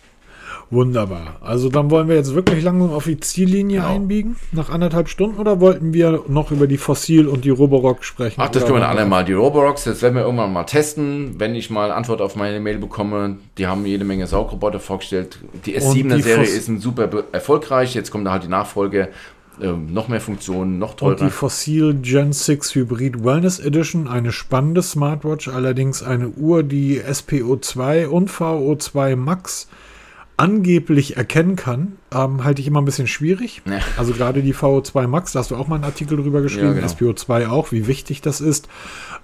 Wunderbar. Also dann wollen wir jetzt wirklich langsam auf die Ziellinie genau. einbiegen, nach anderthalb Stunden, oder wollten wir noch über die Fossil und die Roborock sprechen? Ach, das können wir dann mal. Die Roborocks, das werden wir irgendwann mal testen, wenn ich mal Antwort auf meine Mail bekomme. Die haben jede Menge Saugroboter vorgestellt. Die S7er-Serie ist ein super erfolgreich. Jetzt kommt da halt die Nachfolge ähm, noch mehr Funktionen, noch teurer. Und die Fossil Gen 6 Hybrid Wellness Edition, eine spannende Smartwatch, allerdings eine Uhr, die SPO2 und VO2 Max angeblich erkennen kann, ähm, halte ich immer ein bisschen schwierig. Ja. Also gerade die VO2 Max, da hast du auch mal einen Artikel drüber geschrieben, ja, genau. SPO2 auch, wie wichtig das ist.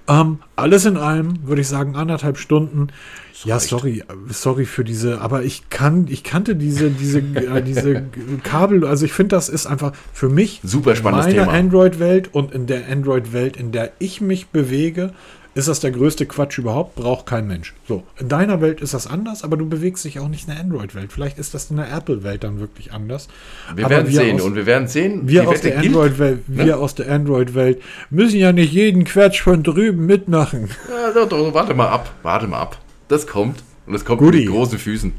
Ähm, alles in allem würde ich sagen anderthalb Stunden. Ja, reicht. sorry, sorry für diese, aber ich kann, ich kannte diese, diese, äh, diese Kabel, also ich finde, das ist einfach für mich super spannendes meine Android-Welt und in der Android-Welt, in der ich mich bewege, ist das der größte Quatsch überhaupt, braucht kein Mensch. So, in deiner Welt ist das anders, aber du bewegst dich auch nicht in der Android-Welt. Vielleicht ist das in der Apple-Welt dann wirklich anders. Wir aber werden wir sehen aus, und wir werden sehen, wir aus der Android-Welt, ne? wir aus der Android-Welt müssen ja nicht jeden Quatsch von drüben mitmachen. Ja, doch, doch, warte mal ab, warte mal ab. Das kommt. Und es kommt Goodie. mit großen Füßen.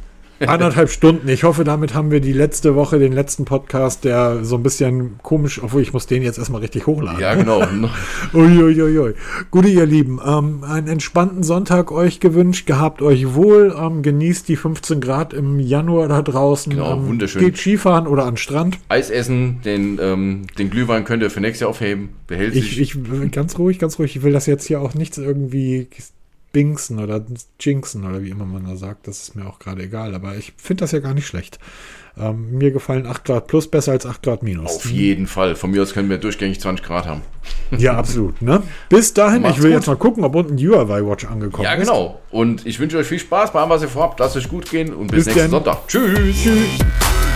Anderthalb Stunden. Ich hoffe, damit haben wir die letzte Woche, den letzten Podcast, der so ein bisschen komisch, obwohl ich muss den jetzt erstmal richtig hochladen. Ja, genau. Uiuiui. Gute, ihr Lieben. Ähm, einen entspannten Sonntag euch gewünscht. Gehabt euch wohl. Ähm, genießt die 15 Grad im Januar da draußen. Genau, ähm, wunderschön. Geht Skifahren oder an Strand. Eis essen. Den, ähm, den Glühwein könnt ihr für nächstes Jahr aufheben. Behält sich. Ich, ich, ganz ruhig, ganz ruhig. Ich will das jetzt hier auch nichts irgendwie Binksen oder Jinxen oder wie immer man da sagt, das ist mir auch gerade egal. Aber ich finde das ja gar nicht schlecht. Ähm, mir gefallen 8 Grad plus besser als 8 Grad minus. Auf jeden Fall. Von mir aus können wir durchgängig 20 Grad haben. Ja, absolut. Ne? Bis dahin, Macht's ich will gut. jetzt mal gucken, ob unten UI Watch angekommen ist. Ja, genau. Und ich wünsche euch viel Spaß bei allem, was ihr vorhabt. Lasst euch gut gehen und bis, bis nächsten denn. Sonntag. Tschüss. Tschüss.